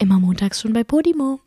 Immer montags schon bei Podimo.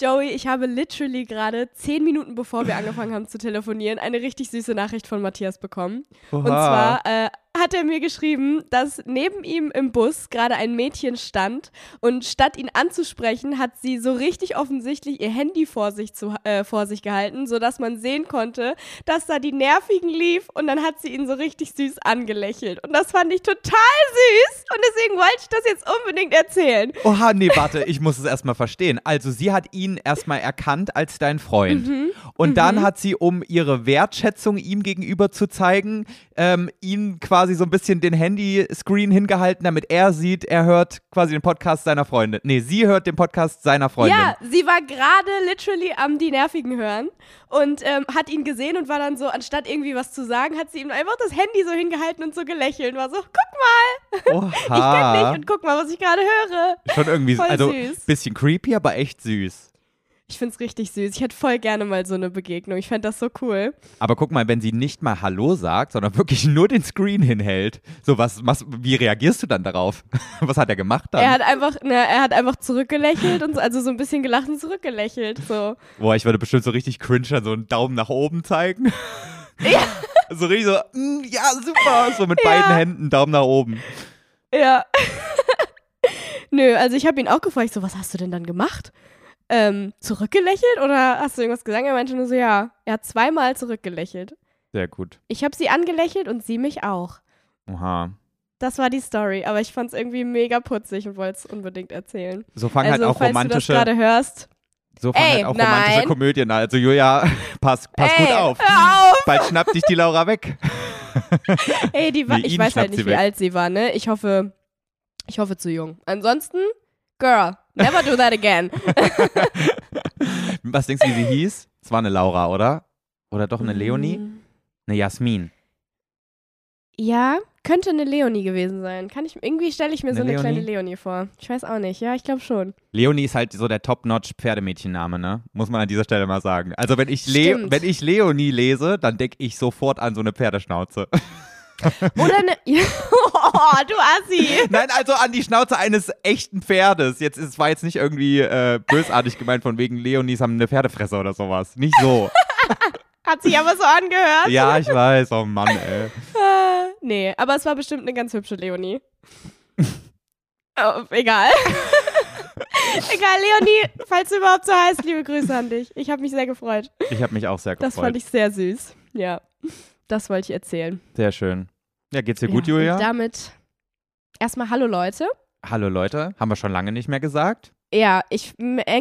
Joey, ich habe literally gerade zehn Minuten bevor wir angefangen haben zu telefonieren, eine richtig süße Nachricht von Matthias bekommen. Oha. Und zwar äh, hat er mir geschrieben, dass neben ihm im Bus gerade ein Mädchen stand und statt ihn anzusprechen, hat sie so richtig offensichtlich ihr Handy vor sich, zu, äh, vor sich gehalten, sodass man sehen konnte, dass da die Nervigen lief und dann hat sie ihn so richtig süß angelächelt. Und das fand ich total süß und deswegen wollte ich das jetzt unbedingt erzählen. Oha, nee, warte, ich muss es erstmal verstehen. Also, sie hat ihn erstmal erkannt als dein Freund. Mhm. Und dann hat sie, um ihre Wertschätzung ihm gegenüber zu zeigen, ähm, ihn quasi so ein bisschen den Handyscreen hingehalten, damit er sieht, er hört quasi den Podcast seiner Freundin. Nee, sie hört den Podcast seiner Freundin. Ja, sie war gerade literally am die Nervigen hören und ähm, hat ihn gesehen und war dann so, anstatt irgendwie was zu sagen, hat sie ihm einfach das Handy so hingehalten und so gelächelt und war so, guck mal, ich kenn Oha. dich und guck mal, was ich gerade höre. Schon irgendwie, Voll also süß. bisschen creepy, aber echt süß. Ich find's richtig süß. Ich hätte voll gerne mal so eine Begegnung. Ich fände das so cool. Aber guck mal, wenn sie nicht mal Hallo sagt, sondern wirklich nur den Screen hinhält, so was, was wie reagierst du dann darauf? was hat er gemacht dann? Er hat einfach, na, er hat einfach zurückgelächelt und so, also so ein bisschen gelacht und zurückgelächelt. So. Boah, ich würde bestimmt so richtig cringe dann so einen Daumen nach oben zeigen. Ja. so richtig so, mm, ja, super, so mit Ja. beiden Händen Daumen nach oben. Ja. Nö, also ich habe ihn auch gefragt, so, was hast du denn dann gemacht? Ähm, zurückgelächelt oder hast du irgendwas gesagt? Er meinte nur so, ja, er hat zweimal zurückgelächelt. Sehr gut. Ich habe sie angelächelt und sie mich auch. Oha. Das war die Story, aber ich fand es irgendwie mega putzig und wollte es unbedingt erzählen. So fangen also, halt auch falls romantische, du das gerade hörst. so fangen halt auch romantische nein. Komödien an. Also Julia, pass, pass Ey, gut auf. Hör auf! Bald schnappt dich die Laura weg. Ey, die war, Nee, ich weiß halt nicht, wie weg. alt sie war, ne? Ich hoffe, ich hoffe zu jung. Ansonsten, girl, never do that again. Was denkst du, wie sie hieß? Es war eine Laura, oder? Oder doch eine Leonie? Mm. Eine Jasmin. Ja, könnte eine Leonie gewesen sein. Kann ich, irgendwie stelle ich mir so Eine eine kleine Leonie? Leonie vor. Ich weiß auch nicht. Ja, ich glaube schon. Leonie ist halt so der Top-Notch Pferdemädchenname, ne? Muss man an dieser Stelle mal sagen. Also wenn ich, Le Stimmt. wenn ich Leonie lese, dann denke ich sofort an so eine Pferdeschnauze. Oder eine. oh, du Assi. Nein, also an die Schnauze eines echten Pferdes. Jetzt es war jetzt nicht irgendwie äh, bösartig gemeint von wegen Leonies haben eine Pferdefresse oder sowas. Nicht so. Hat sich aber so angehört. ja, ich weiß. Oh Mann, ey. Äh, nee, aber es war bestimmt eine ganz hübsche Leonie. oh, egal. egal, Leonie, falls du überhaupt so heißt, liebe Grüße an dich. Ich habe mich sehr gefreut. Ich habe mich auch sehr gefreut. Das fand ich sehr süß. Ja, das wollte ich erzählen. sehr schön. Ja, geht's dir gut, ja, Julia? Und damit erstmal Hallo Leute. Hallo Leute, haben wir schon lange nicht mehr gesagt. Ja, ich,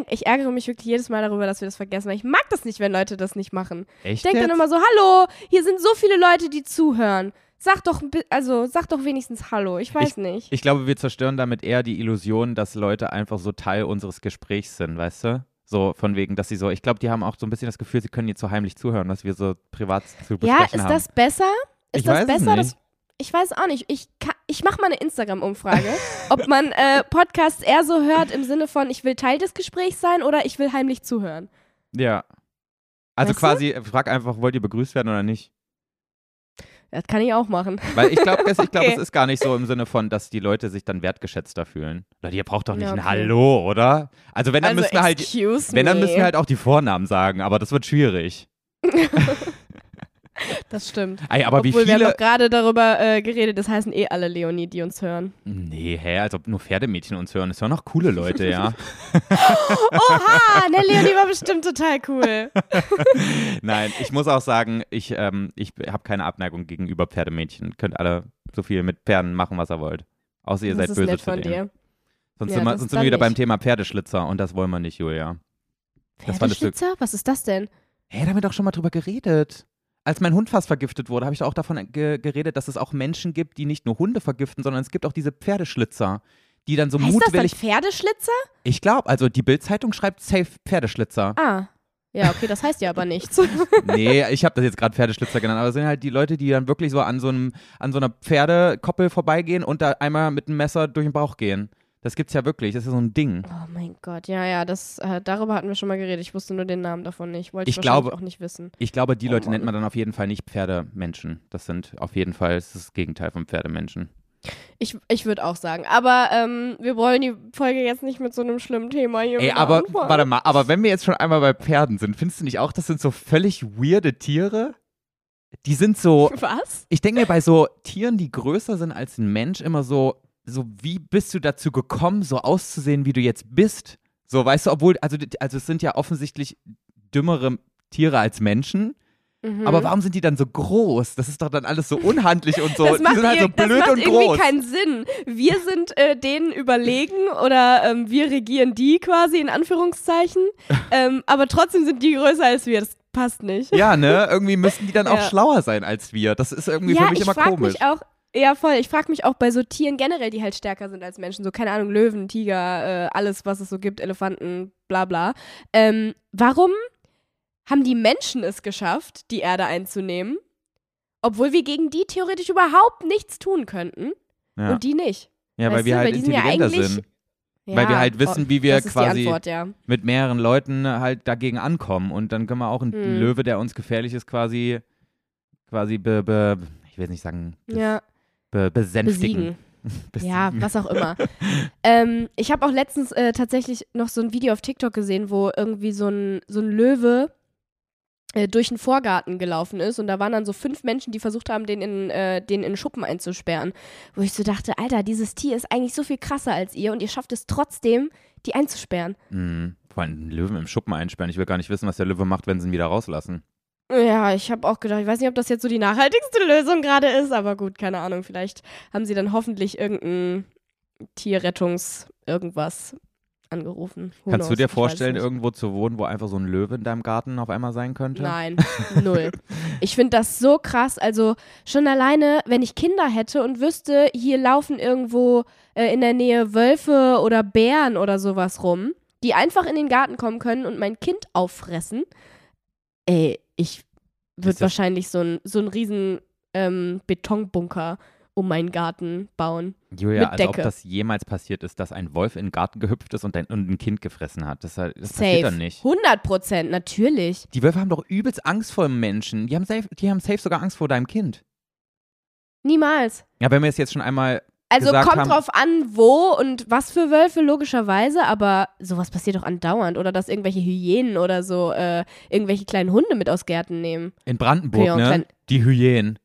ich ärgere mich wirklich jedes Mal darüber, dass wir das vergessen, ich mag das nicht, wenn Leute das nicht machen. Echt Ich denke dann immer so, hallo, hier sind so viele Leute, die zuhören. Sag doch, also sag doch wenigstens Hallo. Ich weiß nicht. Ich glaube, wir zerstören damit eher die Illusion, dass Leute einfach so Teil unseres Gesprächs sind, weißt du? So von wegen, dass sie so, ich glaube, die haben auch so ein bisschen das Gefühl, sie können jetzt so heimlich zuhören, was wir so privat zu besprechen Ja, ist haben. das besser? Ist Ich das besser? nicht. Das, ich weiß auch nicht. Ich, ich mache mal eine Instagram-Umfrage, ob man äh, Podcasts eher so hört im Sinne von, ich will Teil des Gesprächs sein oder ich will heimlich zuhören. Ja. Also Weißt du? quasi, frag einfach, wollt ihr begrüßt werden oder nicht? Das kann ich auch machen. Weil ich glaube, glaub, Okay. es ist gar nicht so im Sinne von, dass die Leute sich dann wertgeschätzter fühlen. Oder ihr braucht doch nicht Ja, ein okay. Hallo, oder? Also wenn, dann also, müssen wir halt, wenn, dann me. müssen wir halt auch die Vornamen sagen, aber das wird schwierig. Das stimmt. Ey, aber Obwohl wie wir haben viele... doch gerade darüber äh, geredet, das heißen eh alle Leonie, die uns hören. Nee, hä, als ob nur Pferdemädchen uns hören. Das hören auch coole Leute, ja. Oha, ne Leonie war bestimmt total cool. Nein, ich muss auch sagen, ich, ähm, ich habe keine Abneigung gegenüber Pferdemädchen. Könnt alle so viel mit Pferden machen, was ihr wollt. Außer ihr das seid böse zu von denen. dir. Sonst Ja, sind wir, sonst sind wir wieder beim. Thema Pferdeschlitzer und das wollen wir nicht, Julia. Pferdeschlitzer? Was ist das denn? Hä, da haben wir doch schon mal drüber geredet. Als mein Hund fast vergiftet wurde, habe ich doch auch davon ge geredet, dass es auch Menschen gibt, die nicht nur Hunde vergiften, sondern es gibt auch diese Pferdeschlitzer, die dann so Heißt das dann mutwillig. Pferdeschlitzer? Ich glaube, also die Bildzeitung schreibt safe Pferdeschlitzer. Ah. Ja, okay, das heißt ja aber nichts. nee, ich habe das jetzt gerade Pferdeschlitzer genannt, aber es sind halt die Leute, die dann wirklich so an so einem an so einer Pferdekoppel vorbeigehen und da einmal mit einem Messer durch den Bauch gehen. Das gibt's ja wirklich, das ist so ein Ding. Oh mein Gott, ja, ja, das, äh, darüber hatten wir schon mal geredet. Ich wusste nur den Namen davon nicht. Wollte ich, Ich wahrscheinlich glaube- auch nicht wissen. Ich glaube, die Oh Leute Mann. nennt man dann auf jeden Fall nicht Pferdemenschen. Das sind auf jeden Fall das, das Gegenteil von Pferdemenschen. Ich, ich würde auch sagen. Aber ähm, wir wollen die Folge jetzt nicht mit so einem schlimmen Thema hier Ey, aber anfangen. warte mal, aber wenn wir jetzt schon einmal bei Pferden sind, findest du nicht auch, das sind so völlig weirde Tiere? Die sind so, Was? ich denke mir bei so Tieren, die größer sind als ein Mensch, immer so, so wie bist du dazu gekommen, so auszusehen, wie du jetzt bist? So, weißt du, obwohl, also, also es sind ja offensichtlich dümmere Tiere als Menschen, Mhm. aber warum sind die dann so groß? Das ist doch dann alles so unhandlich und so. das die macht, sind halt so das blöd macht und irgendwie groß. keinen Sinn. Wir sind äh, denen überlegen oder ähm, wir regieren die quasi in Anführungszeichen. ähm, aber trotzdem sind die größer als wir. Das passt nicht. Ja, ne? Irgendwie müssten die dann auch Ja. schlauer sein als wir. Das ist irgendwie ja, für mich ich immer frag komisch. mich auch. Ja, voll. Ich frage mich auch bei so Tieren generell, die halt stärker sind als Menschen. So, keine Ahnung, Löwen, Tiger, äh, alles, was es so gibt, Elefanten, bla bla. Ähm, warum haben die Menschen es geschafft, die Erde einzunehmen, obwohl wir gegen die theoretisch überhaupt nichts tun könnten ja. und die nicht? ja, weil wir du, halt weil die sind ja intelligenter sind. Weil wir halt wissen, oh, wie wir quasi- Antwort, ja. Mit mehreren Leuten halt dagegen ankommen. Und dann können wir auch einen Hm. Löwe, der uns gefährlich ist, quasi, quasi be, be, ich will nicht sagen, ja, be, besänftigen. besiegen. Ja, was auch immer. ähm, ich habe auch letztens äh, tatsächlich noch so ein Video auf TikTok gesehen, wo irgendwie so ein, so ein Löwe äh, durch den Vorgarten gelaufen ist und da waren dann so fünf Menschen, die versucht haben, den in, äh, den in Schuppen einzusperren. Wo ich so dachte, Alter, dieses Tier ist eigentlich so viel krasser als ihr und ihr schafft es trotzdem, die einzusperren. Mhm. Vor allem einen Löwen im Schuppen einsperren. Ich will gar nicht wissen, was der Löwe macht, wenn sie ihn wieder rauslassen. Ja, ich habe auch gedacht, ich weiß nicht, ob das jetzt so die nachhaltigste Lösung gerade ist, aber gut, keine Ahnung. Vielleicht haben sie dann hoffentlich irgendein Tierrettungs irgendwas angerufen. Who Kannst du knows? dir Ich weiß vorstellen, irgendwo zu wohnen, wo einfach so ein Löwe in deinem Garten auf einmal sein könnte? Nein, null. Ich finde das so krass. Also schon alleine, wenn ich Kinder hätte und wüsste, hier laufen irgendwo äh, in der Nähe Wölfe oder Bären oder sowas rum, die einfach in den Garten kommen können und mein Kind auffressen. Ey, ich würde wahrscheinlich so ein so einen riesen ähm, Betonbunker um meinen Garten bauen. Julia, Mit als ob Decke. das jemals passiert ist, dass ein Wolf in den Garten gehüpft ist und ein, und ein Kind gefressen hat. Das, das passiert dann nicht. 100 Prozent, natürlich. Die Wölfe haben doch übelst Angst vor Menschen. Die haben, safe, die haben safe sogar Angst vor deinem Kind. Niemals. Ja, wenn wir es jetzt schon einmal. Also kommt haben- drauf an, wo und was für Wölfe, logischerweise, aber sowas passiert doch andauernd. Oder dass irgendwelche Hyänen oder so äh, irgendwelche kleinen Hunde mit aus Gärten nehmen. In Brandenburg, Ja, ne? wenn- Die Hyänen.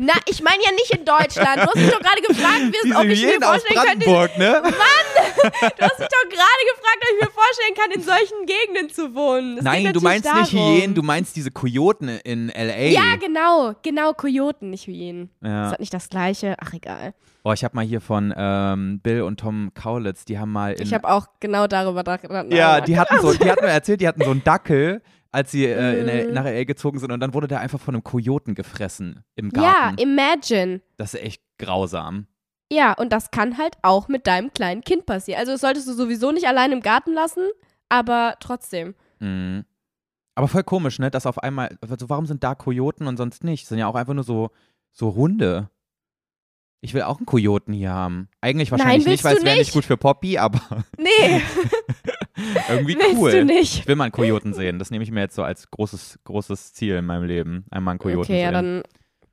Na, ich meine ja nicht in Deutschland. Du hast mich doch gerade gefragt, wie es, ob ich mir vorstellen könnte. ne? Du hast mich doch gerade gefragt, ob ich mir vorstellen kann, in solchen Gegenden zu wohnen. Es Nein, du meinst nicht darum. Hyänen, du meinst diese Kojoten in L.A. Ja, genau. Genau, Kojoten, nicht Hyänen. Ja. Ist das nicht das Gleiche? Ach, egal. Oh, ich habe mal hier von ähm, Bill und Tom Kaulitz, die haben mal Ich habe auch genau darüber gedacht. Ja, die hatten so, die hatten mir erzählt, die hatten so einen Dackel, als sie äh, in L- Mhm. nach L.A. gezogen sind und dann wurde der einfach von einem Kojoten gefressen im Ja, Garten. imagine. das ist echt grausam. Ja, und das kann halt auch mit deinem kleinen Kind passieren. Also das solltest du sowieso nicht allein im Garten lassen, aber trotzdem. Mhm. Aber voll komisch, ne? Dass auf einmal, also warum sind da Kojoten und sonst nicht? Das sind ja auch einfach nur so, so Hunde. Ich will auch einen Kojoten hier haben. Eigentlich wahrscheinlich willst nicht, weil es wäre nicht nicht. gut für Poppy, aber Nee, irgendwie willst cool. du nicht. Ich will mal einen Kojoten sehen. Das nehme ich mir jetzt so als großes, großes Ziel in meinem Leben. Einmal einen Kojoten Okay, ja, sehen. dann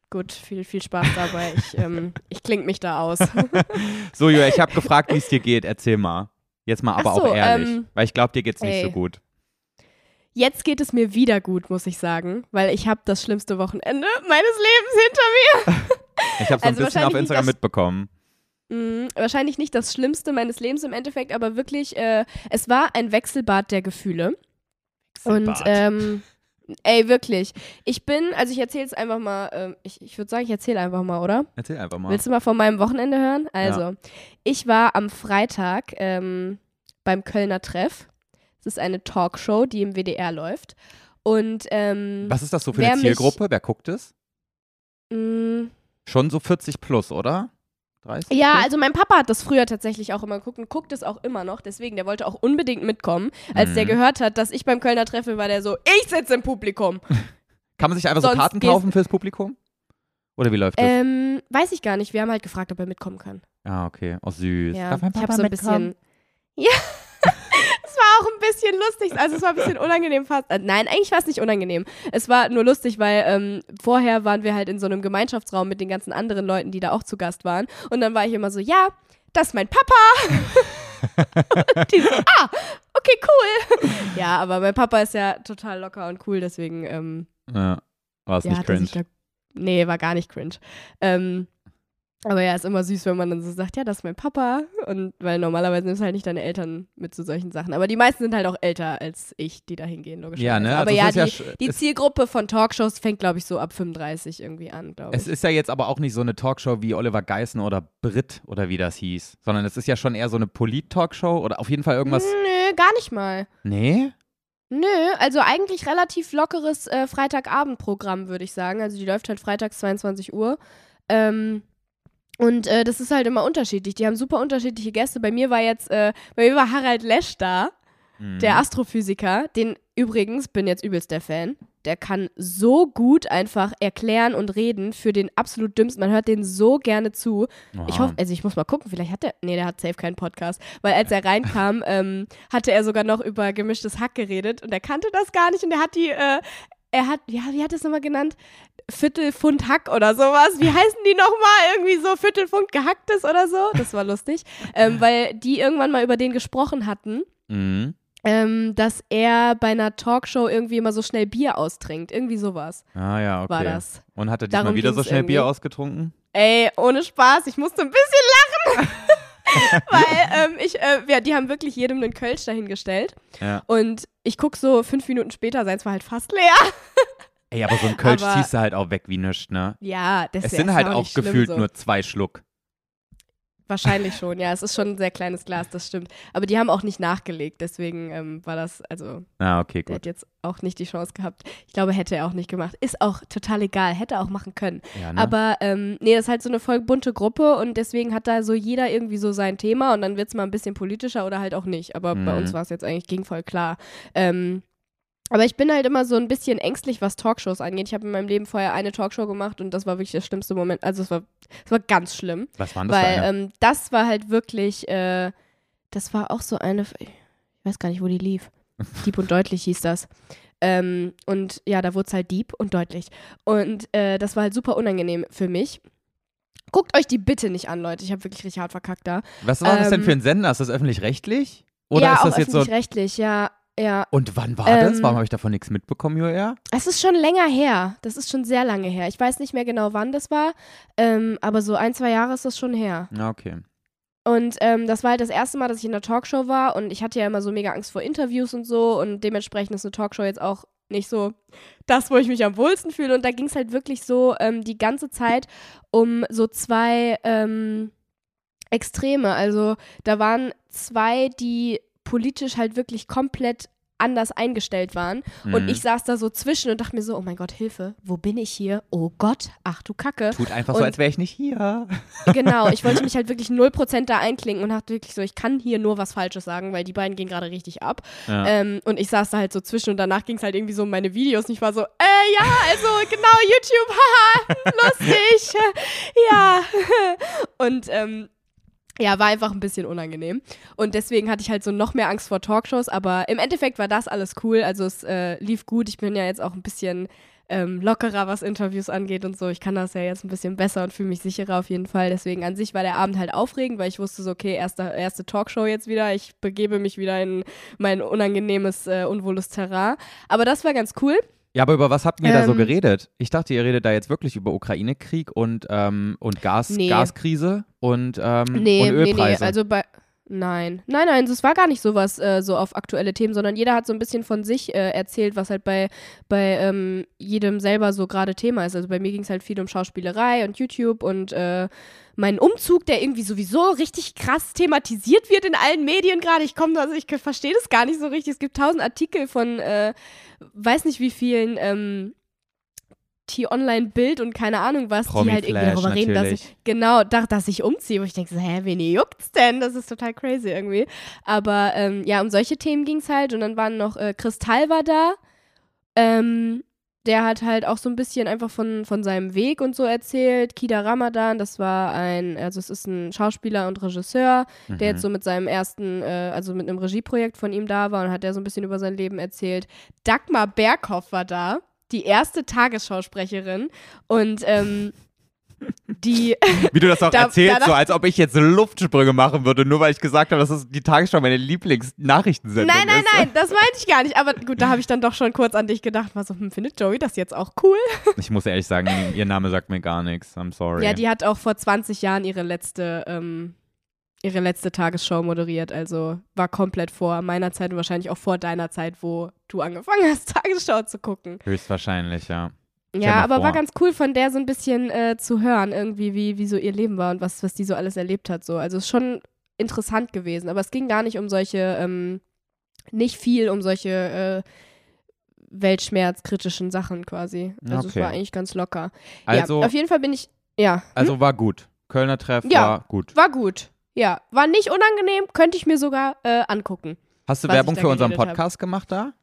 gut, viel, viel Spaß dabei. Ich, ähm, ich kling mich da aus. So, Julia, ich habe gefragt, wie es dir geht. Erzähl mal. Jetzt mal aber so, auch ehrlich. ähm, weil ich glaube, dir geht's nicht ey. so gut. Jetzt geht es mir wieder gut, muss ich sagen, weil ich habe das schlimmste Wochenende meines Lebens hinter mir. Ich habe so ein Also bisschen wahrscheinlich auf Instagram mitbekommen. Mm, wahrscheinlich nicht das Schlimmste meines Lebens im Endeffekt, aber wirklich, äh, es war ein Wechselbad der Gefühle. Und Wechselbad. ähm, ey, wirklich. Ich bin, also ich erzähle es einfach mal, ähm, ich, ich würde sagen, ich erzähle einfach mal, oder? Erzähl einfach mal. Willst du mal von meinem Wochenende hören? Also, ich war am Freitag ähm, beim Kölner Treff. Das ist eine Talkshow, die im WDR läuft. Und ähm, Was ist das so für eine mich- Zielgruppe? Wer guckt es? mh, Schon so 40 plus, oder? 30? Ja, also mein Papa hat das früher tatsächlich auch immer geguckt und guckt es auch immer noch. Deswegen, der wollte auch unbedingt mitkommen. Als der Mhm. gehört hat, dass ich beim Kölner Treffe war, der so, ich sitze im Publikum. Kann man sich einfach so sonst Karten gehst- kaufen fürs Publikum? Oder wie läuft das? ähm, weiß ich gar nicht. Wir haben halt gefragt, ob er mitkommen kann. Ah, okay. Oh, süß. Ja, Darf mein ich Papa habe so ein mitkommen? bisschen. Ja. Es war auch ein bisschen lustig. Also es war ein bisschen unangenehm fast. Äh, nein, eigentlich war es nicht unangenehm. Es war nur lustig, weil ähm, vorher waren wir halt in so einem Gemeinschaftsraum mit den ganzen anderen Leuten, die da auch zu Gast waren. Und dann war ich immer so, ja, das ist mein Papa. und die so, ah, okay, cool. ja, aber mein Papa ist ja total locker und cool, deswegen ähm, Ja. War es ja, nicht cringe? da, nee, war gar nicht cringe. Ähm, aber ja, ist immer süß, wenn man dann so sagt, ja, das ist mein Papa. Und weil normalerweise nimmst du halt nicht deine Eltern mit zu solchen Sachen. Aber die meisten sind halt auch älter als ich, die da hingehen, logischerweise. Ja, ne? Aber Also ja, die, ja die Zielgruppe von Talkshows fängt, glaube ich, so ab 35 irgendwie an, glaube ich. Es ist ja jetzt aber auch nicht so eine Talkshow wie Oliver Geißen oder Brit oder wie das hieß, sondern es ist ja schon eher so eine Polit-Talkshow oder auf jeden Fall irgendwas. Nö, gar nicht mal. Nee? Nö, also eigentlich relativ lockeres äh, Freitagabendprogramm, würde ich sagen. Also die läuft halt freitags 22 Uhr. Ähm, und äh, das ist halt immer unterschiedlich. Die haben super unterschiedliche Gäste. Bei mir war jetzt, äh, bei mir war Harald Lesch da, Mhm. der Astrophysiker. Den übrigens bin jetzt übelst der Fan. Der kann so gut einfach erklären und reden für den absolut dümmsten. Man hört den so gerne zu. Ich Oha. hoffe, also ich muss mal gucken, vielleicht hat er, nee, der hat safe keinen Podcast, weil als er reinkam, ähm, hatte er sogar noch über gemischtes Hack geredet und er kannte das gar nicht und er hat die, äh, er hat, ja, wie hat er es nochmal genannt? Viertelpfund Hack oder sowas. Wie heißen die nochmal? Irgendwie so Viertelpfund gehacktes oder so. Das war lustig, ähm, weil die irgendwann mal über den gesprochen hatten. Mhm. Ähm, dass er bei einer Talkshow irgendwie immer so schnell Bier austrinkt. Irgendwie sowas Ah ja, okay. war das. Und hat er diesmal Darum wieder so schnell Bier irgendwie. ausgetrunken? Ey, ohne Spaß, ich musste ein bisschen lachen. Weil ähm, ich, äh, ja, die haben wirklich jedem einen Kölsch dahingestellt. Ja. Und ich guck so fünf Minuten später, seins war halt fast leer. Ey, aber so ein Kölsch Aber- ziehst du halt auch weg wie nichts, ne? Ja, das Es sind halt auch schlimm gefühlt so. nur zwei Schluck. Wahrscheinlich schon, ja. Es ist schon ein sehr kleines Glas, das stimmt. Aber die haben auch nicht nachgelegt, deswegen ähm, war das, also, Ah, okay, der gut. hat jetzt auch nicht die Chance gehabt. Ich glaube, hätte er auch nicht gemacht. Ist auch total egal, hätte er auch machen können. Ja, ne? Aber ähm, nee, das ist halt so eine voll bunte Gruppe und deswegen hat da so jeder irgendwie so sein Thema und dann wird es mal ein bisschen politischer oder halt auch nicht. Aber bei Mhm. uns war es jetzt eigentlich ging voll klar. Ähm, aber ich bin halt immer so ein bisschen ängstlich, was Talkshows angeht. Ich habe in meinem Leben vorher eine Talkshow gemacht und das war wirklich der schlimmste Moment. Also es war, es war ganz schlimm. Was waren das Weil für eine? ähm, das war halt wirklich, äh, das war auch so eine, ich weiß gar nicht, wo die lief. Dieb und deutlich hieß das. Ähm, und ja, da wurde es halt Dieb und deutlich. Und äh, das war halt super unangenehm für mich. Guckt euch die bitte nicht an, Leute. Ich habe wirklich richtig hart verkackt da. Was war das denn ähm, für ein Sender? Ist das öffentlich-rechtlich? Oder ja, ist auch das jetzt so. öffentlich-rechtlich, ja, ja. Und wann war das? Ähm, Warum habe ich davon nichts mitbekommen, Julia? Es ist schon länger her. Das ist schon sehr lange her. Ich weiß nicht mehr genau, wann das war, ähm, aber so ein, zwei Jahre ist das schon her. Ja, okay. Und ähm, das war halt das erste Mal, dass ich in einer Talkshow war und ich hatte ja immer so mega Angst vor Interviews und so und dementsprechend ist eine Talkshow jetzt auch nicht so das, wo ich mich am wohlsten fühle. Und da ging es halt wirklich so ähm, die ganze Zeit um so zwei ähm, Extreme. Also da waren zwei, die politisch halt wirklich komplett anders eingestellt waren. Und Mhm. ich saß da so zwischen und dachte mir so, oh mein Gott, Hilfe, wo bin ich hier? Oh Gott, ach du Kacke. Tut einfach so, und- als wäre ich nicht hier. Genau, ich wollte mich halt wirklich 0% da einklinken und dachte wirklich so, ich kann hier nur was Falsches sagen, weil die beiden gehen gerade richtig ab. Ja. Ähm, und ich saß da halt so zwischen und danach ging es halt irgendwie so um meine Videos und ich war so, äh, ja, also genau, YouTube, haha, lustig, ja. Und ähm, ja, war einfach ein bisschen unangenehm. Und deswegen hatte ich halt so noch mehr Angst vor Talkshows, aber im Endeffekt war das alles cool. Also es äh, lief gut. Ich bin ja jetzt auch ein bisschen ähm, lockerer, was Interviews angeht und so. Ich kann das ja jetzt ein bisschen besser und fühle mich sicherer auf jeden Fall. Deswegen an sich war der Abend halt aufregend, weil ich wusste so, okay, erste, erste Talkshow jetzt wieder. Ich begebe mich wieder in mein unangenehmes, äh, unwohles Terrain. Aber das war ganz cool. Ja, aber über was habt ihr da so Ähm, geredet? Ich dachte, ihr redet da jetzt wirklich über Ukraine-Krieg und, ähm, und Gas, Nee. Gaskrise und, ähm, Nee, und nee, nee. Ölpreise. Also bei. Nein, nein, nein, es war gar nicht sowas äh, so auf aktuelle Themen, sondern jeder hat so ein bisschen von sich äh, erzählt, was halt bei, bei ähm, jedem selber so gerade Thema ist. Also bei mir ging es halt viel um Schauspielerei und YouTube und äh, meinen Umzug, der irgendwie sowieso richtig krass thematisiert wird in allen Medien gerade. Ich komme, also ich verstehe das gar nicht so richtig. Es gibt tausend Artikel von, äh, weiß nicht wie vielen, ähm, T-Online Bild und keine Ahnung was, die halt irgendwie darüber reden, dass ich, genau, da, dass ich umziehe, wo ich denke so, hä, wen juckt's denn? Das ist total crazy irgendwie. Aber ähm, ja, um solche Themen ging's halt und dann waren noch, äh, Kristall war da, ähm, der hat halt auch so ein bisschen einfach von, von seinem Weg und so erzählt. Kida Ramadan, das war ein, also es ist ein Schauspieler und Regisseur, der Mhm. jetzt so mit seinem ersten, äh, also mit einem Regieprojekt von ihm da war und hat der so ein bisschen über sein Leben erzählt. Dagmar Berghoff war da, die erste Tagesschausprecherin und ähm, die, Wie du das auch Da- erzählst, so als ob ich jetzt Luftsprünge machen würde, nur weil ich gesagt habe, dass es die Tagesschau meine Lieblingsnachrichtensendung nein, nein, ist. nein, das meinte ich gar nicht. Aber gut, da habe ich dann doch schon kurz an dich gedacht. War so, hm, findet Joey das jetzt auch cool? Ich muss ehrlich sagen, ihr Name sagt mir gar nichts. I'm sorry. Ja, die hat auch vor 20 Jahren ihre letzte, ähm, ihre letzte Tagesshow moderiert. Also war komplett vor meiner Zeit und wahrscheinlich auch vor deiner Zeit, wo du angefangen hast, Tagesschau zu gucken. Höchstwahrscheinlich, ja. Ja, aber vor. war ganz cool von der so ein bisschen äh, zu hören, irgendwie, wie, wie so ihr Leben war und was, was die so alles erlebt hat. So. Also ist schon interessant gewesen. Aber es ging gar nicht um solche, ähm, nicht viel um solche äh, weltschmerzkritischen Sachen quasi. Also es Okay. war eigentlich ganz locker. Also, ja, auf jeden Fall bin ich, ja, also war gut. Kölner Treff Ja. war gut. war gut. Ja, war nicht unangenehm, könnte ich mir sogar äh, angucken. Hast du Werbung für unseren geredet hab. Podcast gemacht da?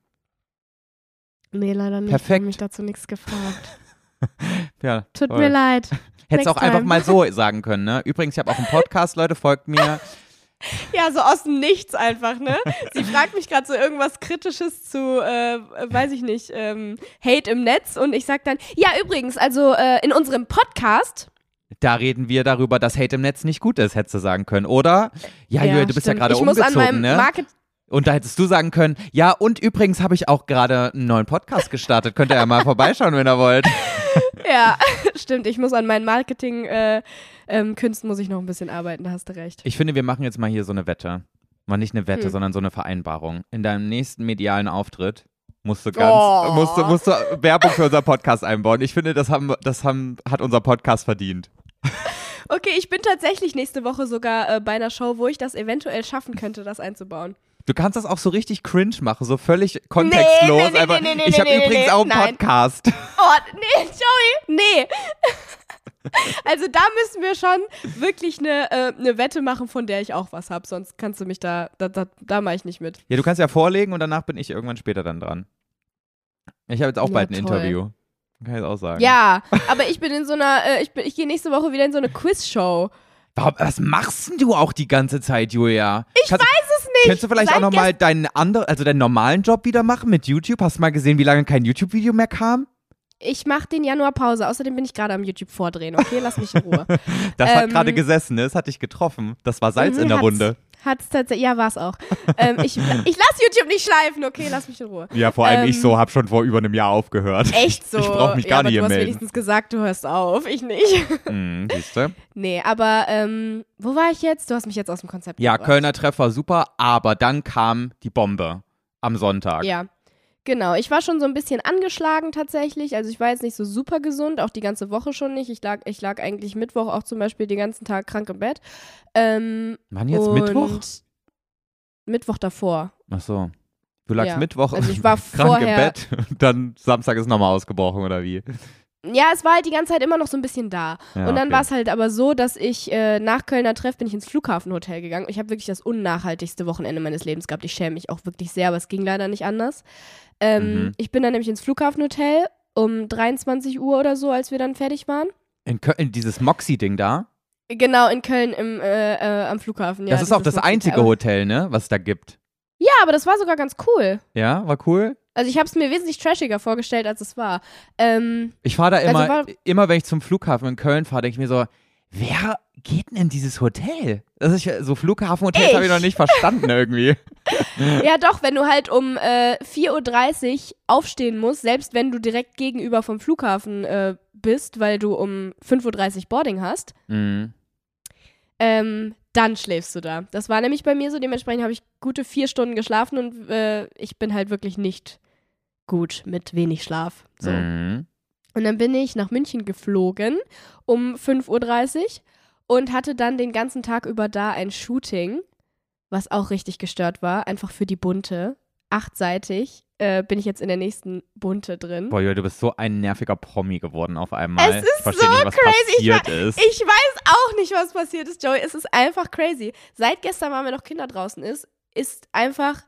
Nee, leider nicht. Perfekt. Ich hab mich dazu nichts gefragt. Ja. Tut toll. mir leid. Hättest auch next einfach time. mal so sagen können, ne? Übrigens, ich habe auch einen Podcast, Leute, folgt mir. Ja, so aus dem Nichts einfach, ne? Sie fragt mich gerade so irgendwas Kritisches zu, äh, weiß ich nicht, ähm, Hate im Netz und ich sag dann, ja, übrigens, also äh, in unserem Podcast. Da reden wir darüber, dass Hate im Netz nicht gut ist, hättest du sagen können. Oder? Ja, Julia, du bist ja gerade umgezogen, ne? Market Und da hättest du sagen können, ja, und übrigens habe ich auch gerade einen neuen Podcast gestartet. Könnt ihr ja mal vorbeischauen, wenn ihr wollt. Ja, stimmt. Ich muss an meinen Marketing äh, ähm, muss ich noch ein bisschen arbeiten, da hast du recht. Ich finde, wir machen jetzt mal hier so eine Wette. Mal nicht eine Wette, Hm. sondern so eine Vereinbarung. In deinem nächsten medialen Auftritt musst du ganz, Oh. musst, du, musst du Werbung für unser Podcast einbauen. Ich finde, das haben, das haben, hat unser Podcast verdient. Okay, ich bin tatsächlich nächste Woche sogar äh, bei einer Show, wo ich das eventuell schaffen könnte, das einzubauen. Du kannst das auch so richtig cringe machen, so völlig kontextlos. nee, nee, einfach, nee, nee, ich habe nee, nee, übrigens nee, auch einen nein. Podcast. Oh, nee, Joey, nee. Also da müssen wir schon wirklich eine, äh, eine Wette machen, von der ich auch was habe. Sonst kannst du mich da, da, da, da mache ich nicht mit. Ja, du kannst ja vorlegen und danach bin ich irgendwann später dann dran. Ich habe jetzt auch Ja, bald ein toll. Interview. Kann ich jetzt auch sagen. Ja, aber ich bin in so einer, äh, ich, bin- ich gehe nächste Woche wieder in so eine Quizshow. Warum, was machst denn du auch die ganze Zeit, Julia? Ich weiß es nicht. Könntest du vielleicht Seit auch nochmal deinen anderen, also deinen normalen Job wieder machen mit YouTube? Hast du mal gesehen, wie lange kein YouTube-Video mehr kam? Ich mache den Januar Pause. Außerdem bin ich gerade am YouTube vordrehen. Okay, lass mich in Ruhe. Das hat Ähm, gerade gesessen, ne? Das hat dich getroffen. Das war Salz Mhm, in der hat's. Wunde. Hat's tatsächlich, ja, war's auch. ähm, ich, ich lass YouTube nicht schleifen. Okay, lass mich in Ruhe. Ja, vor allem Ähm, ich so, hab schon vor über einem Jahr aufgehört. Echt so. Ich brauch mich ja, gar aber nicht du hier hast melden. wenigstens gesagt, du hörst auf. Ich nicht. Hm, siehste? Nee, aber ähm, wo war ich jetzt? Du hast mich jetzt aus dem Konzept Ja, gebracht. Kölner Treffer super, aber dann kam die Bombe am Sonntag. Ja. Genau, ich war schon so ein bisschen angeschlagen tatsächlich. Also ich war jetzt nicht so super gesund, auch die ganze Woche schon nicht. Ich lag, ich lag eigentlich Mittwoch auch zum Beispiel den ganzen Tag krank im Bett. Ähm, Wann jetzt Mittwoch? Mittwoch davor. Ach so. Du lagst Ja. Mittwoch Also ich war krank vorher- im Bett und dann Samstag ist nochmal ausgebrochen, oder wie? Ja, es war halt die ganze Zeit immer noch so ein bisschen da. Ja, und dann okay. war es halt aber so, dass ich äh, nach Kölner Treff bin ich ins Flughafenhotel gegangen. Ich habe wirklich das unnachhaltigste Wochenende meines Lebens gehabt. Ich schäme mich auch wirklich sehr, aber es ging leider nicht anders. Ähm, Mhm. Ich bin dann nämlich ins Flughafenhotel um 23 Uhr oder so, als wir dann fertig waren. In Köln, dieses Moxie-Ding da, Genau, in Köln im, äh, äh, am Flughafen. Ja, das ist auch das Moxie- einzige Hotel, ne, was es da gibt. Ja, aber das war sogar ganz cool. Ja, war cool. Also ich habe es mir wesentlich trashiger vorgestellt, als es war. Ähm, Ich fahre da Also immer, war- immer wenn ich zum Flughafen in Köln fahre, denke ich mir so, wer geht denn in dieses Hotel? Das ist, ja- so Flughafenhotels habe ich Ich. noch nicht verstanden irgendwie. Ja, doch, wenn du halt um äh, 4.30 Uhr aufstehen musst, selbst wenn du direkt gegenüber vom Flughafen äh, bist, weil du um 5.30 Uhr Boarding hast, Mhm. ähm, dann schläfst du da. Das war nämlich bei mir so, dementsprechend habe ich gute vier Stunden geschlafen und äh, ich bin halt wirklich nicht gut mit wenig Schlaf. So. Mhm. Und dann bin ich nach München geflogen um 5.30 Uhr und hatte dann den ganzen Tag über da ein Shooting, was auch richtig gestört war, einfach für die Bunte. Achtseitig äh, bin ich jetzt in der nächsten Bunte drin. Boah, Julia, du bist so ein nerviger Promi geworden auf einmal. Es ist ich verstehe so nicht, was crazy. Ich passiert ist. Ich weiß auch nicht, was passiert ist, Joey. Es ist einfach crazy. Seit gestern waren wir noch Kinder draußen ist, ist einfach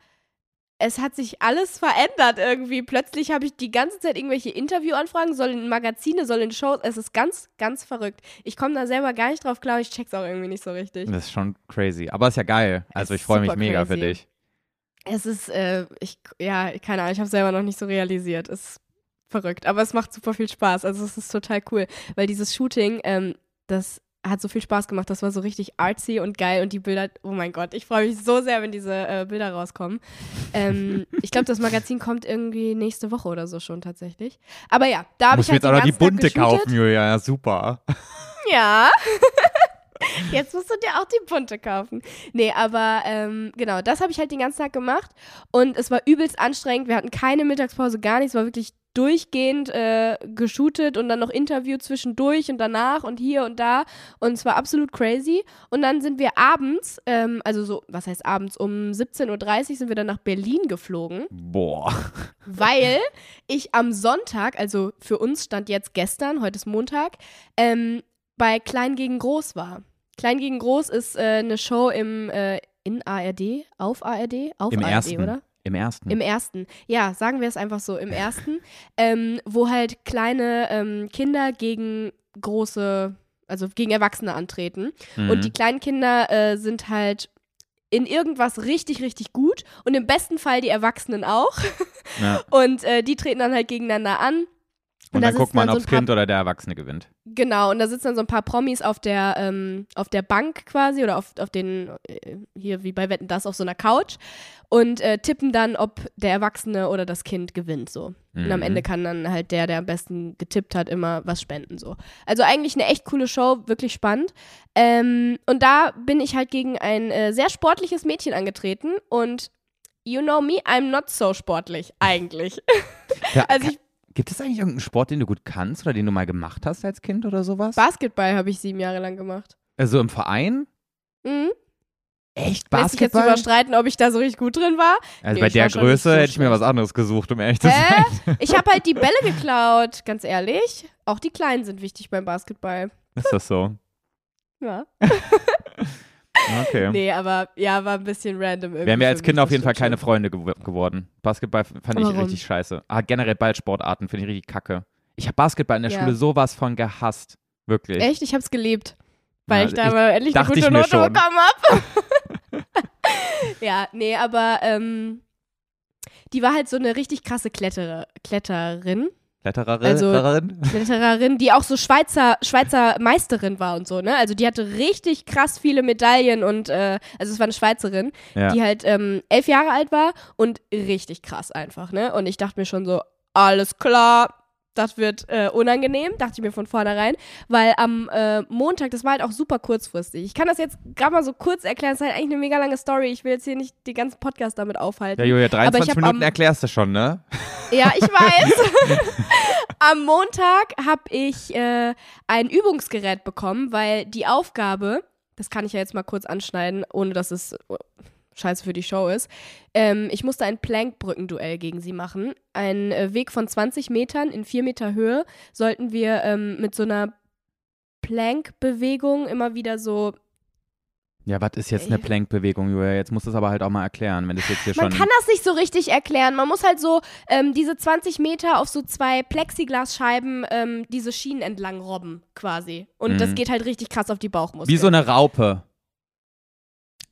es hat sich alles verändert irgendwie. Plötzlich habe ich die ganze Zeit irgendwelche Interviewanfragen, soll in Magazine, soll in Shows. Es ist ganz, ganz verrückt. Ich komme da selber gar nicht drauf klar. Ich check's auch irgendwie nicht so richtig. Das ist schon crazy. Aber ist ja geil. Also ich freue mich mega crazy. für dich. Es ist, äh, ich, ja, keine Ahnung, ich habe selber noch nicht so realisiert. Es ist verrückt. Aber es macht super viel Spaß. Also es ist total cool. Weil dieses Shooting, ähm, das hat so viel Spaß gemacht. Das war so richtig artsy und geil und die Bilder, oh mein Gott, ich freue mich so sehr, wenn diese äh, Bilder rauskommen. Ähm, ich glaube, das Magazin kommt irgendwie nächste Woche oder so schon tatsächlich. Aber ja, da habe ich halt jetzt auch noch die bunte kaufen, Julia, ja, super. Ja. Jetzt musst du dir auch die bunte kaufen. Nee, aber ähm, genau, das habe ich halt den ganzen Tag gemacht und es war übelst anstrengend. Wir hatten keine Mittagspause, gar nichts. Es war wirklich durchgehend äh, geshootet und dann noch Interview zwischendurch und danach und hier und da. Und es war absolut crazy. Und dann sind wir abends, ähm, also so, was heißt abends, um 17.30 Uhr sind wir dann nach Berlin geflogen. Boah. Weil ich am Sonntag, also für uns stand jetzt gestern, heute ist Montag, ähm, bei Klein gegen Groß war. Klein gegen Groß ist äh, eine Show im äh, in ARD, auf ARD, auf Im ARD, ersten. oder? Im ersten. Im ersten. Ja, sagen wir es einfach so, im ersten, ähm, wo halt kleine ähm, Kinder gegen große, also gegen Erwachsene antreten. Mhm. Und die kleinen Kinder äh, sind halt in irgendwas richtig, richtig gut und im besten Fall die Erwachsenen auch. Ja. Und äh, die treten dann halt gegeneinander an. Und, und dann guckt man, ob das Kind oder der Erwachsene gewinnt. Genau, und da sitzen dann so ein paar Promis auf der, ähm, auf der Bank quasi oder auf, auf den, äh, hier wie bei Wetten das, auf so einer Couch und äh, tippen dann, ob der Erwachsene oder das Kind gewinnt, so. Mhm. Und am Ende mhm. kann dann halt der, der am besten getippt hat, immer was spenden, so. Also eigentlich eine echt coole Show, wirklich spannend. Ähm, und da bin ich halt gegen ein äh, sehr sportliches Mädchen angetreten und you know me, I'm not so sportlich, eigentlich. Ja, also ich Gibt es eigentlich irgendeinen Sport, den du gut kannst oder den du mal gemacht hast als Kind oder sowas? Basketball habe ich sieben Jahre lang gemacht. Also im Verein? Mhm. Echt Basketball? Lässt sich jetzt überstreiten, ob ich da so richtig gut drin war. Also nee, bei der Größe hätte ich mir was anderes gesucht, um ehrlich zu sein. Ich habe halt die Bälle geklaut, ganz ehrlich. Auch die Kleinen sind wichtig beim Basketball. Ist das so? Ja. Okay. Nee, aber ja, war ein bisschen random irgendwie. Wären wir als Kinder auf jeden Fall keine Freunde ge geworden. Basketball fand Warum? ich richtig scheiße. Ah, generell Ballsportarten finde ich richtig kacke. Ich habe Basketball in der ja. Schule sowas von gehasst. Wirklich. Echt? Ich habe es gelebt. Weil ja, ich da mal endlich eine gute Note bekommen habe. ja, nee, aber ähm, die war halt so eine richtig krasse Kletterer, Kletterin. Klettererin, also, Klettererin, die auch so Schweizer, Schweizer Meisterin war und so, ne? Also die hatte richtig krass viele Medaillen und, äh, also es war eine Schweizerin, ja. die halt ähm, elf Jahre alt war und richtig krass einfach, ne? Und ich dachte mir schon so, alles klar, das wird äh, unangenehm, dachte ich mir von vornherein, weil am äh, Montag, das war halt auch super kurzfristig. Ich kann das jetzt gerade mal so kurz erklären, es ist halt eigentlich eine mega lange Story. Ich will jetzt hier nicht den ganzen Podcast damit aufhalten. Ja, Julia, 23 Minuten am, erklärst du schon, ne? Ja, ich weiß. am Montag habe ich äh, ein Übungsgerät bekommen, weil die Aufgabe, das kann ich ja jetzt mal kurz anschneiden, ohne dass es scheiße für die Show ist. Ähm, ich musste ein Plank-Brückenduell gegen sie machen. Ein äh, Weg von 20 Metern in 4 Meter Höhe sollten wir ähm, mit so einer Plank-Bewegung immer wieder so ja, was ist jetzt eine Plank-Bewegung, Julia? Jetzt musst du es aber halt auch mal erklären, wenn das jetzt hier Man schon. Man kann das nicht so richtig erklären. Man muss halt so ähm, diese 20 Meter auf so zwei Plexiglasscheiben ähm, diese Schienen entlang robben, quasi. Und mhm. das geht halt richtig krass auf die Bauchmuskeln. Wie so eine Raupe.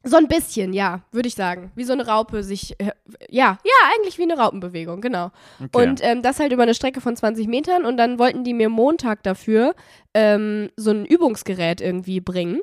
So ein bisschen, ja, würde ich sagen. Wie so eine Raupe sich, äh, ja, ja, eigentlich wie eine Raupenbewegung, genau. Okay. Und ähm, das halt über eine Strecke von 20 Metern und dann wollten die mir Montag dafür ähm, so ein Übungsgerät irgendwie bringen.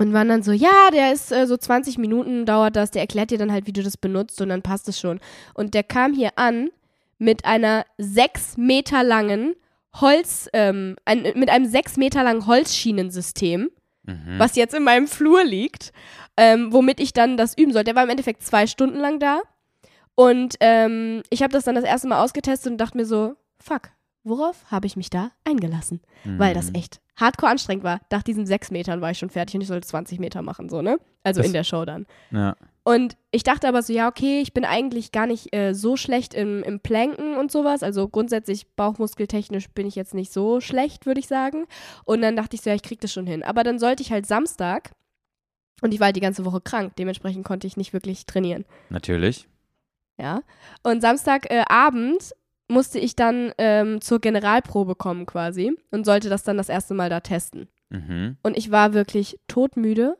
Und waren dann so, ja, der ist äh, so 20 Minuten dauert das, der erklärt dir dann halt, wie du das benutzt und dann passt es schon. Und der kam hier an mit einer sechs Meter langen Holz, ähm, ein, mit einem sechs Meter langen Holzschienensystem, mhm. was jetzt in meinem Flur liegt ähm, womit ich dann das üben sollte. Der war im Endeffekt zwei Stunden lang da. Und ähm, ich habe das dann das erste Mal ausgetestet und dachte mir so, fuck, worauf habe ich mich da eingelassen? Mhm. Weil das mhm. echt hardcore anstrengend war. Nach diesen sechs Metern war ich schon fertig und ich sollte 20 Meter machen, so, ne? Also das, in der Show dann. Ja. Und ich dachte aber so, ja, okay, ich bin eigentlich gar nicht äh, so schlecht im, im Planken und sowas. Also grundsätzlich bauchmuskeltechnisch bin ich jetzt nicht so schlecht, würde ich sagen. Und dann dachte ich so, ja, ich krieg das schon hin. Aber dann sollte ich halt Samstag und ich war halt die ganze Woche krank, dementsprechend konnte ich nicht wirklich trainieren. Natürlich. Ja. Und Samstagabend musste ich dann ähm, zur Generalprobe kommen quasi und sollte das dann das erste Mal da testen. Mhm. Und ich war wirklich todmüde.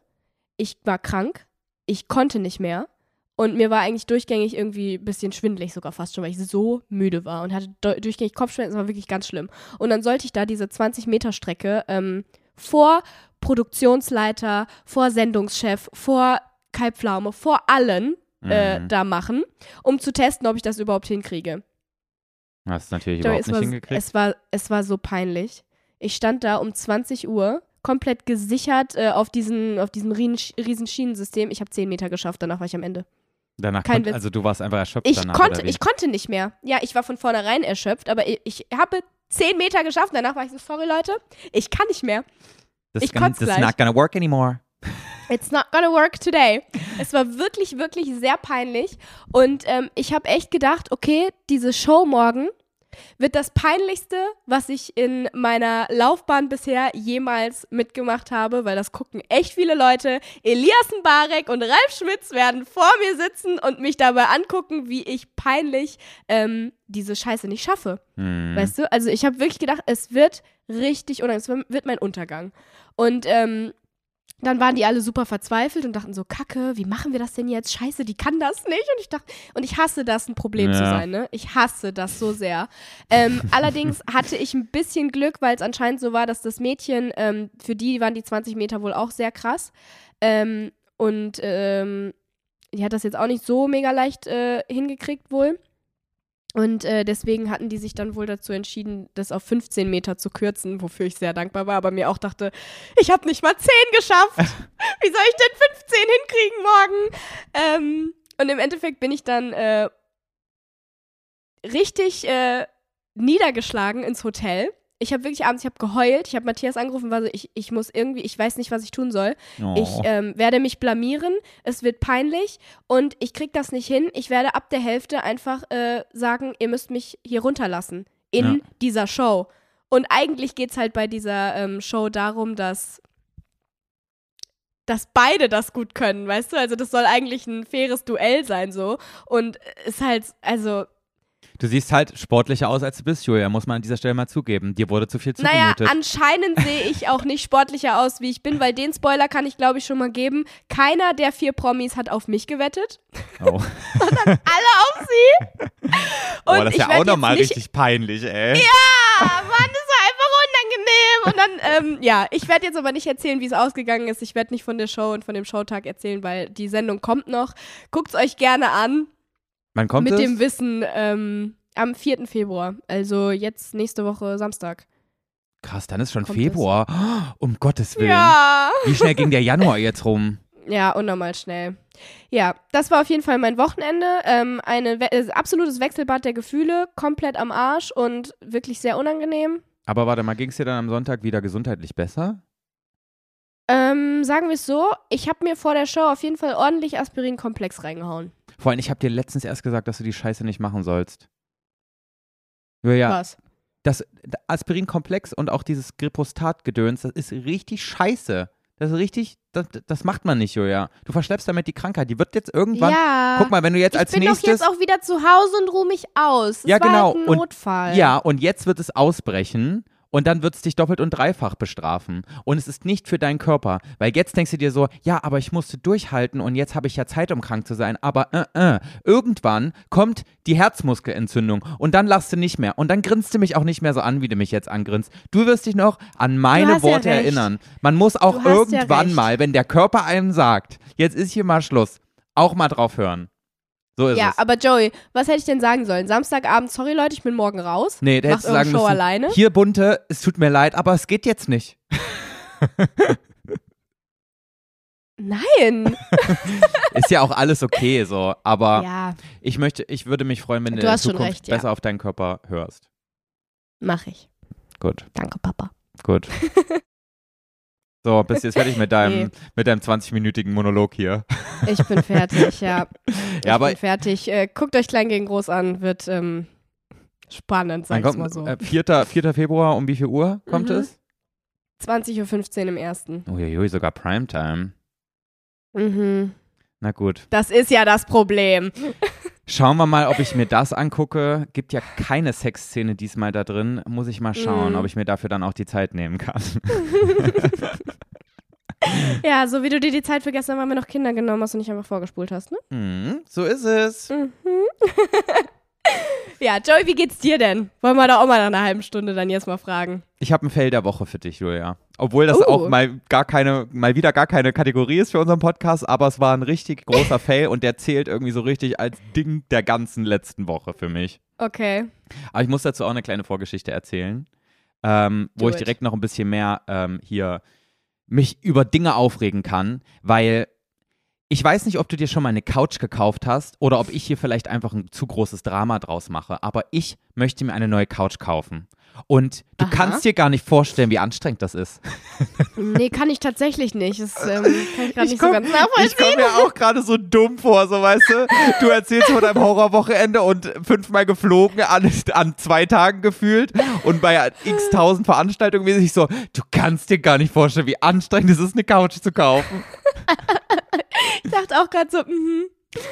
Ich war krank. Ich konnte nicht mehr. Und mir war eigentlich durchgängig irgendwie ein bisschen schwindelig sogar fast schon, weil ich so müde war und hatte durchgängig Kopfschmerzen. Das war wirklich ganz schlimm. Und dann sollte ich da diese 20-Meter-Strecke ähm, vor Produktionsleiter, vor Sendungschef, vor Kai Pflaume, vor allen äh, Mhm. da machen, um zu testen, ob ich das überhaupt hinkriege. Hast du natürlich Joey, überhaupt es, nicht war, hingekriegt. es, war, es war so peinlich. Ich stand da um 20 Uhr, komplett gesichert äh, auf, diesen, auf diesem riesen, Schienensystem. Ich habe 10 Meter geschafft, danach war ich am Ende. Danach kein konnt, also du warst einfach erschöpft Ich danach, konnte, ich konnte nicht mehr. Ja, ich war von vornherein erschöpft, aber ich, ich habe 10 Meter geschafft. Danach war ich so, sorry Leute, ich kann nicht mehr. das ich gonna, kotz this not gonna work anymore. It's not gonna work today. Es war wirklich, wirklich sehr peinlich. Und ähm, ich habe echt gedacht, okay, diese Show morgen wird das peinlichste, was ich in meiner Laufbahn bisher jemals mitgemacht habe, weil das gucken echt viele Leute. Elias Mbarek und Ralf Schmitz werden vor mir sitzen und mich dabei angucken, wie ich peinlich ähm, diese Scheiße nicht schaffe. Hm. Weißt du? Also ich habe wirklich gedacht, es wird richtig unangenehm, es wird mein Untergang. Und ähm, dann waren die alle super verzweifelt und dachten so, Kacke, wie machen wir das denn jetzt? Scheiße, die kann das nicht. Und ich dachte, und ich hasse das, ein Problem zu Ja. sein, ne? Ich hasse das so sehr. Ähm, allerdings hatte ich ein bisschen Glück, weil es anscheinend so war, dass das Mädchen, ähm, für die waren die 20 Meter wohl auch sehr krass. Ähm, und ähm, die hat das jetzt auch nicht so mega leicht äh, hingekriegt wohl. Und äh, deswegen hatten die sich dann wohl dazu entschieden, das auf 15 Meter zu kürzen, wofür ich sehr dankbar war, aber mir auch dachte, ich habe nicht mal 10 geschafft. Wie soll ich denn 15 hinkriegen morgen? Ähm, und im Endeffekt bin ich dann äh, richtig äh, niedergeschlagen ins Hotel. Ich habe wirklich abends, ich habe geheult, ich habe Matthias angerufen, war so, ich, ich muss irgendwie, ich weiß nicht, was ich tun soll. Oh. Ich ähm, werde mich blamieren, es wird peinlich und ich krieg das nicht hin. Ich werde ab der Hälfte einfach äh, sagen, ihr müsst mich hier runterlassen in Ja. dieser Show. Und eigentlich geht es halt bei dieser ähm, Show darum, dass dass beide das gut können, weißt du? Also das soll eigentlich ein faires Duell sein so und ist halt also Du siehst halt sportlicher aus, als du bist, Julia, muss man an dieser Stelle mal zugeben. Dir wurde zu viel naja, zugemutet. anscheinend sehe ich auch nicht sportlicher aus, wie ich bin, weil den Spoiler kann ich glaube ich schon mal geben. Keiner der vier Promis hat auf mich gewettet. oh. alle auf sie. Und oh, das ist ja auch nochmal richtig peinlich, ey. Ja, Mann, das war einfach unangenehm. Und dann, ähm, ja, ich werde jetzt aber nicht erzählen, wie es ausgegangen ist. Ich werde nicht von der Show und von dem Showtag erzählen, weil die Sendung kommt noch. Guckt es euch gerne an. Wann kommt mit es? dem Wissen ähm, am 4. Februar. Also jetzt nächste Woche Samstag. Krass, dann ist schon kommt Februar. Oh, um Gottes Willen. Ja. Wie schnell ging der Januar jetzt rum? Ja, unnormal schnell. Ja, das war auf jeden Fall mein Wochenende. Ähm, ein we äh, absolutes Wechselbad der Gefühle, komplett am Arsch und wirklich sehr unangenehm. Aber warte mal, ging es dir dann am Sonntag wieder gesundheitlich besser? Ähm, sagen wir es so, ich habe mir vor der Show auf jeden Fall ordentlich Aspirin-Komplex reingehauen. Vor allem, ich habe dir letztens erst gesagt, dass du die Scheiße nicht machen sollst. Julia, Was? das Aspirin-Komplex und auch dieses Gripostat-Gedöns, das ist richtig scheiße. Das ist richtig, das, das macht man nicht, Julia. Du verschleppst damit die Krankheit. Die wird jetzt irgendwann. ja. Guck mal, wenn du jetzt ich als bin doch nächstes. jetzt auch wieder zu Hause und ruhe mich aus. Das Ja, genau. Halt ein Und- Notfall. Ja, und jetzt wird es ausbrechen und dann wird es dich doppelt und dreifach bestrafen. Und es ist nicht für deinen Körper. Weil jetzt denkst du dir so, ja, aber ich musste durchhalten und jetzt habe ich ja Zeit, um krank zu sein. Aber äh, äh, irgendwann kommt die Herzmuskelentzündung und dann lachst du nicht mehr. Und dann grinst du mich auch nicht mehr so an, wie du mich jetzt angrinst. Du wirst dich noch an meine ja Worte recht. erinnern. Man muss auch ja irgendwann recht. mal, wenn der Körper einem sagt, jetzt ist hier mal Schluss, auch mal drauf hören. So ist Ja, es. aber Joey, was hätte ich denn sagen sollen? Samstagabend, sorry Leute, ich bin morgen raus. Nee, der eure sagen Show müssen, alleine. hier Bunte, es tut mir leid, aber es geht jetzt nicht. Nein. Ist ja auch alles okay so, aber ja, ich möchte, ich würde mich freuen, wenn du, in Zukunft recht, ja. besser auf deinen Körper hörst. mach ich. Gut, Danke, Papa. gut. So, bist jetzt fertig mit deinem, Nee. mit deinem 20-minütigen Monolog hier. Ich bin fertig, ja. Ich Ja, aber bin fertig. Äh, guckt euch Klein gegen Groß an, wird ähm, spannend, sag ich mal so. äh, 4. 4. Februar, um wie viel Uhr kommt Mhm. es? 20.15 Uhr im ersten. Uiuiui, sogar Primetime. Mhm. Na gut. Das ist ja das Problem. Schauen wir mal, ob ich mir das angucke. Gibt ja keine Sexszene diesmal da drin. Muss ich mal schauen, Mm. ob ich mir dafür dann auch die Zeit nehmen kann. Ja, so wie du dir die Zeit für gestern wir noch Kinder genommen hast und nicht einfach vorgespult hast, ne? Mhm, so ist es. Mhm. ja, Joey, wie geht's dir denn? Wollen wir da auch mal nach einer halben Stunde dann jetzt mal fragen. Ich habe ein Fail der Woche für dich, Julia. Obwohl das Oh. auch mal gar keine, mal wieder gar keine Kategorie ist für unseren Podcast, aber es war ein richtig großer Fail und der zählt irgendwie so richtig als Ding der ganzen letzten Woche für mich. Okay. Aber ich muss dazu auch eine kleine Vorgeschichte erzählen, ähm, wo Do ich it. direkt noch ein bisschen mehr ähm, hier mich über Dinge aufregen kann, weil ich weiß nicht, ob du dir schon mal eine Couch gekauft hast oder ob ich hier vielleicht einfach ein zu großes Drama draus mache, aber ich möchte mir eine neue Couch kaufen. Und du Aha. kannst dir gar nicht vorstellen, wie anstrengend das ist. Nee, kann ich tatsächlich nicht. Das ähm, kann ich gerade Ich nicht komm- so ganz Ich nachvollziehen. komme mir auch gerade so dumm vor, so weißt du. Du erzählst von deinem Horrorwochenende und fünfmal geflogen an, an zwei Tagen gefühlt und bei x tausend Veranstaltungen mäßig so, du kannst dir gar nicht vorstellen, wie anstrengend es ist, eine Couch zu kaufen. Ich dachte auch gerade so, mhm.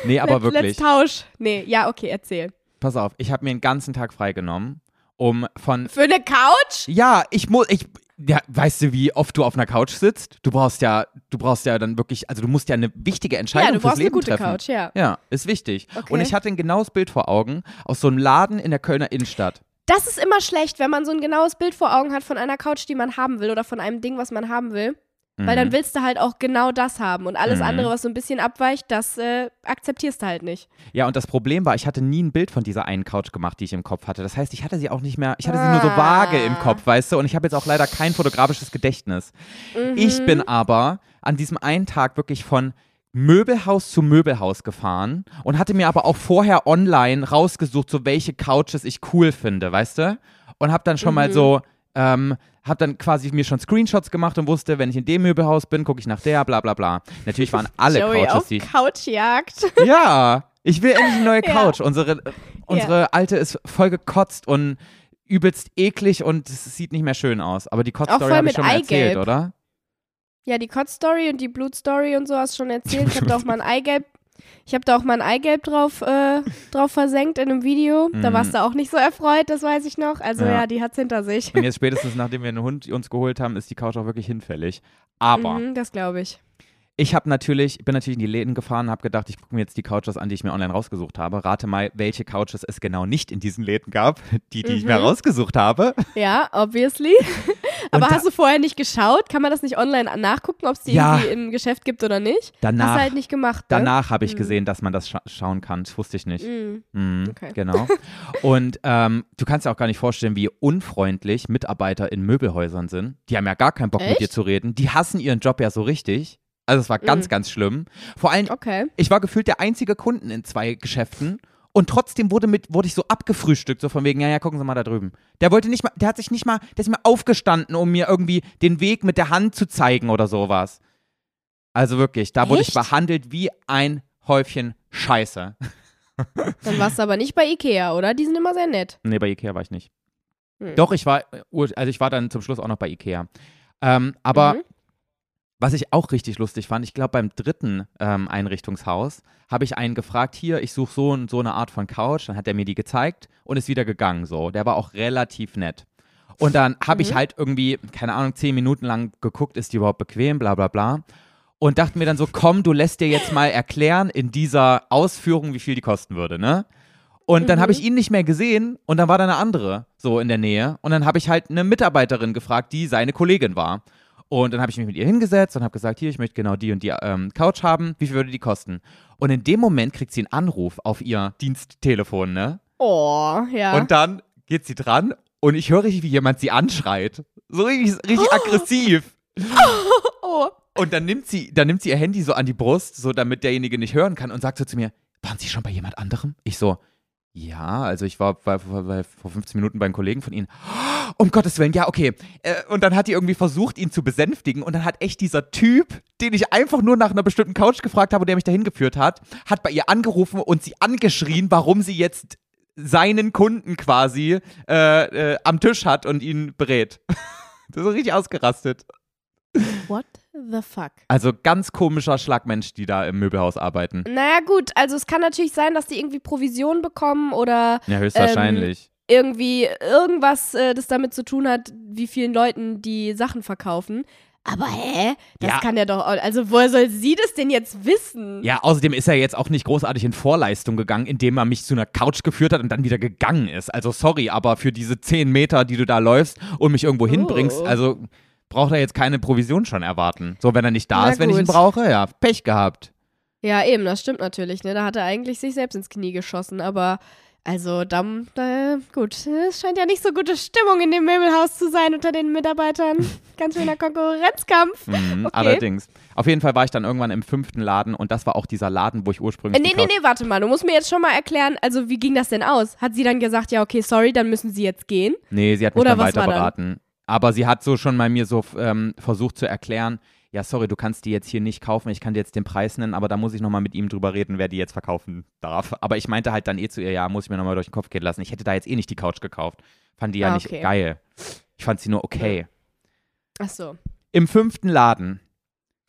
Nee, aber let's, wirklich. Let's Tausch. Nee, ja, okay, erzähl. Pass auf, ich habe mir einen ganzen Tag freigenommen, um von Für eine Couch? Ja, ich muss, ich, ja, weißt du, wie oft du auf einer Couch sitzt? Du brauchst ja, du brauchst ja dann wirklich, also du musst ja eine wichtige Entscheidung Ja, du brauchst eine Leben gute treffen. Couch, ja. Ja, ist wichtig. Okay. Und ich hatte ein genaues Bild vor Augen aus so einem Laden in der Kölner Innenstadt. Das ist immer schlecht, wenn man so ein genaues Bild vor Augen hat von einer Couch, die man haben will oder von einem Ding, was man haben will. Weil dann Mhm. willst du halt auch genau das haben. Und alles Mhm. andere, was so ein bisschen abweicht, das äh, akzeptierst du halt nicht. Ja, und das Problem war, ich hatte nie ein Bild von dieser einen Couch gemacht, die ich im Kopf hatte. Das heißt, ich hatte sie auch nicht mehr, ich hatte sie nur so Ah. vage im Kopf, weißt du? Und ich habe jetzt auch leider kein fotografisches Gedächtnis. Ich Mhm. bin aber an diesem einen Tag wirklich von Möbelhaus zu Möbelhaus gefahren und hatte mir aber auch vorher online rausgesucht, so welche Couches ich cool finde, weißt du? Und habe dann schon mal Mhm. so, ähm, habe dann quasi mir schon Screenshots gemacht und wusste, wenn ich in dem Möbelhaus bin, gucke ich nach der, bla bla bla. Natürlich waren alle Joey Couches, auf die Couchjagd. ja, ich will endlich eine neue Ja. Couch. Unsere, unsere alte ist voll gekotzt und übelst eklig und es sieht nicht mehr schön aus. Aber die Kotz-Story habe ich mit schon mal erzählt, oder? Ja, die Kotz-Story und die Blut-Story und so hast du schon erzählt. Ich habe da auch mal ein Eigelb. Ich habe da auch mal ein Eigelb drauf, äh, drauf versenkt in einem Video. Da Mhm. warst du auch nicht so erfreut, das weiß ich noch. Also Ja. ja, die hat's hinter sich. Und jetzt spätestens, nachdem wir einen Hund uns geholt haben, ist die Couch auch wirklich hinfällig. Aber Mhm, das glaube ich. ich habe natürlich, bin natürlich in die Läden gefahren, habe gedacht, ich gucke mir jetzt die Couches an, die ich mir online rausgesucht habe. Rate mal, welche Couches es genau nicht in diesen Läden gab, die, die ich mir Mhm. rausgesucht habe. Ja, obviously. Aber hast du vorher nicht geschaut? Kann man das nicht online nachgucken, ob es die Ja. irgendwie im Geschäft gibt oder nicht? Danach, Hast du halt nicht gemacht, ne? danach habe ich Mhm. gesehen, dass man das scha schauen kann. Das wusste ich nicht. Mhm. Mhm, Okay. Genau. Und ähm, du kannst dir auch gar nicht vorstellen, wie unfreundlich Mitarbeiter in Möbelhäusern sind. Die haben ja gar keinen Bock mit Echt? dir zu reden. Die hassen ihren Job ja so richtig. Also es war ganz, Mhm. ganz schlimm. Vor allem, Okay. ich war gefühlt der einzige Kunden in zwei Geschäften. Und trotzdem wurde, mit, wurde ich so abgefrühstückt, so von wegen, ja, ja, gucken Sie mal da drüben. Der wollte nicht mal, der hat sich nicht mal, der ist mir aufgestanden, um mir irgendwie den Weg mit der Hand zu zeigen oder sowas. Also wirklich, da wurde ich Echt? behandelt wie ein Häufchen Scheiße. Dann warst du aber nicht bei Ikea, oder? Die sind immer sehr nett. Nee, bei Ikea war ich nicht. Hm. Doch, ich war, also ich war dann zum Schluss auch noch bei Ikea. Ähm, aber Mhm. Was ich auch richtig lustig fand, ich glaube beim dritten ähm, Einrichtungshaus habe ich einen gefragt, hier, ich suche so, so eine Art von Couch, dann hat er mir die gezeigt und ist wieder gegangen so. Der war auch relativ nett. Und dann habe ich Mhm. halt irgendwie, keine Ahnung, zehn Minuten lang geguckt, ist die überhaupt bequem, bla bla bla. Und dachte mir dann so, komm, du lässt dir jetzt mal erklären in dieser Ausführung, wie viel die kosten würde, ne? Und dann Mhm. habe ich ihn nicht mehr gesehen und dann war da eine andere so in der Nähe. Und dann habe ich halt eine Mitarbeiterin gefragt, die seine Kollegin war. Und dann habe ich mich mit ihr hingesetzt und habe gesagt, hier, ich möchte genau die und die ähm, Couch haben. Wie viel würde die kosten? Und in dem Moment kriegt sie einen Anruf auf ihr Diensttelefon, ne? Oh, ja. Und dann geht sie dran und ich höre richtig, wie jemand sie anschreit. So richtig, richtig aggressiv. oh. Und dann nimmt sie, dann nimmt sie ihr Handy so an die Brust, so damit derjenige nicht hören kann und sagt so zu mir, waren Sie schon bei jemand anderem? Ich so, ja, also ich war, war, war, vor 15 Minuten bei einem Kollegen von Ihnen. Um Gottes Willen, ja, okay. Äh, Und dann hat die irgendwie versucht, ihn zu besänftigen. Und dann hat echt dieser Typ, den ich einfach nur nach einer bestimmten Couch gefragt habe, der mich dahin geführt hat, hat bei ihr angerufen und sie angeschrien, warum sie jetzt seinen Kunden quasi äh, äh, am Tisch hat und ihn berät. Das ist richtig ausgerastet. What The fuck? Also ganz komischer Schlagmensch, die da im Möbelhaus arbeiten. Naja, gut, also es kann natürlich sein, dass die irgendwie Provision bekommen oder Ja, höchstwahrscheinlich. irgendwie irgendwas, äh, das damit zu tun hat, wie vielen Leuten die Sachen verkaufen. Aber hä? Das Ja. kann ja doch. Also, woher soll sie das denn jetzt wissen? Ja, außerdem ist er jetzt auch nicht großartig in Vorleistung gegangen, indem er mich zu einer Couch geführt hat und dann wieder gegangen ist. Also sorry, aber für diese 10 Meter, die du da läufst und mich irgendwo hinbringst, Oh. also braucht er jetzt keine Provision schon erwarten. So, wenn er nicht da Na ist, wenn ich ihn gut. brauche, ja, Pech gehabt. Ja, eben, das stimmt natürlich. Ne? Da hat er eigentlich sich selbst ins Knie geschossen. Aber, also, dann, äh, gut. Es scheint ja nicht so gute Stimmung in dem Möbelhaus zu sein unter den Mitarbeitern. Ganz schöner Konkurrenzkampf. Mhm, Okay. Allerdings. Auf jeden Fall war ich dann irgendwann im fünften Laden und das war auch dieser Laden, wo ich Äh, ursprünglich nee, die nee, Couch nee, warte mal. Du musst mir jetzt schon mal erklären, also, wie ging das denn aus? Hat sie dann gesagt, ja, okay, sorry, dann müssen sie jetzt gehen? Nee, sie hat mich Oder dann weiter dann? Aber sie hat so schon bei mir so ähm, versucht zu erklären, ja, sorry, du kannst die jetzt hier nicht kaufen, ich kann dir jetzt den Preis nennen, aber da muss ich nochmal mit ihm drüber reden, wer die jetzt verkaufen darf. Aber ich meinte halt dann eh zu ihr, ja, muss ich mir nochmal durch den Kopf gehen lassen. Ich hätte da jetzt eh nicht die Couch gekauft. Fand die ja Ah, nicht okay. geil. Ich fand sie nur okay. Ach so. Im fünften Laden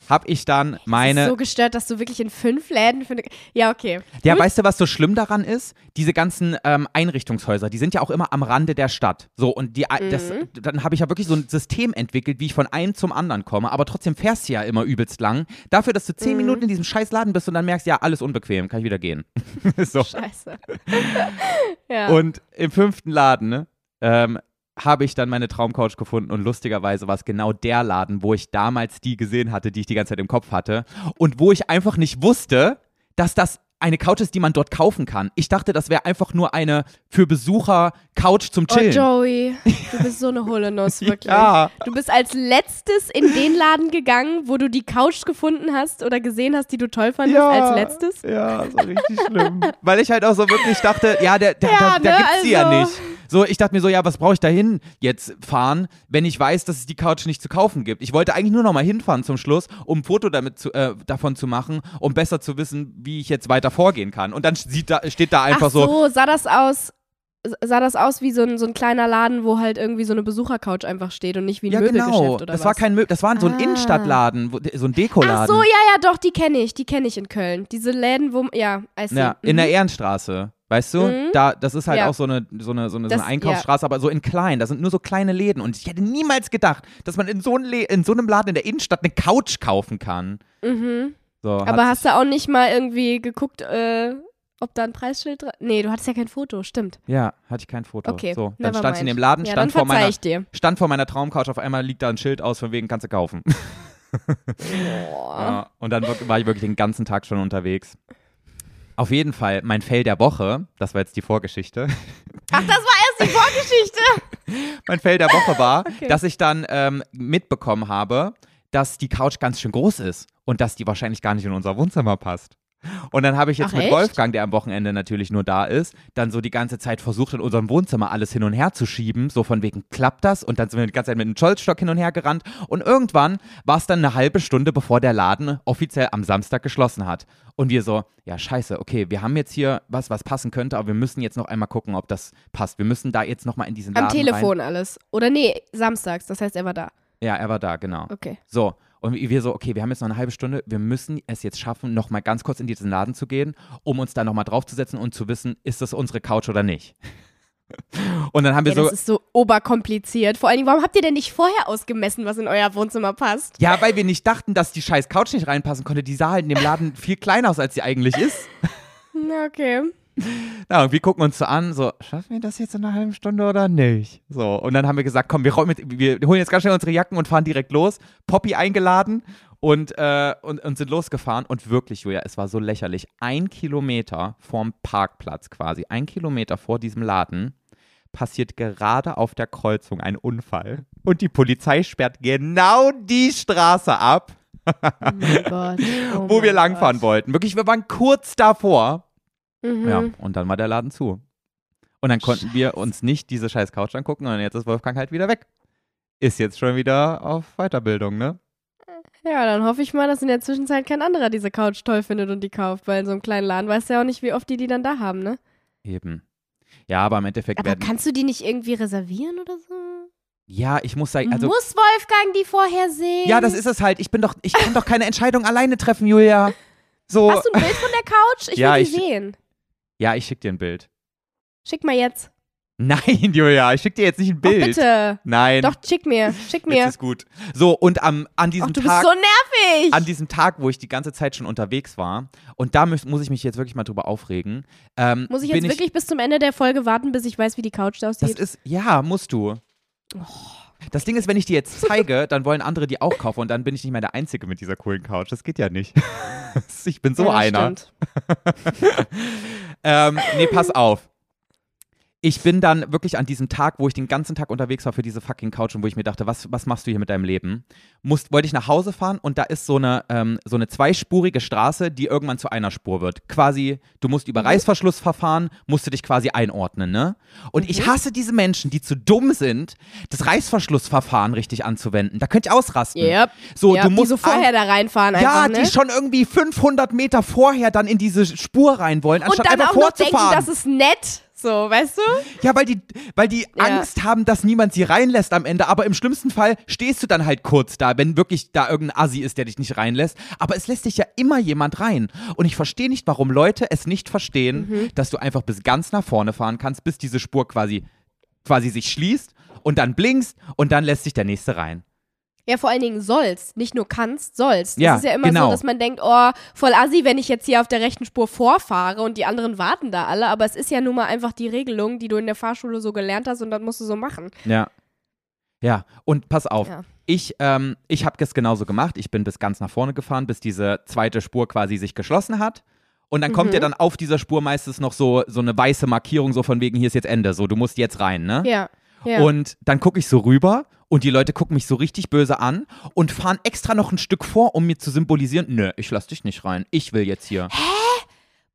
habe ich dann meine. Ist so gestört, dass du wirklich in fünf Läden für eine. Ja, okay. Ja, Gut. weißt du, was so schlimm daran ist? Diese ganzen ähm, Einrichtungshäuser, die sind ja auch immer am Rande der Stadt. So, und die, das, Mhm. dann habe ich ja wirklich so ein System entwickelt, wie ich von einem zum anderen komme, aber trotzdem fährst du ja immer übelst lang. Dafür, dass du zehn Mhm. Minuten in diesem scheiß Laden bist und dann merkst, ja, alles unbequem, kann ich wieder gehen. so. Scheiße. ja. Und im fünften Laden ne, ähm, habe ich dann meine Traumcouch gefunden und lustigerweise war es genau der Laden, wo ich damals die gesehen hatte, die ich die ganze Zeit im Kopf hatte und wo ich einfach nicht wusste, dass das eine Couch ist, die man dort kaufen kann. Ich dachte, das wäre einfach nur eine für Besucher Couch zum Oh, Chillen. Joey, du bist so eine hohle Nuss, wirklich. Ja. Du bist als letztes in den Laden gegangen, wo du die Couch gefunden hast oder gesehen hast, die du toll fandest, als letztes. Ja, so richtig schlimm. Weil ich halt auch so wirklich dachte, ja, der, der, Ja, da, da ne, gibt's sie ja also- nicht. So, ich dachte mir so, ja, was brauche ich dahin jetzt fahren, wenn ich weiß, dass es die Couch nicht zu kaufen gibt? Ich wollte eigentlich nur noch mal hinfahren zum Schluss, um ein Foto damit zu, äh, davon zu machen, um besser zu wissen, wie ich jetzt weiter vorgehen kann. Und dann sieht da, steht da einfach Ach so, so, sah das aus. Sah das aus wie so ein, so ein kleiner Laden, wo halt irgendwie so eine Besuchercouch einfach steht und nicht wie ein ja Möbelgeschäft genau, oder das was? war kein Möbel, das war so ein Ah. Innenstadtladen, wo, so ein Dekoladen. Ach so, ja, ja, doch, die kenne ich, die kenne ich in Köln. Diese Läden, wo, ja, I see. Ja, in Mhm. der Ehrenstraße. Weißt du, Mhm. da, das ist halt Ja. auch so eine, so eine, so eine, so eine Einkaufsstraße, aber so in klein. Da sind nur so kleine Läden. Und ich hätte niemals gedacht, dass man in so, ein in so einem Laden in der Innenstadt eine Couch kaufen kann. Mhm. So, Aber hast du auch nicht mal irgendwie geguckt, äh, ob da ein Preisschild dran. Nee, du hattest ja kein Foto, stimmt. Ja, hatte ich kein Foto. Okay. So, dann stand ich in mind. dem Laden, ja, stand, vor meiner, stand vor meiner Traumcouch, auf einmal liegt da ein Schild aus, von wegen kannst du kaufen. Ja, und dann war ich wirklich den ganzen Tag schon unterwegs. Auf jeden Fall, mein Fail der Woche, das war jetzt die Vorgeschichte. Ach, das war erst die Vorgeschichte. mein Fail der Woche war, Okay. dass ich dann ähm, mitbekommen habe, dass die Couch ganz schön groß ist und dass die wahrscheinlich gar nicht in unser Wohnzimmer passt. Und dann habe ich jetzt Ach, mit echt? Wolfgang, der am Wochenende natürlich nur da ist, dann so die ganze Zeit versucht, in unserem Wohnzimmer alles hin und her zu schieben. So von wegen, klappt das? Und dann sind wir die ganze Zeit mit einem Scholzstock hin und her gerannt. Und irgendwann war es dann eine halbe Stunde, bevor der Laden offiziell am Samstag geschlossen hat. Und wir so, ja, scheiße, okay, wir haben jetzt hier was, was passen könnte, aber wir müssen jetzt noch einmal gucken, ob das passt. Wir müssen da jetzt noch mal in diesen Laden Am rein. Telefon alles. Oder nee, samstags, das heißt, er war da. Ja, er war da, genau. Okay. So, und wir so, okay, wir haben jetzt noch eine halbe Stunde, wir müssen es jetzt schaffen, noch mal ganz kurz in diesen Laden zu gehen, um uns da noch mal draufzusetzen und zu wissen, ist das unsere Couch oder nicht. Und dann haben wir Ja, so, das ist so oberkompliziert. Vor allen Dingen, warum habt ihr denn nicht vorher ausgemessen, was in euer Wohnzimmer passt? ja, weil wir nicht dachten, dass die scheiß Couch nicht reinpassen konnte. Die sah halt in dem Laden viel kleiner aus, als sie eigentlich ist. Okay. Ja, und wir gucken uns so an, so, schaffen wir das jetzt in einer halben Stunde oder nicht? So, und dann haben wir gesagt, komm, wir, mit, wir holen jetzt ganz schnell unsere Jacken und fahren direkt los. Poppy eingeladen und, äh, und, und sind losgefahren. Und wirklich, Julia, es war so lächerlich. Ein Kilometer vorm Parkplatz quasi, ein Kilometer vor diesem Laden, passiert gerade auf der Kreuzung ein Unfall. Und die Polizei sperrt genau die Straße ab, Oh mein Gott. Oh wo wir mein langfahren Gott. wollten. Wirklich, wir waren kurz davor. Mhm. Ja, und dann war der Laden zu. Und dann konnten wir uns nicht diese scheiß Couch angucken und jetzt ist Wolfgang halt wieder weg. Ist jetzt schon wieder auf Weiterbildung, ne? Ja, dann hoffe ich mal, dass in der Zwischenzeit kein anderer diese Couch toll findet und die kauft, weil in so einem kleinen Laden weißt du ja auch nicht, wie oft die die dann da haben, ne? Eben. Ja, aber im Endeffekt Aber werden. kannst du die nicht irgendwie reservieren oder so? Ja, ich muss sagen, also. Muss Wolfgang die vorher sehen? Ja, das ist es halt. Ich bin doch, ich kann doch keine Entscheidung alleine treffen, Julia. So. Hast du ein Bild von der Couch? Ich Ja, will die ich- sehen. Ja, ich schick dir ein Bild. Schick mal jetzt. Nein, Julia, ich schick dir jetzt nicht ein Doch, Bild. bitte. Nein. Doch, schick mir. Schick Jetzt mir. ist gut. So, und am, an diesem Ach, du Tag. bist so nervig. an diesem Tag, wo ich die ganze Zeit schon unterwegs war, und da muss, muss ich mich jetzt wirklich mal drüber aufregen. Ähm, Muss ich jetzt wirklich bis zum Ende der Folge warten, bis ich weiß, wie die Couch Das aussieht? ist, ja, musst du. Oh. Das Ding ist, wenn ich die jetzt zeige, dann wollen andere die auch kaufen und dann bin ich nicht mehr der Einzige mit dieser coolen Couch. Das geht ja nicht. ich bin so Ja, das einer. Ähm, nee, pass auf. Ich bin dann wirklich an diesem Tag, wo ich den ganzen Tag unterwegs war für diese fucking Couch und wo ich mir dachte, was, was machst du hier mit deinem Leben? Musst, wollte ich nach Hause fahren und da ist so eine, ähm, so eine zweispurige Straße, die irgendwann zu einer Spur wird. Quasi, du musst Mhm. über Reißverschlussverfahren, musst du dich quasi einordnen, ne? Und ich Mhm. hasse diese Menschen, die zu dumm sind, das Reißverschlussverfahren richtig anzuwenden. Da könnt ihr ausrasten. Yep. So, ja, du die musst so vorher da reinfahren ja, einfach, ne? die schon irgendwie 500 Meter vorher dann in diese Spur rein wollen, Und anstatt dann einfach auch noch denken, vorzufahren. das ist nett. So, weißt du? Ja, weil die, weil die Ja. Angst haben, dass niemand sie reinlässt am Ende. Aber im schlimmsten Fall stehst du dann halt kurz da, wenn wirklich da irgendein Assi ist, der dich nicht reinlässt. Aber es lässt dich ja immer jemand rein. Und ich verstehe nicht, warum Leute es nicht verstehen, Mhm. dass du einfach bis ganz nach vorne fahren kannst, bis diese Spur quasi, quasi sich schließt und dann blinkst und dann lässt sich der nächste rein. Ja, vor allen Dingen sollst. Nicht nur kannst, sollst. Das Ja, ist ja immer genau. so, dass man denkt, oh, voll assi, wenn ich jetzt hier auf der rechten Spur vorfahre und die anderen warten da alle. Aber es ist ja nun mal einfach die Regelung, die du in der Fahrschule so gelernt hast und das musst du so machen. Ja. Ja, und pass auf. Ja. Ich, ähm, ich habe das genauso gemacht. Ich bin bis ganz nach vorne gefahren, bis diese zweite Spur quasi sich geschlossen hat. Und dann kommt Mhm. ja dann auf dieser Spur meistens noch so, so eine weiße Markierung, so von wegen, hier ist jetzt Ende, so, du musst jetzt rein, ne? Ja. ja. Und dann gucke ich so rüber und die Leute gucken mich so richtig böse an und fahren extra noch ein Stück vor, um mir zu symbolisieren, nö, ich lass dich nicht rein, ich will jetzt hier.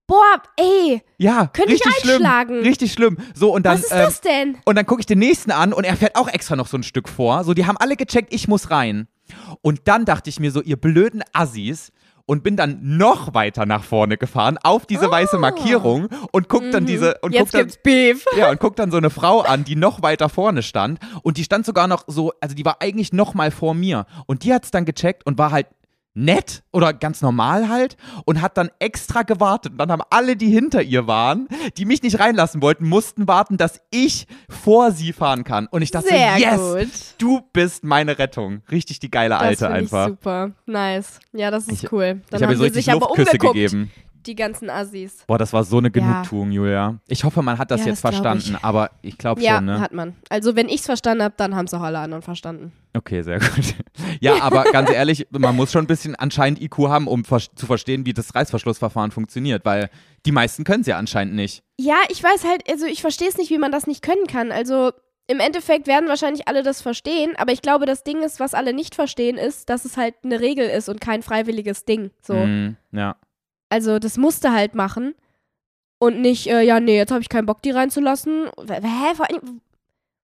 Boah, ey, Ja, Könnte ich einschlagen. schlimm, richtig schlimm. So und dann was ist ähm, das denn? und dann gucke ich den nächsten an und er fährt auch extra noch so ein Stück vor. So, die haben alle gecheckt, ich muss rein. Und dann dachte ich mir so, ihr blöden Assis. Und bin dann noch weiter nach vorne gefahren auf diese weiße Markierung und guck dann diese und guck Oh. Mhm. Jetzt dann, gibt's Beef. ja, und guck dann so eine Frau an, die noch weiter vorne stand. Und die stand sogar noch so, also die war eigentlich noch mal vor mir. Und die hat's dann gecheckt und war halt nett oder ganz normal halt und hat dann extra gewartet. Und dann haben alle, die hinter ihr waren, die mich nicht reinlassen wollten, mussten warten, dass ich vor sie fahren kann. Und ich dachte, Sehr yes, gut. du bist meine Rettung. Richtig die geile Das Alte finde ich einfach. super. Nice. Ja, das ist Ich- cool. Dann ich habe so sie richtig sich aber Luftküsse gegeben. die ganzen Assis. Boah, das war so eine Ja. Genugtuung, Julia. Ich hoffe, man hat das Ja, jetzt das verstanden, ich. aber ich glaube Ja, schon, ne? hat man. Also wenn ich's verstanden habe, dann haben es auch alle anderen verstanden. Okay, sehr gut. Ja, aber ganz ehrlich, man muss schon ein bisschen anscheinend IQ haben, um ver zu verstehen, wie das Reißverschlussverfahren funktioniert, weil die meisten können es ja anscheinend nicht. Ja, ich weiß halt, also ich verstehe es nicht, wie man das nicht können kann. Also im Endeffekt werden wahrscheinlich alle das verstehen, aber ich glaube, das Ding ist, was alle nicht verstehen, ist, dass es halt eine Regel ist und kein freiwilliges Ding. So. Mm, ja. Also das musste halt machen und nicht, äh, ja, nee, jetzt habe ich keinen Bock, die reinzulassen. Hä?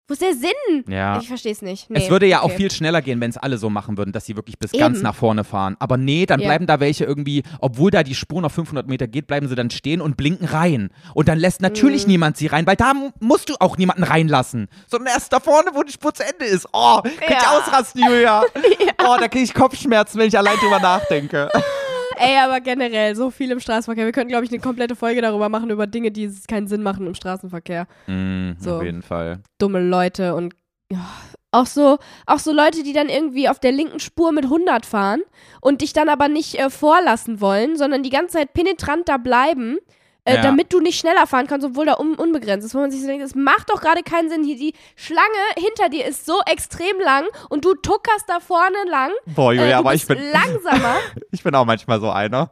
Wo ist der Sinn? Ja. Ich verstehe es nicht. Nee. es würde ja auch okay. viel schneller gehen, wenn es alle so machen würden, dass sie wirklich bis Eben. ganz nach vorne fahren. Aber nee, dann Ja. bleiben da welche irgendwie, obwohl da die Spur noch 500 Meter geht, bleiben sie dann stehen und blinken rein. Und dann lässt natürlich Mhm. niemand sie rein, weil da mu- musst du auch niemanden reinlassen. Sondern erst da vorne, wo die Spur zu Ende ist. Oh, ihr Ja. ausrasten, Julia. Oh, da kriege ich Kopfschmerzen, wenn ich allein drüber nachdenke. Ey, aber generell so viel im Straßenverkehr. Wir könnten, glaube ich, eine komplette Folge darüber machen, über Dinge, die keinen Sinn machen im Straßenverkehr. Mm, So. Auf jeden Fall. dumme Leute und ja, auch so auch so Leute, die dann irgendwie auf der linken Spur mit 100 fahren und dich dann aber nicht äh, vorlassen wollen, sondern die ganze Zeit penetrant da bleiben. Äh, Ja. Damit du nicht schneller fahren kannst, obwohl da un unbegrenzt ist. Wo man sich so denkt, es macht doch gerade keinen Sinn. Hier, die Schlange hinter dir ist so extrem lang und du tuckerst da vorne lang. Boah, Äh, Julia, du aber bist ich bin, langsamer, ich bin auch manchmal so einer.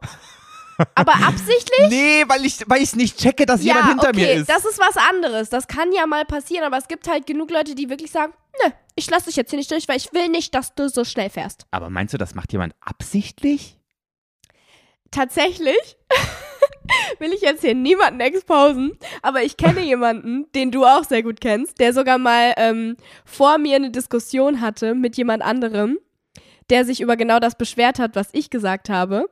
aber absichtlich. Nee, weil ich weil ich nicht checke, dass jemand hinter okay, mir ist. das ist was anderes. Das kann ja mal passieren, aber es gibt halt genug Leute, die wirklich sagen, nö, ich lasse dich jetzt hier nicht durch, weil ich will nicht, dass du so schnell fährst. aber meinst du, das macht jemand absichtlich? Tatsächlich will ich jetzt hier niemanden exposen, aber ich kenne jemanden, den du auch sehr gut kennst, der sogar mal ähm, vor mir eine Diskussion hatte mit jemand anderem, der sich über genau das beschwert hat, was ich gesagt habe.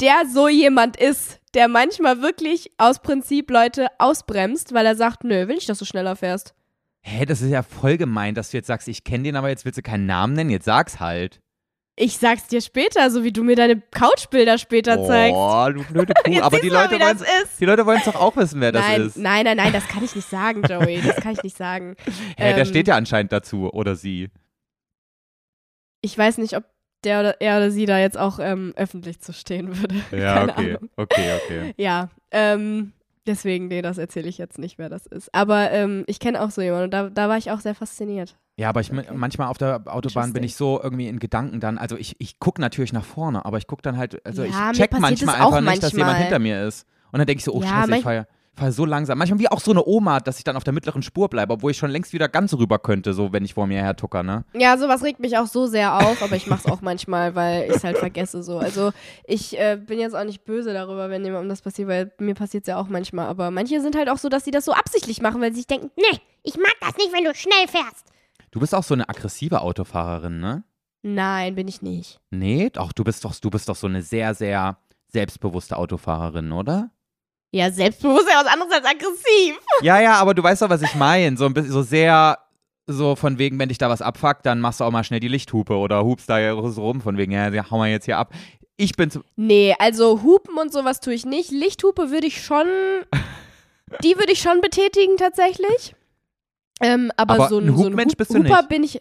Der so jemand ist, der manchmal wirklich aus Prinzip Leute ausbremst, weil er sagt, nö, will ich, dass du schneller fährst. Hä, das ist ja voll gemein, dass du jetzt sagst, ich kenne den, aber jetzt willst du keinen Namen nennen, jetzt sag's halt. Ich sag's dir später, so wie du mir deine Couchbilder später zeigst. Oh, du blöde Kuh. Aber die mal, Leute das ist. die Leute wollen doch auch wissen, wer das nein, ist. nein, nein, nein, das kann ich nicht sagen, Joey. Das kann ich nicht sagen. Hä, der Ähm, steht ja anscheinend dazu, oder sie. Ich weiß nicht, ob der oder er oder sie da jetzt auch ähm, öffentlich zu stehen würde. Ja, Keine okay. Ahnung. Okay, okay. Ja, ähm, deswegen, nee, das erzähle ich jetzt nicht, wer das ist. Aber ähm, ich kenne auch so jemanden und da, da war ich auch sehr fasziniert. Ja, aber ich Okay. manchmal auf der Autobahn bin ich so irgendwie in Gedanken dann. Also ich, ich gucke natürlich nach vorne, aber ich gucke dann halt, also Ja, ich check passiert manchmal es einfach nicht, dass jemand manchmal. hinter mir ist. Und dann denke ich so, oh Ja, scheiße, ich fahre fahr so langsam. Manchmal wie auch so eine Oma, dass ich dann auf der mittleren Spur bleibe, obwohl ich schon längst wieder ganz rüber könnte, so wenn ich vor mir her tucker, ne? Ja, sowas regt mich auch so sehr auf, aber ich mach's auch manchmal, weil ich es halt vergesse so. Also ich äh, bin jetzt auch nicht böse darüber, wenn jemandem das passiert, weil mir passiert's ja auch manchmal. Aber manche sind halt auch so, dass sie das so absichtlich machen, weil sie sich denken, Nee, ich mag das nicht, wenn du schnell fährst. Du bist auch so eine aggressive Autofahrerin, ne? nein, bin ich nicht. Nee, doch, du bist doch, du bist doch so eine sehr, sehr selbstbewusste Autofahrerin, oder? Ja, selbstbewusst ist ja was anderes als aggressiv. Ja, ja, aber du weißt doch, was ich meine. So ein bisschen, so sehr, so von wegen, wenn dich da was abfuckt, dann machst du auch mal schnell die Lichthupe oder hupst da so rum, von wegen, ja, hau mal jetzt hier ab. Ich bin zum, Nee, also Hupen und sowas tue ich nicht. Lichthupe würde ich schon, die würde ich schon betätigen tatsächlich. Ähm, aber, Aber so ein ein, so Hupmensch Hup- bist du Huper nicht. bin ich.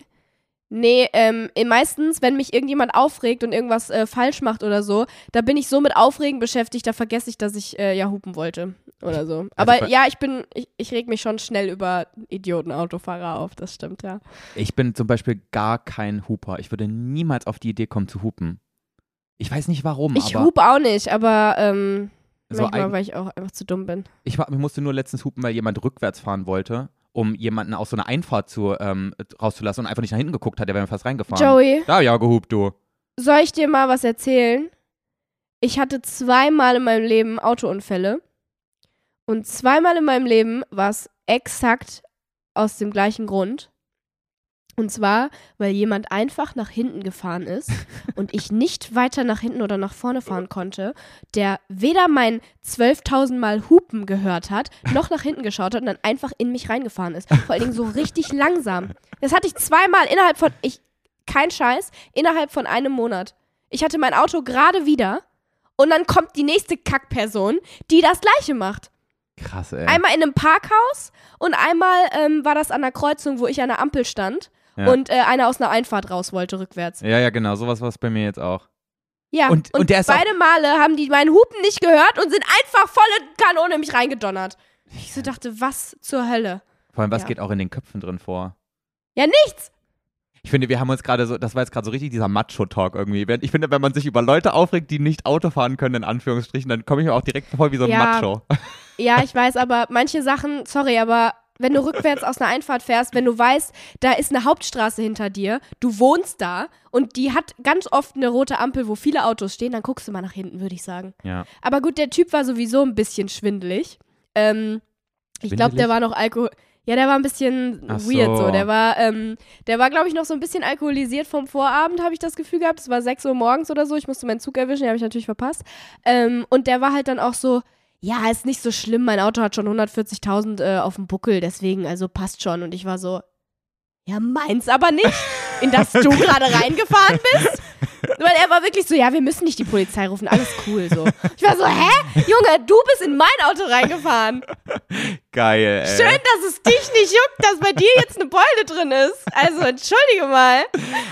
Nee, ähm, meistens, wenn mich irgendjemand aufregt und irgendwas äh, falsch macht oder so, da bin ich so mit Aufregen beschäftigt, da vergesse ich, dass ich äh, ja hupen wollte oder so. Aber bei- ja, ich bin, ich, ich reg mich schon schnell über Idioten-Autofahrer auf, das stimmt, ja. ich bin zum Beispiel gar kein Huper. Ich würde niemals auf die Idee kommen zu hupen. Ich weiß nicht warum, Ich aber hupe auch nicht, aber ähm, so manchmal, weil ich auch einfach zu dumm bin. ich, ich musste nur letztens hupen, weil jemand rückwärts fahren wollte, um jemanden aus so einer Einfahrt zu, ähm, rauszulassen und einfach nicht nach hinten geguckt hat, der wäre mir fast reingefahren. Joey, Da auch gehupt, du. Soll ich dir mal was erzählen? Ich hatte zweimal in meinem Leben Autounfälle. Und zweimal in meinem Leben war es exakt aus dem gleichen Grund. Und zwar, weil jemand einfach nach hinten gefahren ist und ich nicht weiter nach hinten oder nach vorne fahren konnte, der weder mein 12.000 Mal Hupen gehört hat, noch nach hinten geschaut hat und dann einfach in mich reingefahren ist. Vor allen Dingen so richtig langsam. Das hatte ich zweimal innerhalb von, ich, kein Scheiß, innerhalb von einem Monat. Ich hatte mein Auto gerade wieder und dann kommt die nächste Kackperson, die das gleiche macht. Krass, ey. Einmal in einem Parkhaus und einmal ähm, war das an der Kreuzung, wo ich an der Ampel stand Ja. und äh, einer aus einer Einfahrt raus wollte rückwärts. ja, ja, genau, sowas war es bei mir jetzt auch. Ja, Und- und auch- beide Male haben die meinen Hupen nicht gehört und sind einfach volle Kanone in mich reingedonnert. Ich so dachte, was zur Hölle? Vor allem, was Ja. geht auch in den Köpfen drin vor? Ja, nichts. Ich finde, wir haben uns gerade so, das war jetzt gerade so richtig dieser Macho-Talk irgendwie. Ich finde, wenn man sich über Leute aufregt, die nicht Auto fahren können, in Anführungsstrichen, dann komme ich mir auch direkt vor wie so ein Ja. Macho. Ja, ich weiß, aber manche Sachen, sorry, aber wenn du rückwärts aus einer Einfahrt fährst, wenn du weißt, da ist eine Hauptstraße hinter dir, du wohnst da und die hat ganz oft eine rote Ampel, wo viele Autos stehen, dann guckst du mal nach hinten, würde ich sagen. Ja. Aber gut, der Typ war sowieso ein bisschen schwindelig. Ähm, ich glaube, der war noch Alkohol. Ja, der war ein bisschen Ach weird so. so. Der war, ähm, der war, glaube ich, noch so ein bisschen alkoholisiert vom Vorabend, habe ich das Gefühl gehabt. Es war 6 Uhr morgens oder so. Ich musste meinen Zug erwischen, den habe ich natürlich verpasst. Ähm, und der war halt dann auch so, ja, ist nicht so schlimm, mein Auto hat schon 140.000 äh, auf dem Buckel, deswegen, also passt schon. Und ich war so, ja, meins aber nicht, in das du gerade reingefahren bist. Weil er war wirklich so, ja, wir müssen nicht die Polizei rufen, alles cool so. Ich war so, hä? Junge, du bist in mein Auto reingefahren. Geil, ey. Schön, dass es dich nicht juckt, dass bei dir jetzt eine Beule drin ist. Also, entschuldige mal.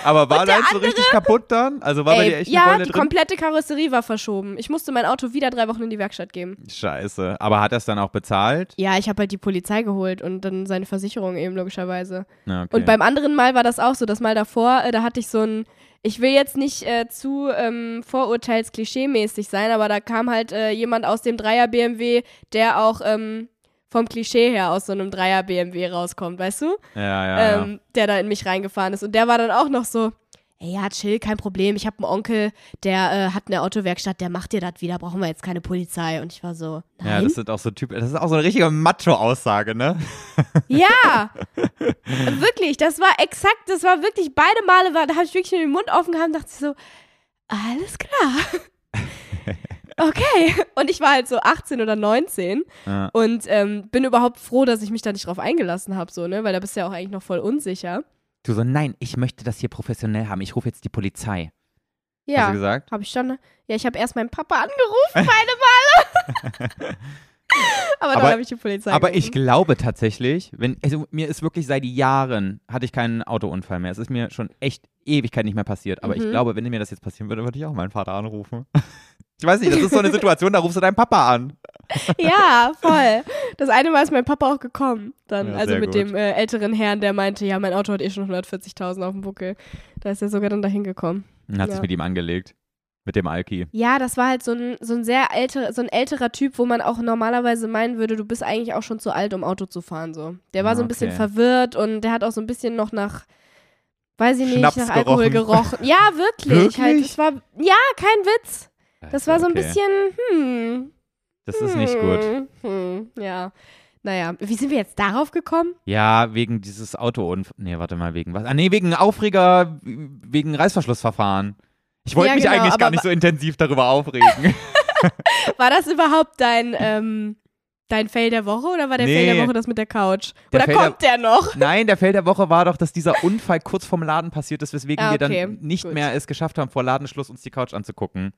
Aber war deins so richtig kaputt dann? Also war bei dir Ey, echt ja, eine Beule die drin? komplette Karosserie war verschoben. Ich musste mein Auto wieder drei Wochen in die Werkstatt geben. Scheiße. Aber hat er es dann auch bezahlt? Ja, ich habe halt die Polizei geholt und dann seine Versicherung eben logischerweise. Ja, okay. Und beim anderen Mal war das auch so. Das Mal davor, äh, da hatte ich so ein, ich will jetzt nicht äh, zu ähm, vorurteils-klischee-mäßig sein, aber da kam halt äh, jemand aus dem Dreier BMW, der auch ähm, vom Klischee her aus so einem Dreier BMW rauskommt, weißt du? ja, ja, ja. ähm, der da in mich reingefahren ist. Und der war dann auch noch so, ey, ja, chill, kein Problem. Ich habe einen Onkel, der äh, hat eine Autowerkstatt, der macht dir das wieder, brauchen wir jetzt keine Polizei. Und ich war so, Ja, nein. das sind auch so Typ, das ist auch so eine richtige Macho-Aussage, ne? Ja, wirklich, das war exakt, das war wirklich, beide Male war, da habe ich wirklich nur den Mund offen gehabt und dachte so, alles klar. okay. Und ich war halt so 18 oder 19 Ja. und ähm, bin überhaupt froh, dass ich mich da nicht drauf eingelassen habe, so, ne? Weil da bist du ja auch eigentlich noch voll unsicher. Du so, nein, ich möchte das hier professionell haben. Ich rufe jetzt die Polizei. Hast du Ja, gesagt? habe ich schon. Ja, ich habe erst meinen Papa angerufen, beide Male. aber dann habe ich die Polizei Aber ich gerufen. glaube tatsächlich, wenn, also mir ist wirklich seit Jahren, hatte ich keinen Autounfall mehr. Es ist mir schon echt Ewigkeit nicht mehr passiert. Aber ich Mhm. glaube, wenn mir das jetzt passieren würde, würde ich auch meinen Vater anrufen. Ich weiß nicht, das ist so eine Situation, da rufst du deinen Papa an. Ja, voll. Das eine Mal ist mein Papa auch gekommen. Dann, Ja, also mit gut. dem äh, älteren Herrn, der meinte, ja, mein Auto hat eh schon 140.000 auf dem Buckel. Da ist er sogar dann dahin gekommen. Und hat sich Ja. mit ihm angelegt. Mit dem Alki. Ja, das war halt so ein, so ein sehr älter, so ein älterer Typ, wo man auch normalerweise meinen würde, du bist eigentlich auch schon zu alt, um Auto zu fahren. So. Der war so ein bisschen verwirrt und der hat auch so ein bisschen noch nach, weiß ich nicht, Schnaps nach Alkohol gerochen. gerochen. Ja, wirklich. Halt, Wirklich? es war, ja, kein Witz. Das war so ein Okay. bisschen, hm. Das ist nicht gut. Hm, hm, ja. Naja, wie sind wir jetzt darauf gekommen? Ja, wegen dieses Autounfall. Nee, warte mal, wegen was? Ah, nee, wegen Aufreger, wegen Reißverschlussverfahren. Ich wollte Ja, mich genau, eigentlich gar nicht so intensiv darüber aufregen. War das überhaupt dein, ähm, dein Fail der Woche oder war der Fail Nee. der Woche das mit der Couch? Der oder Fail der- kommt der noch? Nein, der Fail der Woche war doch, dass dieser Unfall kurz vorm Laden passiert ist, weswegen Ah, wir dann okay, nicht gut. mehr es geschafft haben, vor Ladenschluss uns die Couch anzugucken.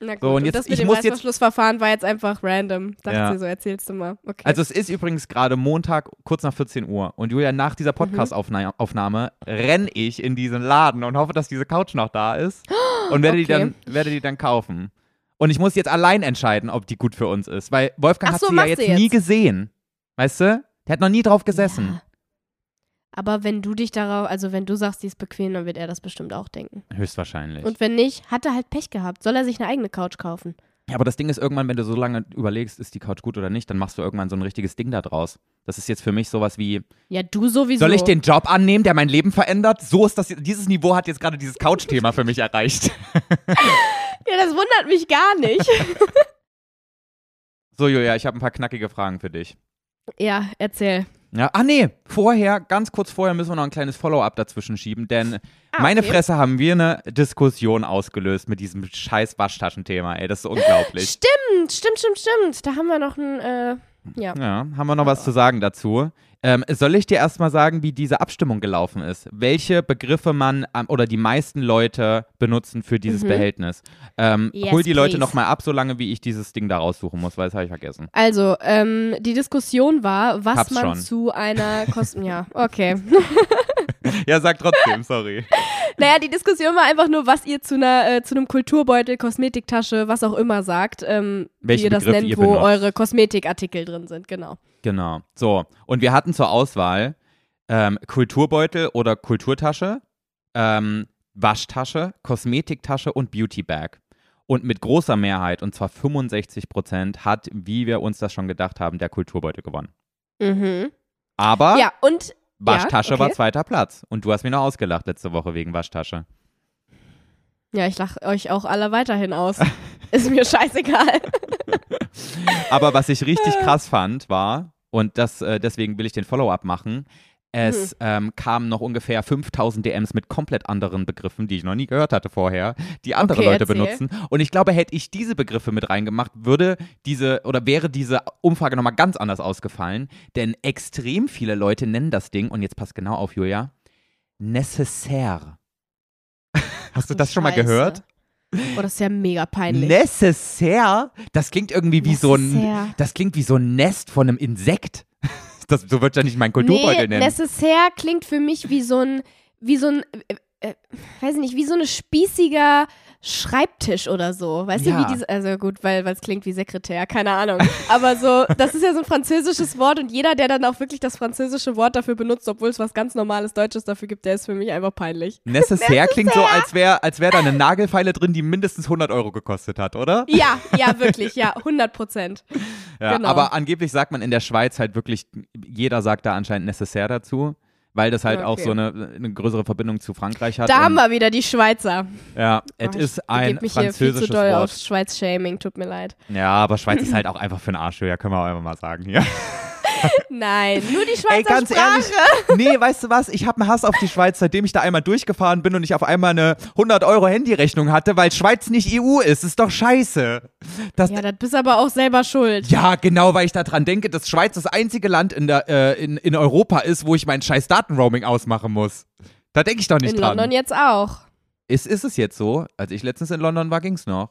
Na gut, So, und und, jetzt- das mit ich dem muss Reißverschlussverfahren war jetzt einfach random. Dachte Ja. sie so, erzählst du mal. Okay. Also es ist übrigens gerade Montag, kurz nach 14 Uhr. Und Julia, nach dieser Podcast-Aufnahme renne ich in diesen Laden und hoffe, dass diese Couch noch da ist. Und werde, die, Okay. dann, werde die dann kaufen. Und ich muss jetzt allein entscheiden, ob die gut für uns ist. Weil Wolfgang Ach hat so, sie ja jetzt, jetzt. nie gesehen. Weißt du? Der hat noch nie drauf gesessen. Ja. Aber wenn du dich darauf, also wenn du sagst, die ist bequem, dann wird er das bestimmt auch denken. Höchstwahrscheinlich. Und wenn nicht, hat er halt Pech gehabt. Soll er sich eine eigene Couch kaufen? Ja, aber das Ding ist irgendwann, wenn du so lange überlegst, ist die Couch gut oder nicht, dann machst du irgendwann so ein richtiges Ding da draus. Das ist jetzt für mich sowas wie, Ja, du sowieso. soll ich den Job annehmen, der mein Leben verändert? So ist das, dieses Niveau hat jetzt gerade dieses Couch-Thema für mich erreicht. Ja, das wundert mich gar nicht. So, Julia, ich habe ein paar knackige Fragen für dich. ja, erzähl. Ja, ah nee, vorher, ganz kurz vorher müssen wir noch ein kleines Follow-up dazwischen schieben, denn Ah, meine okay. Fresse haben wir eine Diskussion ausgelöst mit diesem scheiß Waschtaschenthema, ey, das ist unglaublich. Stimmt, stimmt, stimmt, stimmt. Da haben wir noch ein, äh, ja. Ja, haben wir noch was zu sagen dazu. Ähm, soll ich dir erstmal sagen, wie diese Abstimmung gelaufen ist? Welche Begriffe man oder die meisten Leute benutzen für dieses Mhm. Behältnis? Ähm, Yes, hol die Leute please. nochmal ab, solange wie ich dieses Ding da raussuchen muss, weil das habe ich vergessen. Also, ähm, die Diskussion war, was Hab's man schon. zu einer Kosten. ja, okay. ja, sag trotzdem, sorry. Naja, die Diskussion war einfach nur, was ihr zu einer, äh, zu einem Kulturbeutel, Kosmetiktasche, was auch immer sagt, ähm, wie ihr das nennt, ihr wo benutzt. eure Kosmetikartikel drin sind, genau. Genau. So, und wir hatten zur Auswahl ähm, Kulturbeutel oder Kulturtasche, ähm, Waschtasche, Kosmetiktasche und Beautybag. Und mit großer Mehrheit, und zwar 65 Prozent, hat, wie wir uns das schon gedacht haben, der Kulturbeutel gewonnen. Mhm. Aber Ja, und Waschtasche ja, war okay. zweiter Platz. Und du hast mich noch ausgelacht letzte Woche wegen Waschtasche. Ja, ich lache euch auch alle weiterhin aus. Ist mir scheißegal. Aber was ich richtig krass fand, war, und das, äh, deswegen will ich den Follow-up machen, es ähm, kamen noch ungefähr 5000 DMs mit komplett anderen Begriffen, die ich noch nie gehört hatte vorher, die andere Okay, Leute erzähl. benutzen. Und ich glaube, hätte ich diese Begriffe mit reingemacht, würde diese oder wäre diese Umfrage nochmal ganz anders ausgefallen. Denn extrem viele Leute nennen das Ding, und jetzt passt genau auf, Julia, necessaire. Hast du das schon mal gehört? Oh, das ist ja mega peinlich. Necessaire? Das klingt irgendwie wie so ein, Necessaire. das klingt wie so ein Nest von einem Insekt. Das, so wird ja nicht mein Kulturbeutel nee, nennen. necessaire klingt für mich wie so ein, wie so ein, äh, äh, weiß ich nicht, wie so eine spießiger Schreibtisch oder so. Weißt Ja. du, wie diese, also gut, weil es klingt wie Sekretär, keine Ahnung. Aber so, das ist ja so ein französisches Wort und jeder, der dann auch wirklich das französische Wort dafür benutzt, obwohl es was ganz normales Deutsches dafür gibt, der ist für mich einfach peinlich. Necessaire klingt so, als wäre als wär da eine Nagelfeile drin, die mindestens 100 Euro gekostet hat, oder? Ja, ja, wirklich, ja, 100 Prozent. Ja, Genau. Aber angeblich sagt man in der Schweiz halt wirklich, jeder sagt da anscheinend Necessaire dazu, weil das halt auch Okay. so eine, eine größere Verbindung zu Frankreich hat. Da haben wir wieder die Schweizer. Ja, Oh, es ich ist ein mich hier viel französisches zu doll Wort. auf Schweiz-Shaming, tut mir leid. Ja, aber Schweiz ist halt auch einfach für den Arsch, ja, können wir auch einfach mal sagen hier. Nein, nur die Schweizer Ey, ganz Sprache. ehrlich, nee, weißt du was? Ich habe einen Hass auf die Schweiz, seitdem ich da einmal durchgefahren bin und ich auf einmal eine 100 Euro Handyrechnung hatte, weil Schweiz nicht EU ist. Ist doch scheiße. Das, Ja, das bist aber auch selber schuld. Ja, genau, weil ich daran denke, dass Schweiz das einzige Land in, der, äh, in, in Europa ist, wo ich mein scheiß Datenroaming ausmachen muss. Da denke ich doch nicht In dran. London jetzt auch. Ist, ist es jetzt so? Als ich letztens in London war, ging's noch.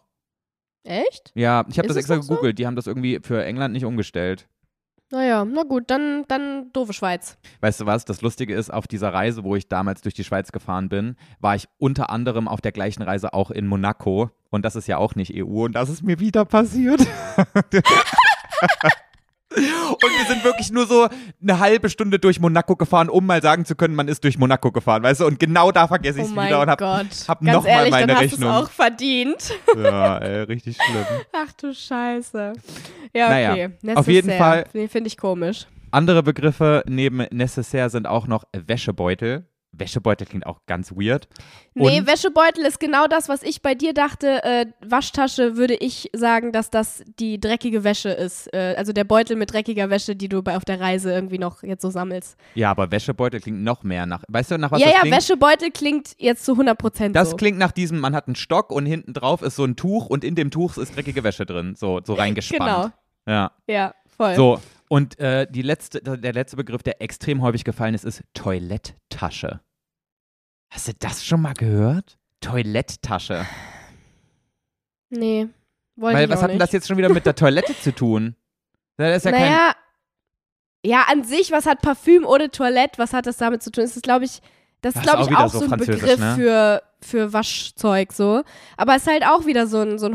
Echt? Ja, ich habe das es extra noch so? gegoogelt. Die haben das irgendwie für England nicht umgestellt. Naja, na gut, dann, dann doofe Schweiz. Weißt du was? Das Lustige ist, auf dieser Reise, wo ich damals durch die Schweiz gefahren bin, war ich unter anderem auf der gleichen Reise auch in Monaco. Und das ist ja auch nicht EU. Und das ist mir wieder passiert. Und wir sind wirklich nur so eine halbe Stunde durch Monaco gefahren, um mal sagen zu können, man ist durch Monaco gefahren, weißt du? Und genau da vergesse ich Oh es mein wieder und hab, Gott. hab Ganz noch mal ehrlich, meine dann hast Rechnung. du es auch verdient. Ja, ey, richtig schlimm. Ach du Scheiße. Ja, Naja, okay. auf jeden. Fall- Nee, finde ich komisch. Andere Begriffe neben necessaire sind auch noch Wäschebeutel. Wäschebeutel klingt auch ganz weird. Nee, Und- Wäschebeutel ist genau das, was ich bei dir dachte. Äh, Waschtasche würde ich sagen, dass das die dreckige Wäsche ist. Äh, also der Beutel mit dreckiger Wäsche, die du bei, auf der Reise irgendwie noch jetzt so sammelst. Ja, aber Wäschebeutel klingt noch mehr nach. Weißt du, nach was ja, das ja, klingt? Wäschebeutel klingt jetzt zu 100 Prozent Das so. klingt nach diesem, man hat einen Stock und hinten drauf ist so ein Tuch und in dem Tuch ist dreckige Wäsche drin, so, so reingespannt. Genau, Ja. ja, voll. So, und äh, die letzte, der letzte Begriff, der extrem häufig gefallen ist, ist Toiletttasche. Hast du das schon mal gehört? Toiletttasche. Nee, wollte Weil ich was hat denn das jetzt schon wieder mit der Toilette zu tun? Das ist ja kein. naja, ja, an sich, was hat Parfüm oder Toilette, was hat das damit zu tun? Das ist, glaube ich, das ist, Das ist glaube auch ich, wieder auch so so ein Begriff ne? für, für Waschzeug so. Aber es ist halt auch wieder so ein, so ein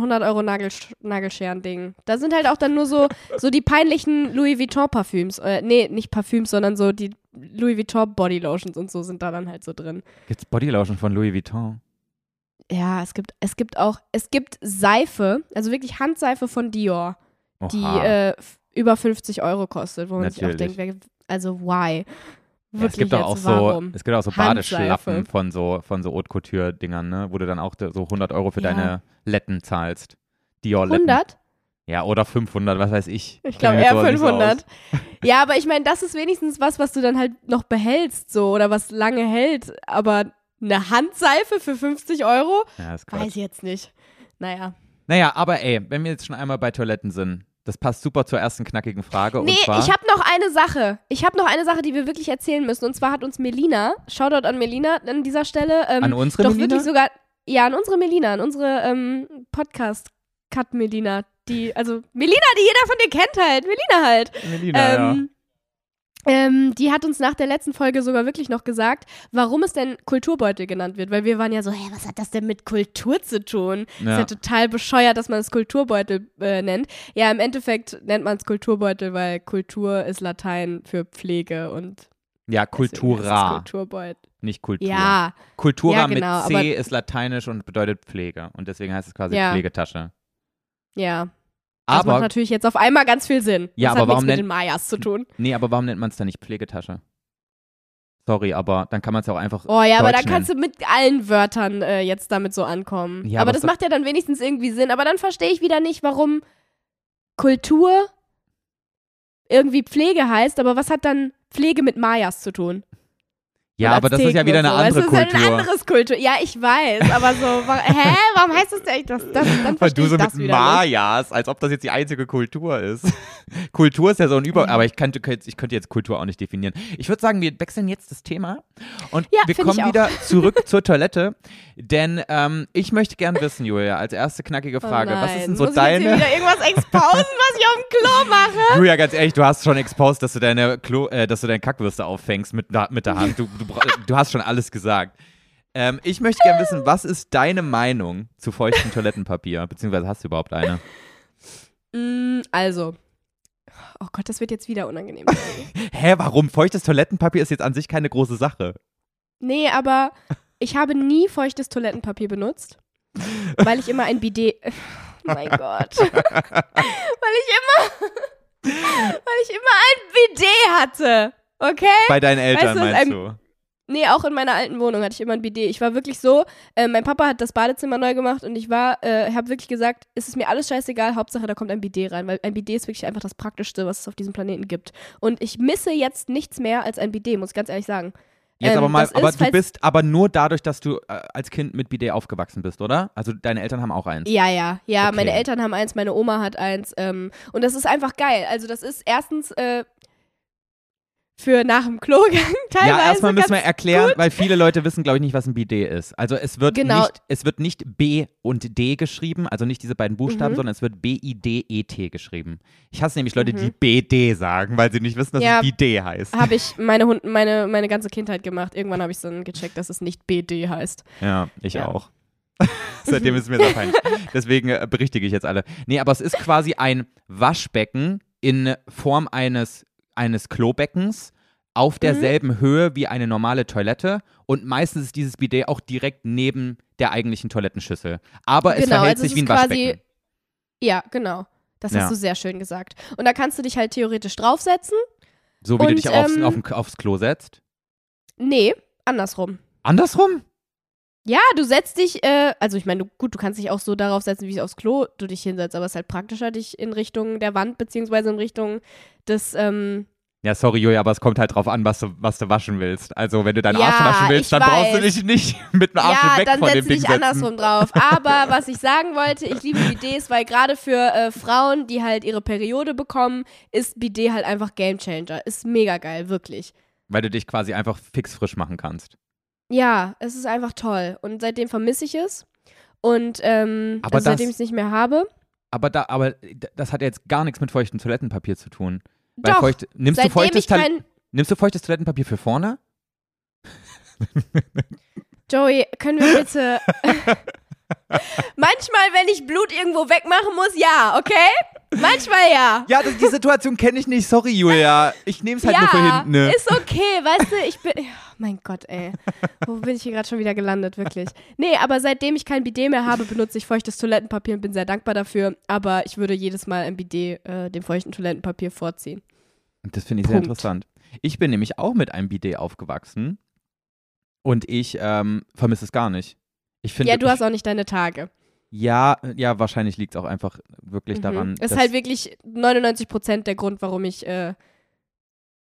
100-Euro-Nagelscheren-Ding. Da sind halt auch dann nur so, so die peinlichen Louis Vuitton-Parfüms. Äh, nee, nicht Parfüms, sondern so die Louis Vuitton Bodylotions und so sind da dann halt so drin. Gibt's Bodylotion von Louis Vuitton? Ja, es gibt, es gibt auch, es gibt Seife, also wirklich Handseife von Dior. die Oha. äh, f- über 50 Euro kostet, wo man sich auch Natürlich. denkt, wer, also why? Wirklich es gibt auch so, warum? es gibt auch so. Badeschlappen von so, von so Haute Couture-Dingern, ne? Wo du dann auch so 100 Euro für Ja. deine Letten zahlst. Dior-Letten. 100? Ja, oder 500, was weiß ich. Ich glaube eher sowas nicht so 500. ja, aber ich meine, das ist wenigstens was, was du dann halt noch behältst, so, oder was lange hält. Aber eine Handseife für 50 Euro? Ja, ist Weiß ich jetzt nicht. Naja. Naja, aber ey, wenn wir jetzt schon einmal bei Toiletten sind, das passt super zur ersten knackigen Frage. Nee, und zwar, ich habe noch eine Sache. Ich habe noch eine Sache, die wir wirklich erzählen müssen. Und zwar hat uns Melina, Shoutout an Melina an dieser Stelle, ähm, an unsere doch Melina? wirklich sogar, ja, an unsere Melina, an unsere ähm, Podcast-Cut-Melina, die, also Melina, die jeder von dir kennt halt, Melina halt. Melina, ja. Ähm, die hat uns nach der letzten Folge sogar wirklich noch gesagt, warum es denn Kulturbeutel genannt wird, weil wir waren ja so, hä, was hat das denn mit Kultur zu tun? Ist ja Ja. total bescheuert, dass man es Kulturbeutel äh, nennt. Ja, im Endeffekt nennt man es Kulturbeutel, weil Kultur ist Latein für Pflege und ja, Kultura, Kulturbeutel. nicht Kultur. Ja, Kultura Ja, genau, mit C ist lateinisch und bedeutet Pflege. Und deswegen heißt es quasi Ja. Pflegetasche. ja. Das macht Aber, natürlich jetzt auf einmal ganz viel Sinn. Ja, das aber hat warum nichts mit nennt- den Mayas zu tun. nee, aber warum nennt man es dann nicht Pflegetasche? Sorry, aber dann kann man es ja auch einfach Oh ja, aber Deutsch da kannst du mit allen Wörtern äh, jetzt damit so ankommen. Ja, aber aber das macht ja dann wenigstens irgendwie Sinn. Aber dann verstehe ich wieder nicht, warum Kultur irgendwie Pflege heißt, aber was hat dann Pflege mit Mayas zu tun? Ja, aber das ist ja wieder eine so. andere Es ist halt Kultur. ein anderes Kultur. Ja, ich weiß, aber so, hä, warum heißt das denn? Das, das, dann Weil du so das mit nicht. Mayas, als ob das jetzt die einzige Kultur ist. Kultur ist ja so ein Über... Ja. Aber ich könnte, ich könnte jetzt Kultur auch nicht definieren. Ich würde sagen, wir wechseln jetzt das Thema und Ja, wir kommen wieder zurück zur Toilette. Denn ähm, ich möchte gern wissen, Julia, als erste knackige Frage, oh was ist denn so Muss ich jetzt deine... wieder irgendwas exposen, was ich auf dem Klo mache? Julia, ganz ehrlich, du hast schon exposed, dass du deine, Klo, äh, dass du deine Kackwürste auffängst mit, der- mit der Hand. Du, du, du hast schon alles gesagt. Ähm, ich möchte gerne wissen, was ist deine Meinung zu feuchtem Toilettenpapier? Beziehungsweise hast du überhaupt eine? Mm, also. Oh Gott, das wird jetzt wieder unangenehm. Hä, warum? Feuchtes Toilettenpapier ist jetzt an sich keine große Sache. Nee, aber ich habe nie feuchtes Toilettenpapier benutzt, weil ich immer ein Bidet. Oh mein Gott. weil ich immer. weil ich immer ein Bidet hatte. Okay? Bei deinen Eltern Weißt du, meinst ein- du? Nee, auch in meiner alten Wohnung hatte ich immer ein Bidet. Ich war wirklich so, äh, mein Papa hat das Badezimmer neu gemacht und ich war, äh, habe wirklich gesagt, es ist mir alles scheißegal, Hauptsache da kommt ein Bidet rein, weil ein Bidet ist wirklich einfach das Praktischste, was es auf diesem Planeten gibt. Und ich misse jetzt nichts mehr als ein Bidet, muss ich ganz ehrlich sagen. Jetzt Ähm, aber mal, aber ist, du bist aber nur dadurch, dass du äh, als Kind mit Bidet aufgewachsen bist, oder? Also deine Eltern haben auch eins. Ja, ja, ja. Okay. Meine Eltern haben eins, meine Oma hat eins. Ähm, und das ist einfach geil. Also das ist erstens äh, für nach dem Klogang teilweise. Ja, erstmal müssen wir erklären, weil viele Leute wissen, glaube ich, nicht, was ein Bidet ist. Also es wird Genau. nicht, es wird nicht B und D geschrieben, also nicht diese beiden Buchstaben, Mhm. sondern es wird B-I-D-E-T geschrieben. Ich hasse nämlich Leute, Mhm. die BD sagen, weil sie nicht wissen, dass Ja. es Bidet heißt. habe ich meine, Hund, meine, meine ganze Kindheit gemacht. Irgendwann habe ich dann gecheckt, dass es nicht BD heißt. Ja, ich Ja. auch. Seitdem ist es mir sehr peinlich. Deswegen äh, berichtige ich jetzt alle. Nee, aber es ist quasi ein Waschbecken in Form eines, eines Klobeckens auf Mhm. derselben Höhe wie eine normale Toilette und meistens ist dieses Bidet auch direkt neben der eigentlichen Toilettenschüssel. Aber es Genau, verhält also sich es wie ein Waschbecken. Ja, genau. Das Ja. hast du sehr schön gesagt. Und da kannst du dich halt theoretisch draufsetzen. So wie du und, dich aufs, ähm, auf, aufs Klo setzt. Nee, andersrum. Andersrum? Ja, du setzt dich, äh, also ich meine, gut, du kannst dich auch so darauf setzen, wie aufs Klo du dich hinsetzt, aber es ist halt praktischer, dich in Richtung der Wand beziehungsweise in Richtung des, ähm, Ja, sorry, Julia, aber es kommt halt drauf an, was du, was du waschen willst. Also, wenn du deinen Ja, Arsch waschen willst, dann brauchst du weiß. dich nicht mit dem Arsch ja, weg dann von dem setzt du Ding dich setzen. andersrum drauf. Aber was ich sagen wollte, ich liebe Bidets, weil gerade für äh, Frauen, die halt ihre Periode bekommen, ist Bidet halt einfach Gamechanger. Ist mega geil, wirklich. Weil du dich quasi einfach fix frisch machen kannst. Ja, es ist einfach toll. Und seitdem vermisse ich es. Und ähm, also seitdem ich es nicht mehr habe. Aber, da, aber das hat ja jetzt gar nichts mit feuchtem Toilettenpapier zu tun. Weil Doch, feucht, nimmst, du feuchtes kein. nimmst du feuchtes Toilettenpapier für vorne? Joey, können wir bitte. Manchmal, wenn ich Blut irgendwo wegmachen muss, ja, okay? Manchmal ja. Ja, das, die Situation kenne ich nicht. Sorry, Julia. Ich nehme es halt ja, nur für hinten. Ne? ist okay, weißt du, ich bin, oh mein Gott, ey, wo bin ich hier gerade schon wieder gelandet, wirklich. Nee, aber seitdem ich kein Bidet mehr habe, benutze ich feuchtes Toilettenpapier und bin sehr dankbar dafür, aber ich würde jedes Mal ein Bidet äh, dem feuchten Toilettenpapier vorziehen. Das finde ich sehr Punkt. interessant. Ich bin nämlich auch mit einem Bidet aufgewachsen und ich ähm, vermisse es gar nicht. Ich finde, Ja, du hast auch nicht deine Tage. ja, ja, wahrscheinlich liegt es auch einfach wirklich Mhm. daran. Das ist halt wirklich 99 Prozent der Grund, warum ich äh,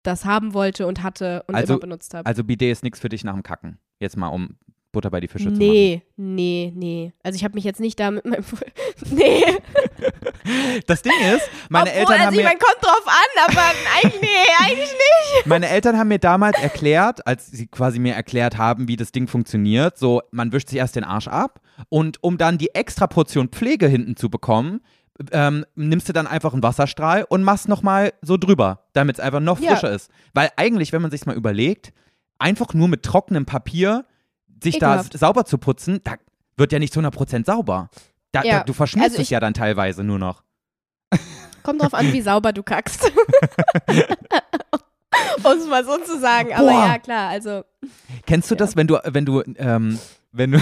das haben wollte und hatte und Also- immer benutzt habe. also Bidet ist nichts für dich nach dem Kacken. Jetzt mal, um Butter bei die Fische zu machen. Nee, nee, nee. Also ich habe mich jetzt nicht da mit meinem Nee. Das Ding ist, meine Obwohl, Eltern also haben ich mir, meine, kommt drauf an, aber eigentlich, nee, eigentlich nicht. meine Eltern haben mir damals erklärt, als sie quasi mir erklärt haben, wie das Ding funktioniert, so man wischt sich erst den Arsch ab und um dann die extra Portion Pflege hinten zu bekommen, ähm, nimmst du dann einfach einen Wasserstrahl und machst nochmal so drüber, damit es einfach noch Ja. frischer ist. Weil eigentlich, wenn man sich mal überlegt, einfach nur mit trockenem Papier sich Ekelhaft. da sauber zu putzen, da wird ja nicht zu 100% sauber. Da, Ja. da, du verschmierst Also es ich- ja dann teilweise nur noch. Kommt drauf an, wie sauber du kackst. um es mal so zu sagen. Aber Boah. ja, klar, also. Kennst du Ja. das, wenn du, wenn du, ähm, wenn du,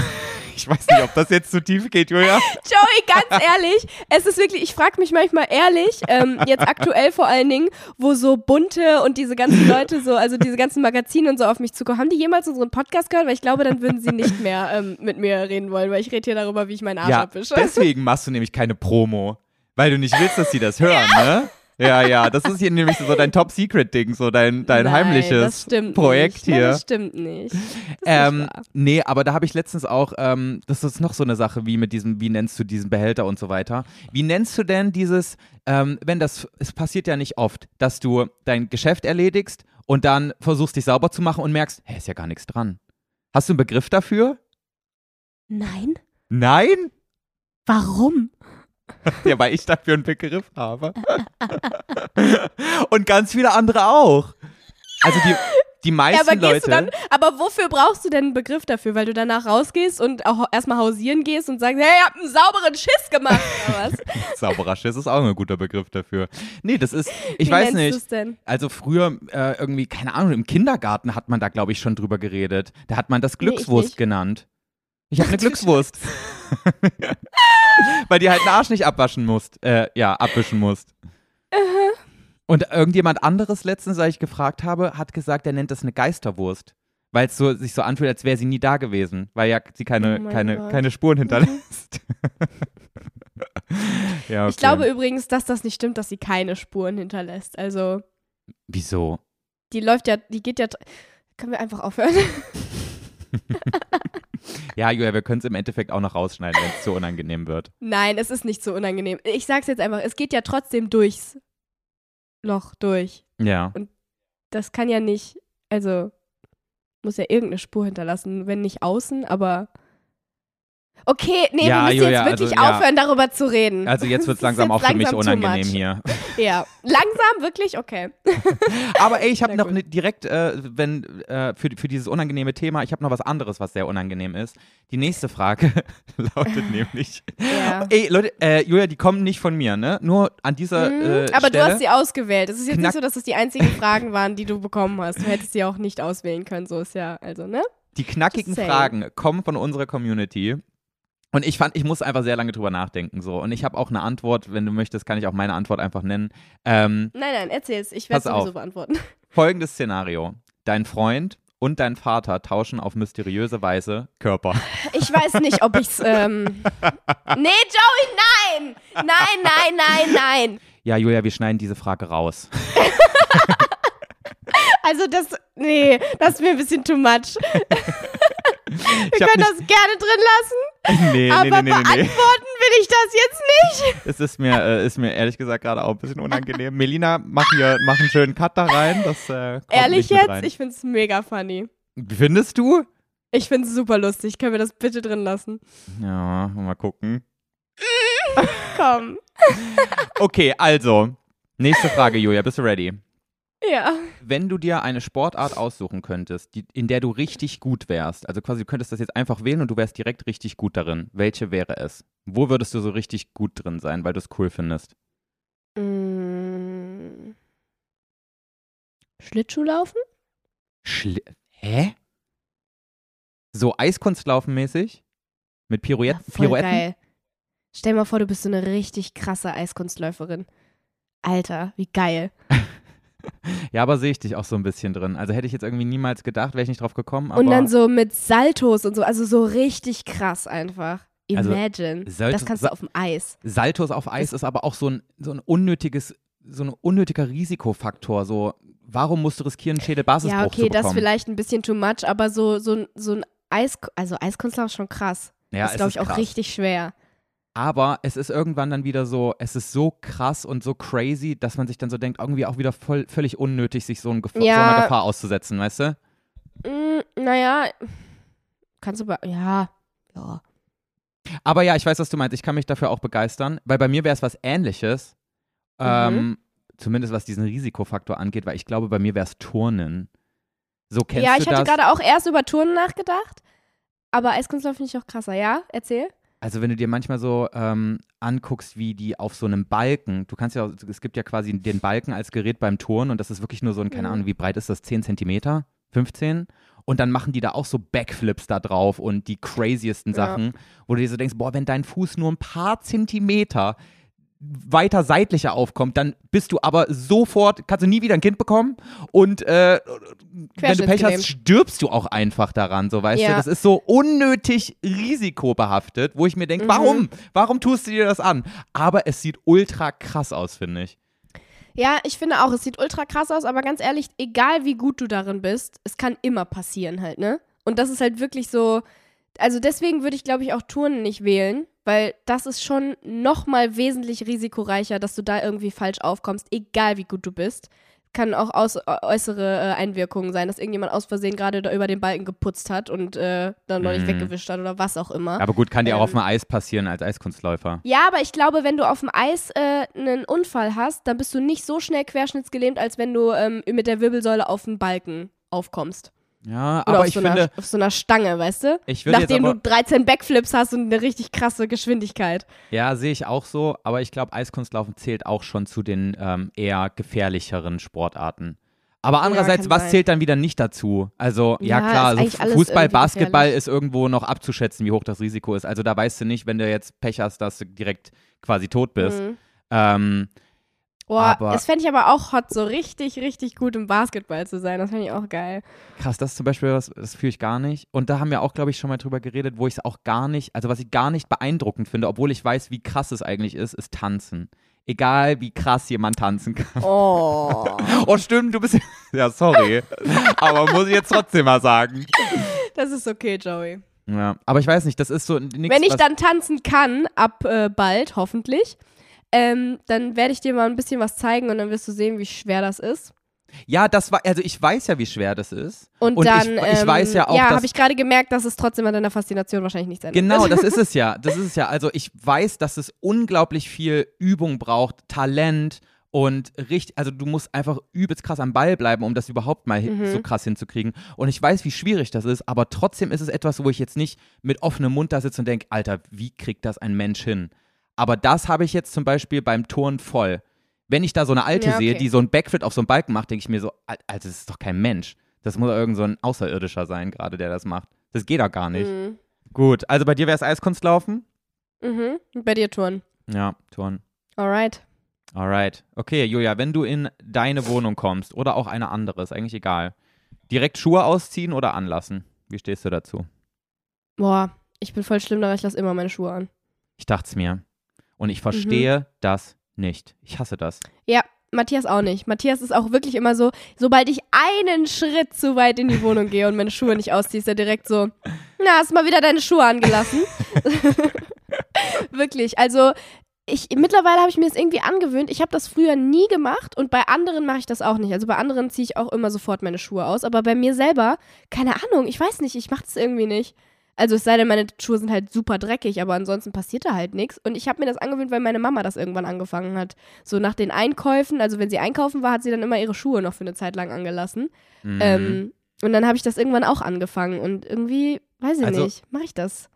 ich weiß nicht, ob das jetzt zu tief geht, Julia. Joey, ganz ehrlich, es ist wirklich, ich frage mich manchmal ehrlich, ähm, jetzt aktuell vor allen Dingen, wo so bunte und diese ganzen Leute so, also diese ganzen Magazine und so auf mich zukommen, haben die jemals unseren Podcast gehört? Weil ich glaube, dann würden sie nicht mehr ähm, mit mir reden wollen, weil ich rede hier darüber, wie ich meinen Arsch Ja, abwische. deswegen machst du nämlich keine Promo, weil du nicht willst, dass sie das hören, ne? Ja, ja, das ist hier nämlich so dein Top-Secret-Ding, so dein, dein Nein, heimliches Projekt nicht. Nein, hier. das stimmt nicht. Das Ähm, nicht nee, aber da habe ich letztens auch, ähm, das ist noch so eine Sache, wie mit diesem, wie nennst du diesen Behälter und so weiter. Wie nennst du denn dieses, ähm, wenn das, es passiert ja nicht oft, dass du dein Geschäft erledigst und dann versuchst, dich sauber zu machen und merkst, hä, ist ja gar nichts dran. Hast du einen Begriff dafür? Nein? Nein? Warum? Ja, weil ich dafür einen Begriff habe. und ganz viele andere auch. Also die, die Ja, meisten aber gehst Leute. dann, aber wofür brauchst du denn einen Begriff dafür? Weil du danach rausgehst und auch erstmal hausieren gehst und sagst, hey, ihr habt einen sauberen Schiss gemacht, oder was? Sauberer Schiss ist auch ein guter Begriff dafür. Nee, das ist, ich Wie weiß nicht. denn? Also früher äh, irgendwie, keine Ahnung, im Kindergarten hat man da, glaube ich, schon drüber geredet. Da hat man das Nee, Glückswurst nicht. genannt. Ich habe eine Glückswurst. Weil die halt den Arsch nicht abwaschen musst. Äh, ja, abwischen musst. Und irgendjemand anderes letztens, als ich gefragt habe, hat gesagt, er nennt das eine Geisterwurst. weil es so, sich so anfühlt, als wäre sie nie da gewesen, weil ja sie keine, Oh keine, Gott. keine Spuren hinterlässt. ja, okay. Ich glaube übrigens, dass das nicht stimmt, dass sie keine Spuren hinterlässt. Also, Wieso? die läuft ja, die geht ja. Können wir einfach aufhören? Ja, Julia, wir können es im Endeffekt auch noch rausschneiden, wenn es zu unangenehm wird. Nein, es ist nicht so unangenehm. Ich sag's jetzt einfach, es geht ja trotzdem durchs Loch durch. Ja. Das kann ja nicht, also muss ja irgendeine Spur hinterlassen, wenn nicht außen, aber. Okay, nee, Ja, wir müssen Julia, jetzt wirklich also, ja. aufhören, darüber zu reden. Also jetzt wird es langsam auch jetzt für mich langsam unangenehm hier. Ja, langsam, wirklich? Okay. Aber ey, ich habe noch ne, direkt, äh, wenn äh, für, für dieses unangenehme Thema, ich habe noch was anderes, was sehr unangenehm ist. Die nächste Frage lautet nämlich, Ja. ey Leute, äh, Julia, die kommen nicht von mir, ne? Nur an dieser Mhm, äh, aber Stelle. du hast sie ausgewählt. Es ist jetzt Knack- nicht so, dass es die einzigen Fragen waren, die du bekommen hast. Du hättest sie auch nicht auswählen können. So ist ja, also, ne? Die knackigen. Fragen kommen von unserer Community. Und ich fand, ich muss einfach sehr lange drüber nachdenken. So. Und ich habe auch eine Antwort, wenn du möchtest, kann ich auch meine Antwort einfach nennen. Ähm, Nein, nein, erzähl's. Ich werde Pass sowieso auf. beantworten. folgendes Szenario. Dein Freund und dein Vater tauschen auf mysteriöse Weise Körper. Ich weiß nicht, ob ich's. Ähm... Nee, Joey, nein! Nein, nein, nein, nein! Ja, Julia, wir schneiden diese Frage raus. Also, das. Nee, das ist mir ein bisschen too much. Wir können das gerne drin lassen, nee, aber nee, nee, nee, beantworten will ich das jetzt nicht. Es ist mir, äh, ist mir ehrlich gesagt gerade auch ein bisschen unangenehm. Melina, mach hier, mach einen schönen Cut da rein. Das, äh, kommt Ehrlich jetzt? Ich find's mega funny. Findest du? Ich find's super lustig. Können wir das bitte drin lassen? Ja, mal gucken. Komm. Okay, also. Nächste Frage, Julia. Bist du ready? Ja. Wenn du dir eine Sportart aussuchen könntest, die, in der du richtig gut wärst, also quasi du könntest das jetzt einfach wählen und du wärst direkt richtig gut darin, welche wäre es? Wo würdest du so richtig gut drin sein, weil du es cool findest? Mm. Schlittschuhlaufen? Schli Hä? So Eiskunstlaufen-mäßig? Mit Pirouette, voll Pirouetten? geil. Stell mal vor, du bist so eine richtig krasse Eiskunstläuferin. Alter, wie geil. Ja, aber sehe ich dich auch so ein bisschen drin. Also hätte ich jetzt irgendwie niemals gedacht, wäre ich nicht drauf gekommen. Und dann so mit Saltos und so, also so richtig krass einfach. Also, Imagine. Saltos- das kannst du auf dem Eis. Saltos auf Eis ist aber auch so ein, so ein unnötiges, so ein unnötiger Risikofaktor. So, warum musst du riskieren, einen Schädelbasisbruch Ja, zu okay, das bekommen? vielleicht ein bisschen too much, aber so, so, ein- so ein Eis, also Eiskunstlauf ist schon krass. ja, das ist, glaube ich, auch krass. richtig schwer. Aber es ist irgendwann dann wieder so, es ist so krass und so crazy, dass man sich dann so denkt, irgendwie auch wieder voll, völlig unnötig, sich so, ein Gef Ja. so einer Gefahr auszusetzen, weißt du? Mm, naja, kannst du, ja, ja. Aber ja, ich weiß, was du meinst. Ich kann mich dafür auch begeistern, weil bei mir wäre es was Ähnliches. Mhm. Ähm, zumindest was diesen Risikofaktor angeht, weil ich glaube, bei mir wäre es Turnen. So kennst ja, du ich hatte das? gerade auch erst über Turnen nachgedacht, aber Eiskunstlauf finde ich auch krasser. Ja, erzähl. Also wenn du dir manchmal so ähm, anguckst, wie die auf so einem Balken, du kannst ja, es gibt ja quasi den Balken als Gerät beim Turnen und das ist wirklich nur so ein, keine Mhm. Ahnung, wie breit ist das, 10 Zentimeter, 15? Und dann machen die da auch so Backflips da drauf und die craziesten Ja. Sachen, wo du dir so denkst, boah, wenn dein Fuß nur ein paar Zentimeter weiter seitlicher aufkommt, dann bist du aber sofort, kannst du nie wieder ein Kind bekommen und äh, wenn du Pech hast, stirbst du auch einfach daran, so weißt du. Ja. Das ist so unnötig risikobehaftet, wo ich mir denke, Mhm. warum? Warum tust du dir das an? Aber es sieht ultra krass aus, finde ich. Ja, ich finde auch, es sieht ultra krass aus, aber ganz ehrlich, egal wie gut du darin bist, es kann immer passieren halt, ne? Und das ist halt wirklich so, also deswegen würde ich, glaube ich, auch Touren nicht wählen, weil das ist schon nochmal wesentlich risikoreicher, dass du da irgendwie falsch aufkommst, egal wie gut du bist. Kann auch aus, äh, äußere äh, Einwirkungen sein, dass irgendjemand aus Versehen gerade da über den Balken geputzt hat und äh, dann noch nicht Mhm. weggewischt hat oder was auch immer. Aber gut, kann dir auch Ähm. auf dem Eis passieren als Eiskunstläufer. Ja, aber ich glaube, wenn du auf dem Eis äh, einen Unfall hast, dann bist du nicht so schnell querschnittsgelähmt, als wenn du ähm, mit der Wirbelsäule auf den Balken aufkommst. Ja, Oder aber ich so finde, einer, auf so einer Stange, weißt du? ich würde Nachdem aber, du 13 Backflips hast und eine richtig krasse Geschwindigkeit. ja, sehe ich auch so, aber ich glaube, Eiskunstlaufen zählt auch schon zu den ähm, eher gefährlicheren Sportarten. Aber andererseits, kann was sein. zählt dann wieder nicht dazu? Also, ja, Ja, klar, also Fußball, Basketball ist irgendwo noch abzuschätzen, wie hoch das Risiko ist. Also, da weißt du nicht, wenn du jetzt Pech hast, dass du direkt quasi tot bist. Mhm. Ähm, Boah, Aber- das fände ich aber auch hot, so richtig, richtig gut im Basketball zu sein. Das fände ich auch geil. Krass, das ist zum Beispiel was, das fühle ich gar nicht. Und da haben wir auch, glaube ich, schon mal drüber geredet, wo ich es auch gar nicht, also was ich gar nicht beeindruckend finde, obwohl ich weiß, wie krass es eigentlich ist, ist tanzen. Egal, wie krass jemand tanzen kann. Oh. Oh, stimmt, du bist. Ja, sorry. aber muss ich jetzt trotzdem mal sagen. Das ist okay, Joey. Ja, aber ich weiß nicht, das ist so nichts. Wenn ich dann tanzen kann, ab äh, bald, hoffentlich, ähm, dann werde ich dir mal ein bisschen was zeigen und dann wirst du sehen, wie schwer das ist. Ja, das war. Also, ich weiß ja, wie schwer das ist. Und, Und ich- dann, ich ähm, weiß ja auch, ja, habe ich gerade gemerkt, dass es trotzdem an deiner Faszination wahrscheinlich nichts ändert. Genau, das ist es ja. Das ist es ja. Also ich weiß, dass es unglaublich viel Übung braucht, Talent und richtig, also du musst einfach übelst krass am Ball bleiben, um das überhaupt mal Mhm. so krass hinzukriegen. Und ich weiß, wie schwierig das ist, aber trotzdem ist es etwas, wo ich jetzt nicht mit offenem Mund da sitze und denke, Alter, wie kriegt das ein Mensch hin? Aber das habe ich jetzt zum Beispiel beim Turn voll. Wenn ich da so eine Alte Ja, sehe, okay. die so einen Backflip auf so einen Balken macht, denke ich mir so, Al- Alter, das ist doch kein Mensch. Das muss doch irgend so ein Außerirdischer sein, gerade der das macht. Das geht doch gar nicht. Mhm. Gut, also bei dir wäre es Eiskunstlaufen? Mhm. Und bei dir Touren. Ja, Turn. Alright. Alright. Okay, Julia, wenn du in deine Wohnung kommst oder auch eine andere, ist eigentlich egal. Direkt Schuhe ausziehen oder anlassen? Wie stehst du dazu? Boah, ich bin voll schlimm, aber ich lasse immer meine Schuhe an. Ich dachte mir. Und Mhm. ich verstehe das nicht. Ich hasse das. Ja, Matthias auch nicht. Matthias ist auch wirklich immer so, sobald ich einen Schritt zu weit in die Wohnung gehe und meine Schuhe nicht ausziehe, ist er direkt so, na, hast mal wieder deine Schuhe angelassen. wirklich, also ich, mittlerweile habe ich mir das irgendwie angewöhnt. Ich habe das früher nie gemacht und bei anderen mache ich das auch nicht. Also bei anderen ziehe ich auch immer sofort meine Schuhe aus, aber bei mir selber, keine Ahnung, ich weiß nicht, ich mache das irgendwie nicht. Also es sei denn, meine Schuhe sind halt super dreckig, aber ansonsten passiert da halt nichts. Und ich habe mir das angewöhnt, weil meine Mama das irgendwann angefangen hat. So nach den Einkäufen, also wenn sie einkaufen war, hat sie dann immer ihre Schuhe noch für eine Zeit lang angelassen. Mhm. Ähm, und dann habe ich das irgendwann auch angefangen. Und irgendwie, weiß ich Also- nicht, mache ich das.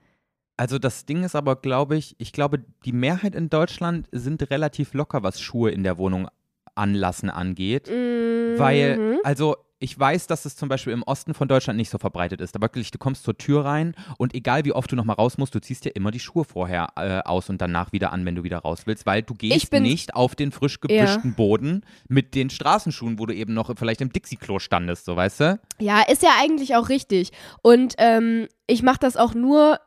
Also das Ding ist aber, glaube ich, ich glaube, die Mehrheit in Deutschland sind relativ locker, was Schuhe in der Wohnung anlassen angeht. Mhm. Weil, also ich weiß, dass es zum Beispiel im Osten von Deutschland nicht so verbreitet ist. Aber wirklich, du kommst zur Tür rein und egal wie oft du nochmal raus musst, du ziehst dir immer die Schuhe vorher äh, aus und danach wieder an, wenn du wieder raus willst, weil du gehst bin- nicht auf den frisch gewischten Boden mit den Straßenschuhen, wo du eben noch vielleicht im Dixie-Klo standest, so weißt du? Ja, ist ja eigentlich auch richtig. Und ähm, ich mache das auch nur,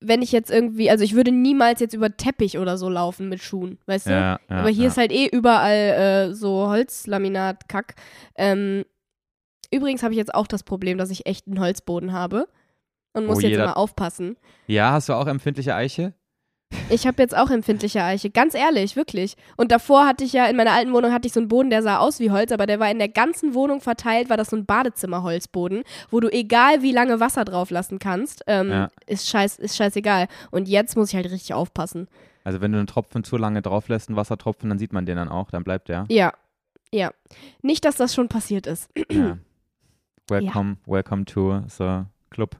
wenn ich jetzt irgendwie, also ich würde niemals jetzt über Teppich oder so laufen mit Schuhen, weißt du? ja, Aber hier ja. ist halt eh überall äh, so Holzlaminat-Kack. Ähm, übrigens habe ich jetzt auch das Problem, dass ich echt einen Holzboden habe und muss Oh, jetzt immer aufpassen. Ja, hast du auch empfindliche Eiche? Ich habe jetzt auch empfindliche Eiche, ganz ehrlich, wirklich. Und davor hatte ich ja, in meiner alten Wohnung hatte ich so einen Boden, der sah aus wie Holz, aber der war in der ganzen Wohnung verteilt, war das so ein Badezimmerholzboden, wo du egal wie lange Wasser drauf lassen kannst, ähm, Ja. ist, scheiß, ist scheißegal. Und jetzt muss ich halt richtig aufpassen. Also wenn du einen Tropfen zu lange drauf lässt, einen Wassertropfen, dann sieht man den dann auch, dann bleibt der. Ja, ja. Nicht, dass das schon passiert ist. Ja. Welcome, welcome to the club.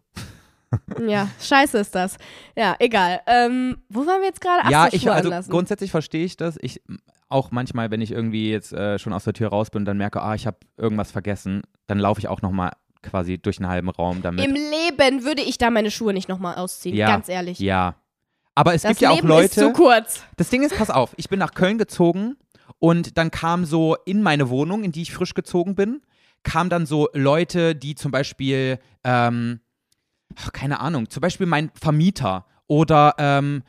Ja, scheiße ist das. Ja, egal. Ähm, wo waren wir jetzt gerade? Ach ja, ich, also anlassen. grundsätzlich verstehe ich das. Ich auch manchmal, wenn ich irgendwie jetzt äh, schon aus der Tür raus bin und dann merke, ah, ich habe irgendwas vergessen, dann laufe ich auch noch mal quasi durch einen halben Raum damit. Im Leben würde ich da meine Schuhe nicht nochmal ausziehen, Ja, ganz ehrlich. ja. Aber es Das gibt ja auch Leben Leute. ist zu kurz. Das Ding ist, pass auf, ich bin nach Köln gezogen und dann kam so in meine Wohnung, in die ich frisch gezogen bin, kamen dann so Leute, die zum Beispiel, ähm, ach, keine Ahnung, zum Beispiel mein Vermieter oder ähm,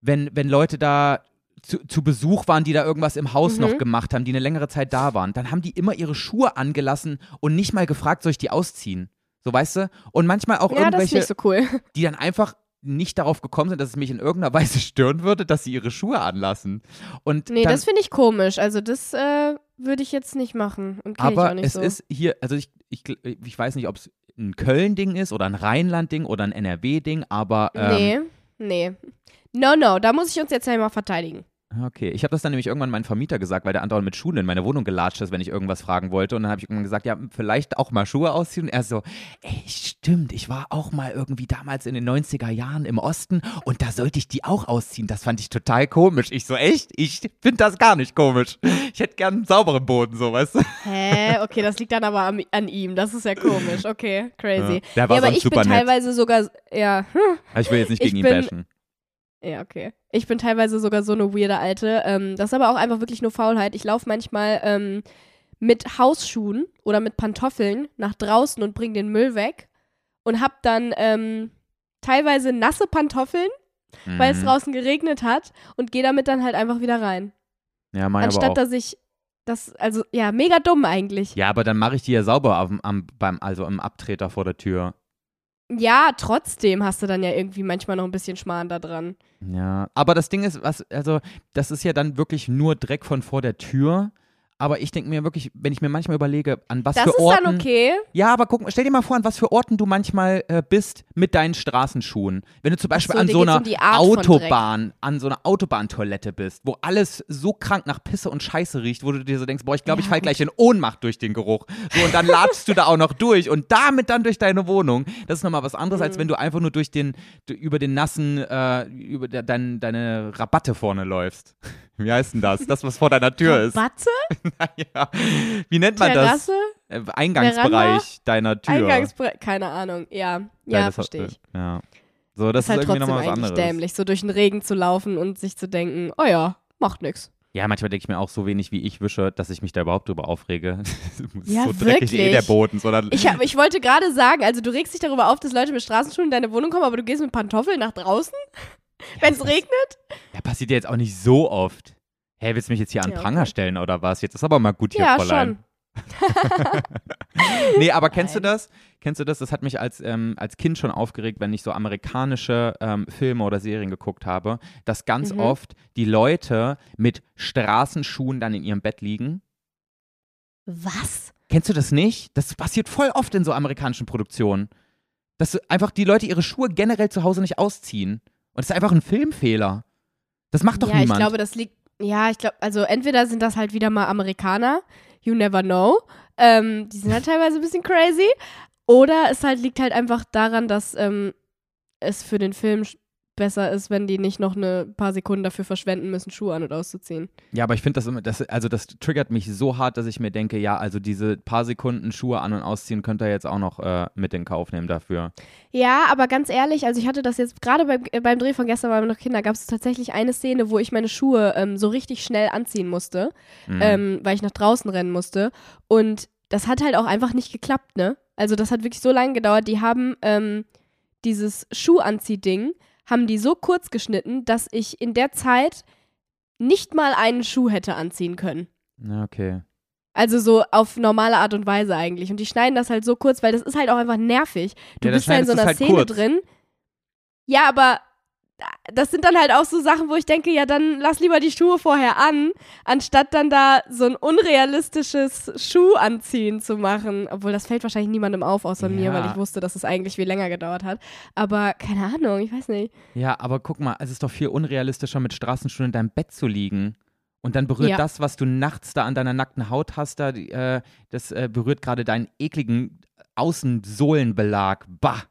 wenn, wenn Leute da zu, zu Besuch waren, die da irgendwas im Haus Mhm. noch gemacht haben, die eine längere Zeit da waren, dann haben die immer ihre Schuhe angelassen und nicht mal gefragt, soll ich die ausziehen? So, weißt du? Und manchmal auch Ja, irgendwelche so cool. die dann einfach nicht darauf gekommen sind, dass es mich in irgendeiner Weise stören würde, dass sie ihre Schuhe anlassen. Und Nee, dann, das finde ich komisch. Also das äh, würde ich jetzt nicht machen. Und kenn ich auch aber nicht es so. ist hier, also ich, ich, ich weiß nicht, ob es ein Köln-Ding ist oder ein Rheinland-Ding oder ein NRW-Ding, aber ähm, nee, nee. No, no, da muss ich uns jetzt ja mal verteidigen. Okay. Ich habe das dann nämlich irgendwann meinem Vermieter gesagt, weil der andauernd mit Schuhen in meine Wohnung gelatscht ist, wenn ich irgendwas fragen wollte. Und dann habe ich irgendwann gesagt, ja, vielleicht auch mal Schuhe ausziehen. Und er so, ey, stimmt, ich war auch mal irgendwie damals in den 90er Jahren im Osten und da sollte ich die auch ausziehen. Das fand ich total komisch. Ich so, echt? Ich finde das gar nicht komisch. Ich hätte gern einen sauberen Boden, so, weißt du? Hä? Okay, das liegt dann aber an, an ihm. Das ist ja komisch. Okay, crazy. Ja, der war ja, aber ich bin nett. teilweise sogar, ja, ich will jetzt nicht Ich gegen ihn bin- bashen. Ja, okay. Ich bin teilweise sogar so eine weirde Alte. Ähm, das ist aber auch einfach wirklich nur Faulheit. Ich laufe manchmal ähm, mit Hausschuhen oder mit Pantoffeln nach draußen und bringe den Müll weg und hab dann ähm, teilweise nasse Pantoffeln, weil es Mhm. draußen geregnet hat und gehe damit dann halt einfach wieder rein. Ja, mach ich aber Anstatt auch. dass ich das, also ja, mega dumm eigentlich. Ja, aber dann mache ich die ja sauber am, am, beim, also im Abtreter vor der Tür. Ja, trotzdem hast du dann ja irgendwie manchmal noch ein bisschen Schmarrn da dran. Ja, aber das Ding ist, was, also, das ist ja dann wirklich nur Dreck von vor der Tür. Aber ich denke mir wirklich, wenn ich mir manchmal überlege, an was Das für ist Orten. dann okay. Ja, aber guck, stell dir mal vor, an was für Orten du manchmal äh, bist mit deinen Straßenschuhen. Wenn du zum Beispiel so, an so einer um Autobahn, an so einer Autobahntoilette bist, wo alles so krank nach Pisse und Scheiße riecht, wo du dir so denkst, boah, ich glaube, ich Ja, fall gut. gleich in Ohnmacht durch den Geruch. So, und dann latschst du da auch noch durch und damit dann durch deine Wohnung. Das ist nochmal was anderes, Mhm. als wenn du einfach nur durch den, über den nassen, äh, über de, dein, deine Rabatte vorne läufst. Wie heißt denn das? Das, was vor deiner Tür ist. Batte? ja. Wie nennt man das? Terrasse? Äh, Eingangsbereich deiner Tür. Eingangsbereich? Keine Ahnung. Ja, ja, Deines- verstehe ich. Ja. So, das ist halt ist irgendwie trotzdem nochmal was eigentlich anderes. dämlich, so durch den Regen zu laufen und sich zu denken, oh ja, macht nix. Ja, manchmal denke ich mir auch so wenig, wie ich wische, dass ich mich da überhaupt drüber aufrege. Ja, so dreckig eh wirklich. der Boden. Sondern Ich, hab, ich wollte gerade sagen, also du regst dich darüber auf, dass Leute mit Straßenschuhen in deine Wohnung kommen, aber du gehst mit Pantoffeln nach draußen, wenn es das- regnet? ja, passiert ja jetzt auch nicht so oft. Hä, willst du mich jetzt hier an Ja, Pranger okay. stellen oder was? Jetzt ist aber mal gut hier, Ja, Fräulein. nee, aber kennst du Nein. das? Kennst du das? Das hat mich als, ähm, als Kind schon aufgeregt, wenn ich so amerikanische ähm, Filme oder Serien geguckt habe, dass ganz Mhm. oft die Leute mit Straßenschuhen dann in ihrem Bett liegen. Was? Kennst du das nicht? Das passiert voll oft in so amerikanischen Produktionen. Dass einfach die Leute ihre Schuhe generell zu Hause nicht ausziehen. Und das ist einfach ein Filmfehler. Das macht doch ja, niemand. ich glaube, das liegt, ja, ich glaube, also entweder sind das halt wieder mal Amerikaner, you never know, ähm, die sind halt teilweise ein bisschen crazy, oder es halt liegt halt einfach daran, dass ähm, es für den Film besser ist, wenn die nicht noch eine paar Sekunden dafür verschwenden müssen, Schuhe an- und auszuziehen. ja, aber ich finde das immer, das, also das triggert mich so hart, dass ich mir denke, ja, also diese paar Sekunden Schuhe an- und ausziehen könnt ihr jetzt auch noch äh, mit in Kauf nehmen dafür. Ja, aber ganz ehrlich, also ich hatte das jetzt gerade beim, äh, beim Dreh von gestern waren wir noch Kinder, gab es tatsächlich eine Szene, wo ich meine Schuhe ähm, so richtig schnell anziehen musste, Mhm. ähm, weil ich nach draußen rennen musste. Und das hat halt auch einfach nicht geklappt, ne? Also das hat wirklich so lange gedauert. Die haben ähm, dieses Schuhanziehding, haben die so kurz geschnitten, dass ich in der Zeit nicht mal einen Schuh hätte anziehen können. Okay. Also so auf normale Art und Weise eigentlich. Und die schneiden das halt so kurz, weil das ist halt auch einfach nervig. Du Ja, bist da in so einer halt Szene kurz. drin. Ja, aber das sind dann halt auch so Sachen, wo ich denke, ja, dann lass lieber die Schuhe vorher an, anstatt dann da so ein unrealistisches Schuh anziehen zu machen. Obwohl, das fällt wahrscheinlich niemandem auf, außer mir, Ja. weil ich wusste, dass es eigentlich viel länger gedauert hat. Aber keine Ahnung, ich weiß nicht. Ja, aber guck mal, es ist doch viel unrealistischer, mit Straßenschuhen in deinem Bett zu liegen. Und dann berührt Ja. das, was du nachts da an deiner nackten Haut hast, da, äh, das äh, berührt gerade deinen ekligen Außensohlenbelag. Bah,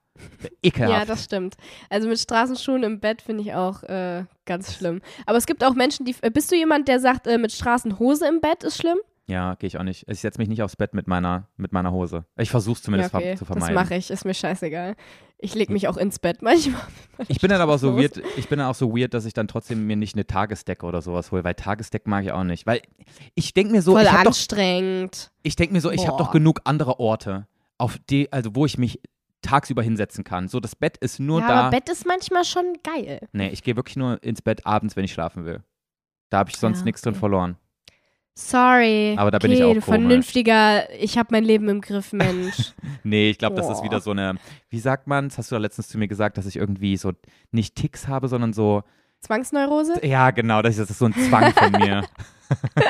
ekelhaft. Ja, das stimmt. Also mit Straßenschuhen im Bett finde ich auch äh, ganz schlimm. Aber es gibt auch Menschen, die. Äh, bist du jemand, der sagt, äh, mit Straßenhose im Bett ist schlimm? Ja, gehe ich auch nicht. Ich setze mich nicht aufs Bett mit meiner, mit meiner Hose. Ich versuche es zumindest ja, okay. ver zu Das vermeiden. mache ich, ist mir scheißegal. Ich lege mich auch ins Bett manchmal. Ich bin dann aber so weird, ich bin dann auch so weird, dass ich dann trotzdem mir nicht eine Tagesdecke oder sowas hole, weil Tagesdeck mag ich auch nicht. Weil ich denke mir so, Voll ich habe doch, anstrengend. ich denk mir so, ich habe doch genug andere Orte, auf die, also wo ich mich tagsüber hinsetzen kann. So, das Bett ist nur ja, da. aber Bett ist manchmal schon geil. Nee, ich gehe wirklich nur ins Bett abends, wenn ich schlafen will. Da habe ich sonst Ja, nichts drin verloren. Sorry. Aber da bin okay, ich auch komisch. vernünftiger, ich habe mein Leben im Griff, Mensch. Nee, ich glaube, das ist wieder so eine, wie sagt man, das hast du ja letztens zu mir gesagt, dass ich irgendwie so nicht Ticks habe, sondern so, Zwangsneurose? ja genau, das ist, das ist so ein Zwang von mir.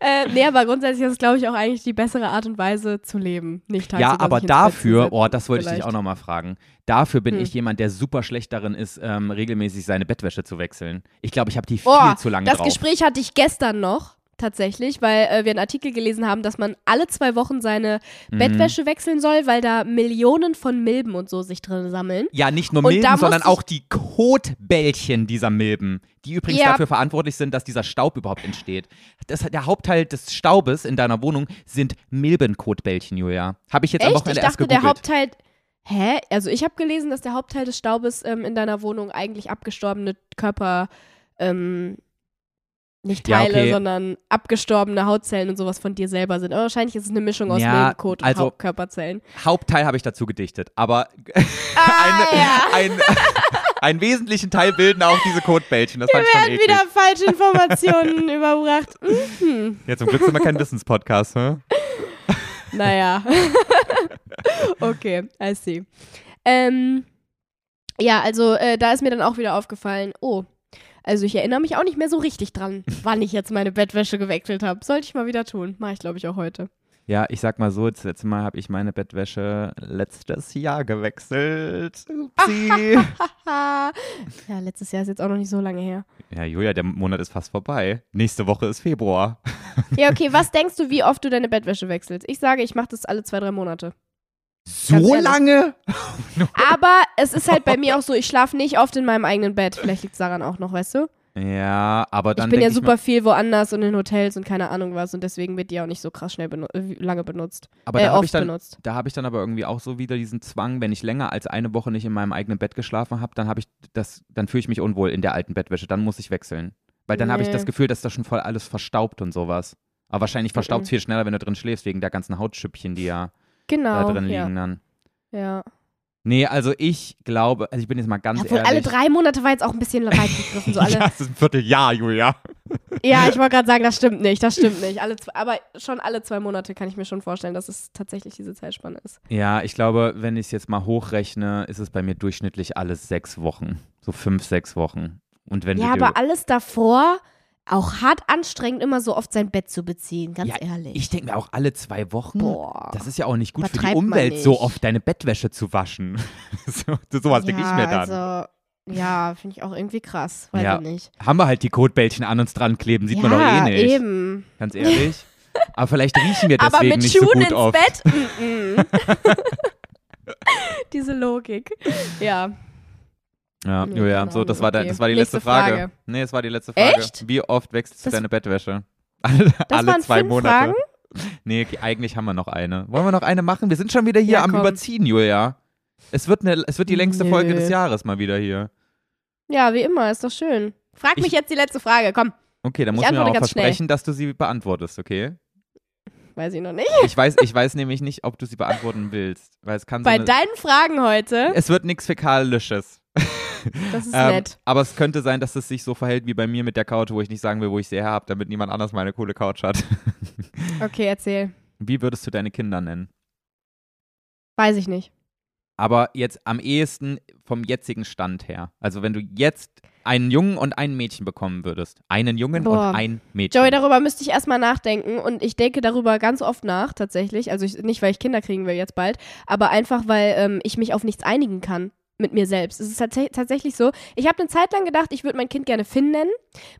Äh, nee, aber grundsätzlich ist es, glaube ich, auch eigentlich die bessere Art und Weise zu leben. Nicht Ja, aber dafür, oh, das wollte ich dich vielleicht. auch nochmal fragen. Dafür bin Hm. ich jemand, der super schlecht darin ist, ähm, regelmäßig seine Bettwäsche zu wechseln. Ich glaube, ich habe die viel Oh, zu lange Das drauf. Gespräch hatte ich gestern noch, tatsächlich, weil äh, wir einen Artikel gelesen haben, dass man alle zwei Wochen seine Mhm. Bettwäsche wechseln soll, weil da Millionen von Milben und so sich drin sammeln. Ja, nicht nur Milben, sondern ich- auch die Kotbällchen dieser Milben, die übrigens Ja. dafür verantwortlich sind, dass dieser Staub überhaupt entsteht. Das, der Hauptteil des Staubes in deiner Wohnung sind Milbenkotbällchen, Julia. Habe ich jetzt am Echt? Ich Wochenende erst dachte, der gegoogelt. Hauptteil. Hä? Also ich habe gelesen, dass der Hauptteil des Staubes ähm, in deiner Wohnung eigentlich abgestorbene Körper, ähm, nicht Ja, Teile, okay. sondern abgestorbene Hautzellen und sowas von dir selber sind. Aber wahrscheinlich ist es eine Mischung aus Ja, Milchkot und also- Hauptkörperzellen. Hauptteil habe ich dazu gedichtet, aber Ah, eine, ja. ein, einen wesentlichen Teil bilden auch diese Kotbällchen. Das fand ich schon Werden eklig. wieder falsche Informationen überbracht. Mhm. Ja, zum Glück sind wir kein Wissenspodcast, hä? Naja. okay, I see. Ähm, ja, also äh, da ist mir dann auch wieder aufgefallen, oh, also ich erinnere mich auch nicht mehr so richtig dran, wann ich jetzt meine Bettwäsche gewechselt habe. Sollte ich mal wieder tun. Mache ich, glaube ich, auch heute. Ja, ich sag mal so, das letzte Mal habe ich meine Bettwäsche letztes Jahr gewechselt. Upsi. Ja, letztes Jahr ist jetzt auch noch nicht so lange her. ja, Julia, der Monat ist fast vorbei. Nächste Woche ist Februar. Ja, okay, was denkst du, wie oft du deine Bettwäsche wechselst? Ich sage, ich mache das alle zwei, drei Monate. So lange? Aber es ist halt bei mir auch so, ich schlafe nicht oft in meinem eigenen Bett. Vielleicht liegt es daran auch noch, weißt du? Ja, aber dann ich bin ja super viel woanders und in Hotels und keine Ahnung was und deswegen wird die auch nicht so krass schnell benu äh, lange benutzt. aber äh, da habe oft ich dann benutzt. da habe ich dann aber irgendwie auch so wieder diesen Zwang, wenn ich länger als eine Woche nicht in meinem eigenen Bett geschlafen habe, dann habe ich das dann fühle ich mich unwohl in der alten Bettwäsche, dann muss ich wechseln, weil dann habe ich Nee. das Gefühl, dass da schon voll alles verstaubt und sowas. Aber wahrscheinlich verstaubt es Mhm. viel schneller, wenn du drin schläfst, wegen der ganzen Hautschüppchen, die ja Genau. da drin ja. liegen dann. ja. Nee, also ich glaube, also ich bin jetzt mal ganz Obwohl ehrlich. alle drei Monate war jetzt auch ein bisschen weit gegriffen. So alle. ja, ja. es ist ein Vierteljahr, Julia. ich wollte gerade sagen, das stimmt nicht, das stimmt nicht. Alle zwei, aber schon alle zwei Monate kann ich mir schon vorstellen, dass es tatsächlich diese Zeitspanne ist. Ja, ich glaube, wenn ich es jetzt mal hochrechne, ist es bei mir durchschnittlich alles sechs Wochen. So fünf, sechs Wochen. Und wenn Ja, aber alles davor auch hart anstrengend, immer so oft sein Bett zu beziehen, ganz Ja, ehrlich. ich denke mir auch alle zwei Wochen. Boah. Das ist ja auch nicht gut für die Umwelt, so oft deine Bettwäsche zu waschen. so, sowas denke ich mir dann. Also, ja, finde ich auch irgendwie krass. Weiß Ja. ich nicht. Haben wir halt die Kotbällchen an uns dran kleben, sieht ja, man doch eh nicht. eben. Ganz ehrlich. Aber vielleicht riechen wir deswegen Aber mit nicht so Schuhen gut ins oft. Bett? Mm -mm. Diese Logik. Ja. Ja, Nee, Julia, keine so, das war, okay. das war die Nächste letzte Frage. Frage. Nee, das war die letzte Frage. Echt? Wie oft wechselst du Das- deine Bettwäsche? Alle, Das alle waren zwei Monate. Fragen? Nee, eigentlich haben wir noch eine. Wollen wir noch eine machen? Wir sind schon wieder hier Ja, am komm. Überziehen, Julia. Es wird, eine, es wird die längste Nö. Folge des Jahres mal wieder hier. Ja, wie immer, ist doch schön. Frag Ich- mich jetzt die letzte Frage, komm. Okay, dann Ich musst du mir auch ganz schnell. versprechen, dass du sie beantwortest, okay? Weiß ich noch nicht. Ich weiß, ich weiß nämlich nicht, ob du sie beantworten willst. Weil es kann so Bei eine, deinen Fragen heute, Es wird nichts Fäkalisches. das ist Ähm, nett. aber es könnte sein, dass es sich so verhält wie bei mir mit der Couch, wo ich nicht sagen will, wo ich sie her habe, damit niemand anders meine coole Couch hat. Okay, erzähl. Wie würdest du deine Kinder nennen? Weiß ich nicht. Aber jetzt am ehesten vom jetzigen Stand her. Also wenn du jetzt einen Jungen und ein Mädchen bekommen würdest. Einen Jungen Boah. und ein Mädchen. Joey, darüber müsste ich erstmal nachdenken und ich denke darüber ganz oft nach, tatsächlich. Also ich, nicht, weil ich Kinder kriegen will jetzt bald, aber einfach, weil ähm, ich mich auf nichts einigen kann mit mir selbst. Es ist tats tatsächlich so. Ich habe eine Zeit lang gedacht, ich würde mein Kind gerne Finn nennen.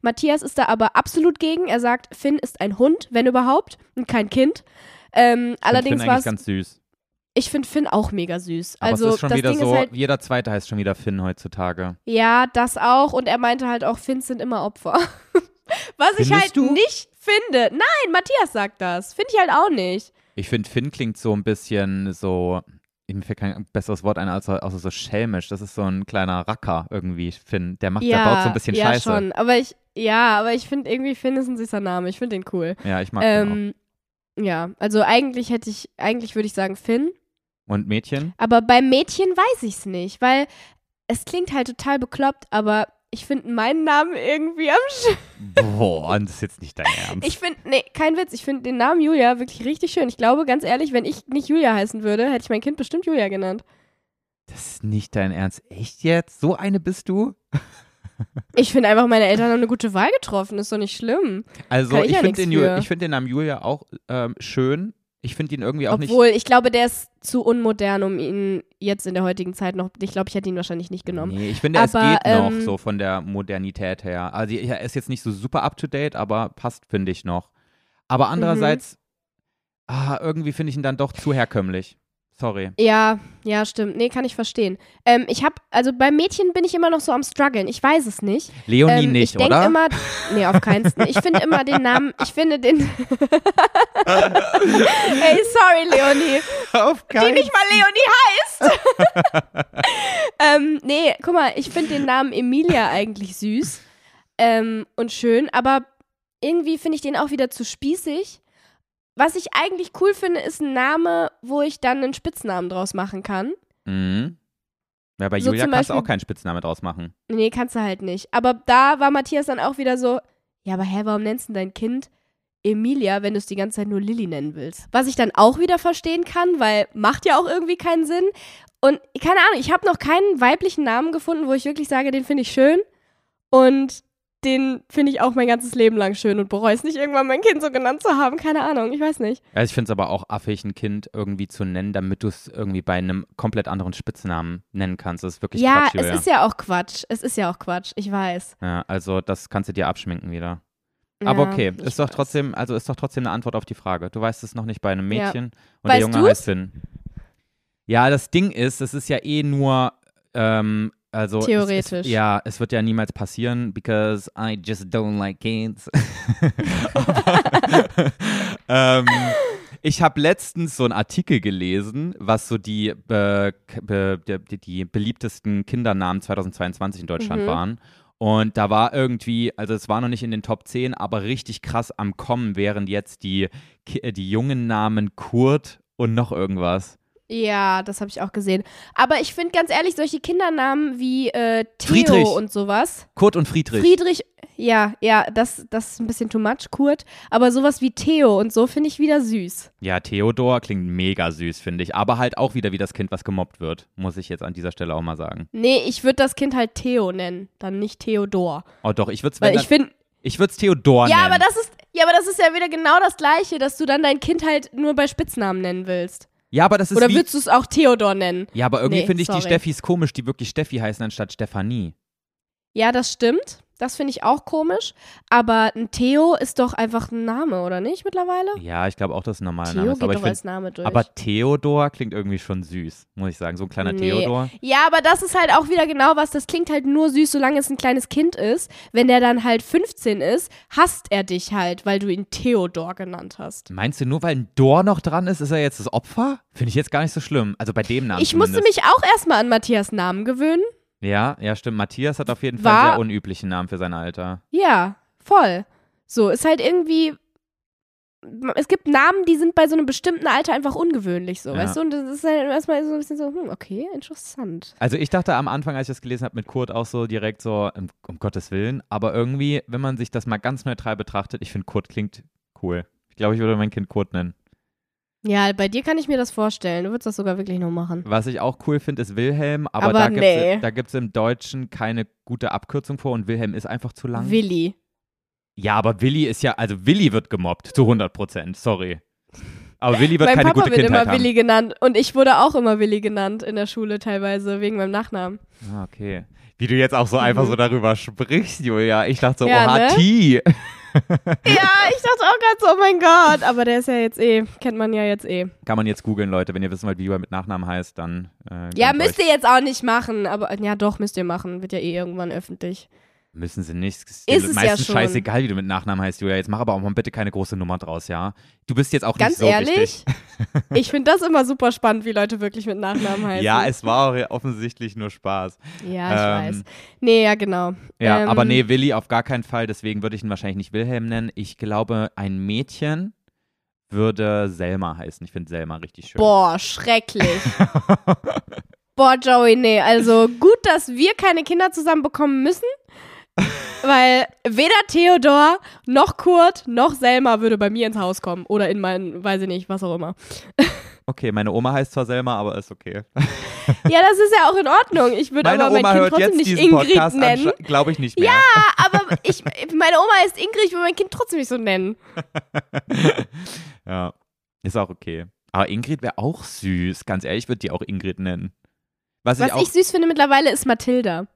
Matthias ist da aber absolut gegen. Er sagt, Finn ist ein Hund, wenn überhaupt, und kein Kind. Ähm, allerdings ich war es. ganz süß. Ich finde Finn auch mega süß. Aber also es ist schon das wieder Ding so, halt, jeder Zweite heißt schon wieder Finn heutzutage. ja, das auch. Und er meinte halt auch, Finns sind immer Opfer. Was ich Findest halt du? nicht finde. Nein, Matthias sagt das. Finde ich halt auch nicht. Ich finde, Finn klingt so ein bisschen so, mir fällt kein besseres Wort ein, als außer so schelmisch. Das ist so ein kleiner Racker irgendwie, Finn. Der macht, der baut so ein bisschen ja, Scheiße. schon. Aber ich, ja, aber ich finde irgendwie Finn ist ein süßer Name. Ich finde den cool. Ja, ich mag den auch. Ähm, ja, also eigentlich hätte ich, eigentlich würde ich sagen Finn. Und Mädchen? Aber beim Mädchen weiß ich es nicht, weil es klingt halt total bekloppt, aber ich finde meinen Namen irgendwie am Sch Boah, das ist jetzt nicht dein Ernst. Ich finde, nee, kein Witz, ich finde den Namen Julia wirklich richtig schön. Ich glaube, ganz ehrlich, wenn ich nicht Julia heißen würde, hätte ich mein Kind bestimmt Julia genannt. das ist nicht dein Ernst. Echt jetzt? So eine bist du? Ich finde einfach, meine Eltern haben eine gute Wahl getroffen. Ist doch nicht schlimm. Also, Kann ich ich ja finde den, find den Namen Julia auch ähm, schön. Ich finde ihn irgendwie auch nicht. Obwohl, ich glaube, der ist zu unmodern, um ihn jetzt in der heutigen Zeit noch. Ich glaube, ich hätte ihn wahrscheinlich nicht genommen. Nee, ich finde, es Aber, geht noch ähm, so von der Modernität her. Also er ist jetzt nicht so super up to date, aber passt, finde ich noch. Aber Mhm. andererseits, ah, irgendwie finde ich ihn dann doch zu herkömmlich. Sorry. Ja, ja, stimmt. Nee, kann ich verstehen. Ähm, ich habe, also bei Mädchen bin ich immer noch so am struggeln. Ich weiß es nicht. Leonie ähm, nicht, ich denke oder? immer, nee, auf keinen Fall. Ich finde immer den Namen, ich finde den. Ey, sorry, Leonie. Auf Die nicht mal Leonie heißt. ähm, nee, guck mal, ich finde den Namen Emilia eigentlich süß ähm, und schön, aber irgendwie finde ich den auch wieder zu spießig. Was ich eigentlich cool finde, ist ein Name, wo ich dann einen Spitznamen draus machen kann. Mhm. Ja, bei So Julia kannst du Beispiel- auch keinen Spitzname draus machen. Nee, kannst du halt nicht. Aber da war Matthias dann auch wieder so, ja, aber hä, warum nennst du dein Kind Emilia, wenn du es die ganze Zeit nur Lilly nennen willst? Was ich dann auch wieder verstehen kann, weil macht ja auch irgendwie keinen Sinn. Und keine Ahnung, ich habe noch keinen weiblichen Namen gefunden, wo ich wirklich sage, den finde ich schön. Und den finde ich auch mein ganzes Leben lang schön und bereue es nicht, irgendwann mein Kind so genannt zu haben. Keine Ahnung, ich weiß nicht. Also ich finde es aber auch affig, ein Kind irgendwie zu nennen, damit du es irgendwie bei einem komplett anderen Spitznamen nennen kannst. Das ist wirklich ja, Quatsch, es Julia. ist ja auch Quatsch. Es ist ja auch Quatsch, ich weiß. ja, also das kannst du dir abschminken wieder. Aber Ja, okay, ich ist doch weiß. trotzdem, also ist doch trotzdem eine Antwort auf die Frage. Du weißt es noch nicht bei einem Ja. Mädchen und Weißt der Junge du's? heißt Finn. Ja, das Ding ist, es ist ja eh nur, ähm, also Es, Theoretisch. es, ja, es wird ja niemals passieren, because I just don't like kids. Ähm, ich habe letztens so einen Artikel gelesen, was so die, äh, be, die, die beliebtesten Kindernamen 2022 in Deutschland Mhm. waren. Und da war irgendwie, also es war noch nicht in den Top 10, aber richtig krass am Kommen wären jetzt die, die jungen Namen Kurt und noch irgendwas. Ja, das habe ich auch gesehen. Aber ich finde ganz ehrlich, solche Kindernamen wie äh, Theo Friedrich. und sowas. Kurt und Friedrich. Friedrich, ja, ja, das, das ist ein bisschen too much, Kurt. Aber sowas wie Theo und so finde ich wieder süß. Ja, Theodor klingt mega süß, finde ich. Aber halt auch wieder wie das Kind, was gemobbt wird, muss ich jetzt an dieser Stelle auch mal sagen. Nee, ich würde das Kind halt Theo nennen, dann nicht Theodor. Oh doch, ich würde es Weil ich finde, ich würd's Theodor ja, nennen. aber das ist, ja, aber das ist ja wieder genau das Gleiche, dass du dann dein Kind halt nur bei Spitznamen nennen willst. Ja, aber das ist Oder wie, würdest du es auch Theodor nennen? Ja, aber irgendwie Nee, finde ich die sorry. Steffis komisch, die wirklich Steffi heißen anstatt Stefanie. Ja, das stimmt. Das finde ich auch komisch. Aber ein Theo ist doch einfach ein Name, oder nicht, mittlerweile? Ja, ich glaube auch, dass ein normaler Theo Name ist. geht Aber, doch find, als Name durch. aber Theodor klingt irgendwie schon süß, muss ich sagen. So ein kleiner Nee. Theodor. Ja, aber das ist halt auch wieder genau was. Das klingt halt nur süß, solange es ein kleines Kind ist. Wenn der dann halt 15 ist, hasst er dich halt, weil du ihn Theodor genannt hast. Meinst du, nur weil ein Dor noch dran ist, ist er jetzt das Opfer? Finde ich jetzt gar nicht so schlimm. Also bei dem Namen Ich musste zumindest. mich auch erstmal an Matthias Namen gewöhnen. Ja, ja, stimmt. Matthias hat auf jeden Fall einen sehr unüblichen Namen für sein Alter. Ja, voll. So, ist halt irgendwie. Es gibt Namen, die sind bei so einem bestimmten Alter einfach ungewöhnlich, so, Ja. weißt du? Und das ist halt erstmal so ein bisschen so, hm, okay, interessant. Also ich dachte am Anfang, als ich das gelesen habe, mit Kurt auch so direkt so, um, um Gottes Willen. Aber irgendwie, wenn man sich das mal ganz neutral betrachtet, ich finde Kurt klingt cool. Ich glaube, ich würde mein Kind Kurt nennen. Ja, bei dir kann ich mir das vorstellen. Du würdest das sogar wirklich nur machen. Was ich auch cool finde, ist Wilhelm, aber, Aber da nee. da gibt's im Deutschen keine gute Abkürzung vor und Wilhelm ist einfach zu lang. Willi. ja, aber Willi ist ja, also Willi wird gemobbt, zu 100 Prozent, sorry. Aber Willi wird mein keine Papa gute wird Kindheit immer haben. Willi genannt. Und ich wurde auch immer Willi genannt in der Schule teilweise, wegen meinem Nachnamen. Ah, okay. Wie du jetzt auch so einfach Mhm. so darüber sprichst, Julia. Ich dachte so, Ja, oha, ne? T. Ja, ich dachte auch gerade so, oh mein Gott. Aber der ist ja jetzt eh, kennt man ja jetzt eh. Kann man jetzt googeln, Leute. Wenn ihr wissen wollt, wie Julia mit Nachnamen heißt, dann. Äh, Ja, müsst euch. ihr jetzt auch nicht machen. Aber ja, doch, müsst ihr machen. Wird ja eh irgendwann öffentlich. Müssen sie nicht. Ist, Ist es ja meistens schon. scheißegal, wie du mit Nachnamen heißt, Julia. Jetzt mach aber auch mal bitte keine große Nummer draus, ja? Du bist jetzt auch Ganz nicht so ehrlich, wichtig. ich finde das immer super spannend, wie Leute wirklich mit Nachnamen heißen. Ja, es war auch offensichtlich nur Spaß. Ja, ich Ähm, weiß. Nee, ja, genau. Ja, Ähm, aber nee, Willi auf gar keinen Fall. Deswegen würde ich ihn wahrscheinlich nicht Wilhelm nennen. Ich glaube, ein Mädchen würde Selma heißen. Ich finde Selma richtig schön. Boah, schrecklich. Boah, Joey, nee. Also gut, dass wir keine Kinder zusammen bekommen müssen. Weil weder Theodor noch Kurt noch Selma würde bei mir ins Haus kommen. Oder in mein, weiß ich nicht, was auch immer. Okay, meine Oma heißt zwar Selma, aber ist okay. Ja, das ist ja auch in Ordnung. Ich würde aber mein Oma Kind trotzdem jetzt nicht Ingrid Podcast nennen. glaube ich nicht mehr. Ja, aber ich, meine Oma ist Ingrid, ich will mein Kind trotzdem nicht so nennen. Ja, ist auch okay. Aber Ingrid wäre auch süß. Ganz ehrlich, ich würde die auch Ingrid nennen. Was, Was ich auch. ich süß finde mittlerweile ist Mathilda.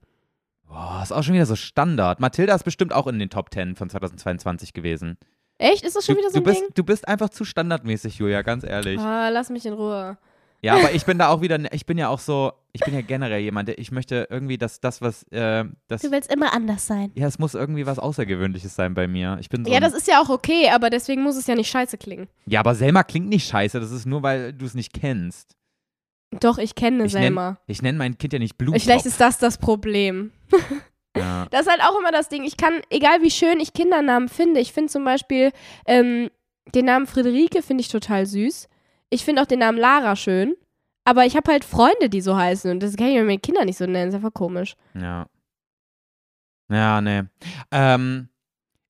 Boah, ist auch schon wieder so Standard. Mathilda ist bestimmt auch in den Top 10 von 2022 gewesen. Echt? Ist das schon du, wieder so du, ein bist, Ding? du bist einfach zu standardmäßig, Julia, ganz ehrlich. Ah, lass mich in Ruhe. Ja, aber ich bin da auch wieder, ich bin ja auch so, ich bin ja generell jemand, der, ich möchte irgendwie, dass das, was, äh, das, Du willst immer anders sein. ja, es muss irgendwie was Außergewöhnliches sein bei mir. Ich bin so Ja, das ist ja auch okay, aber deswegen muss es ja nicht scheiße klingen. ja, aber Selma klingt nicht scheiße, das ist nur, weil du es nicht kennst. Doch, ich kenne Ich nenn- Selma. Ich nenne mein Kind ja nicht Blumentopf. Vielleicht ist das das Problem. ja. Das ist halt auch immer das Ding. Ich kann, egal wie schön ich Kindernamen finde, ich finde zum Beispiel ähm, den Namen Friederike finde ich total süß. Ich finde auch den Namen Lara schön. Aber ich habe halt Freunde, die so heißen und das kann ich mir mit Kindern nicht so nennen. Das ist einfach komisch. Ja. Ja, nee. Ähm,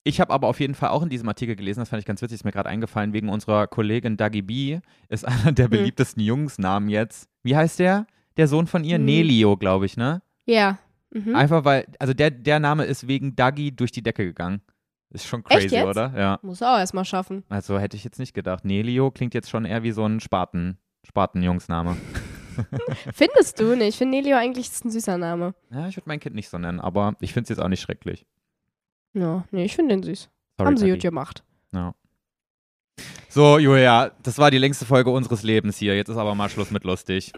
ich habe aber auf jeden Fall auch in diesem Artikel gelesen, das fand ich ganz witzig, ist mir gerade eingefallen, wegen unserer Kollegin Dagi B ist einer der Hm. beliebtesten Jungsnamen jetzt. Wie heißt der? Der Sohn von ihr? Hm. Nelio, glaube ich, ne? Ja. Mhm. Einfach weil, also der, der Name ist wegen Dagi durch die Decke gegangen. Ist schon crazy, oder? Ja. Muss er auch erstmal schaffen. Also hätte ich jetzt nicht gedacht. Nelio klingt jetzt schon eher wie so ein Spaten, Spatenjungsname. Findest du nicht? Ich finde Nelio eigentlich ist ein süßer Name. Ja, ich würde mein Kind nicht so nennen, aber ich finde es jetzt auch nicht schrecklich. Ja, nee, ich finde den süß. Sorry, Haben sie gut gemacht. Ja. So, Julia, das war die längste Folge unseres Lebens hier. Jetzt ist aber mal Schluss mit lustig.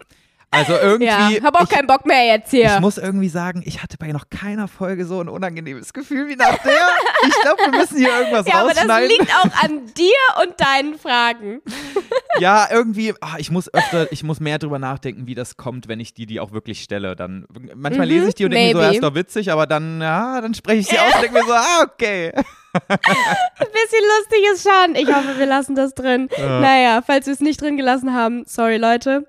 Also irgendwie. Ja, hab auch ich, keinen Bock mehr jetzt hier. ich muss irgendwie sagen, ich hatte bei noch keiner Folge so ein unangenehmes Gefühl wie nach der. Ich glaube, wir müssen hier irgendwas ja, aber das rausschneiden. liegt auch an dir und deinen Fragen. ja, irgendwie, ah, ich muss öfter, ich muss mehr drüber nachdenken, wie das kommt, wenn ich die, die auch wirklich stelle. Dann manchmal Mhm, lese ich die und denke mir so, ja, ist doch witzig, aber dann, ja, dann spreche ich sie aus und denke mir so, ah, okay. Ein bisschen lustig ist schon. Ich hoffe, wir lassen das drin. Naja, falls wir es nicht drin gelassen haben, sorry Leute.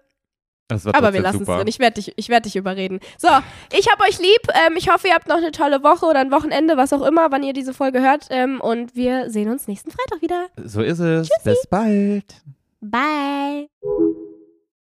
Aber wir lassen es drin. Ich werde dich, ich werd dich überreden. So, ich hab euch lieb. Ähm, ich hoffe, ihr habt noch eine tolle Woche oder ein Wochenende, was auch immer, wann ihr diese Folge hört. Ähm, und wir sehen uns nächsten Freitag wieder. So ist es. Bis bald. Bye.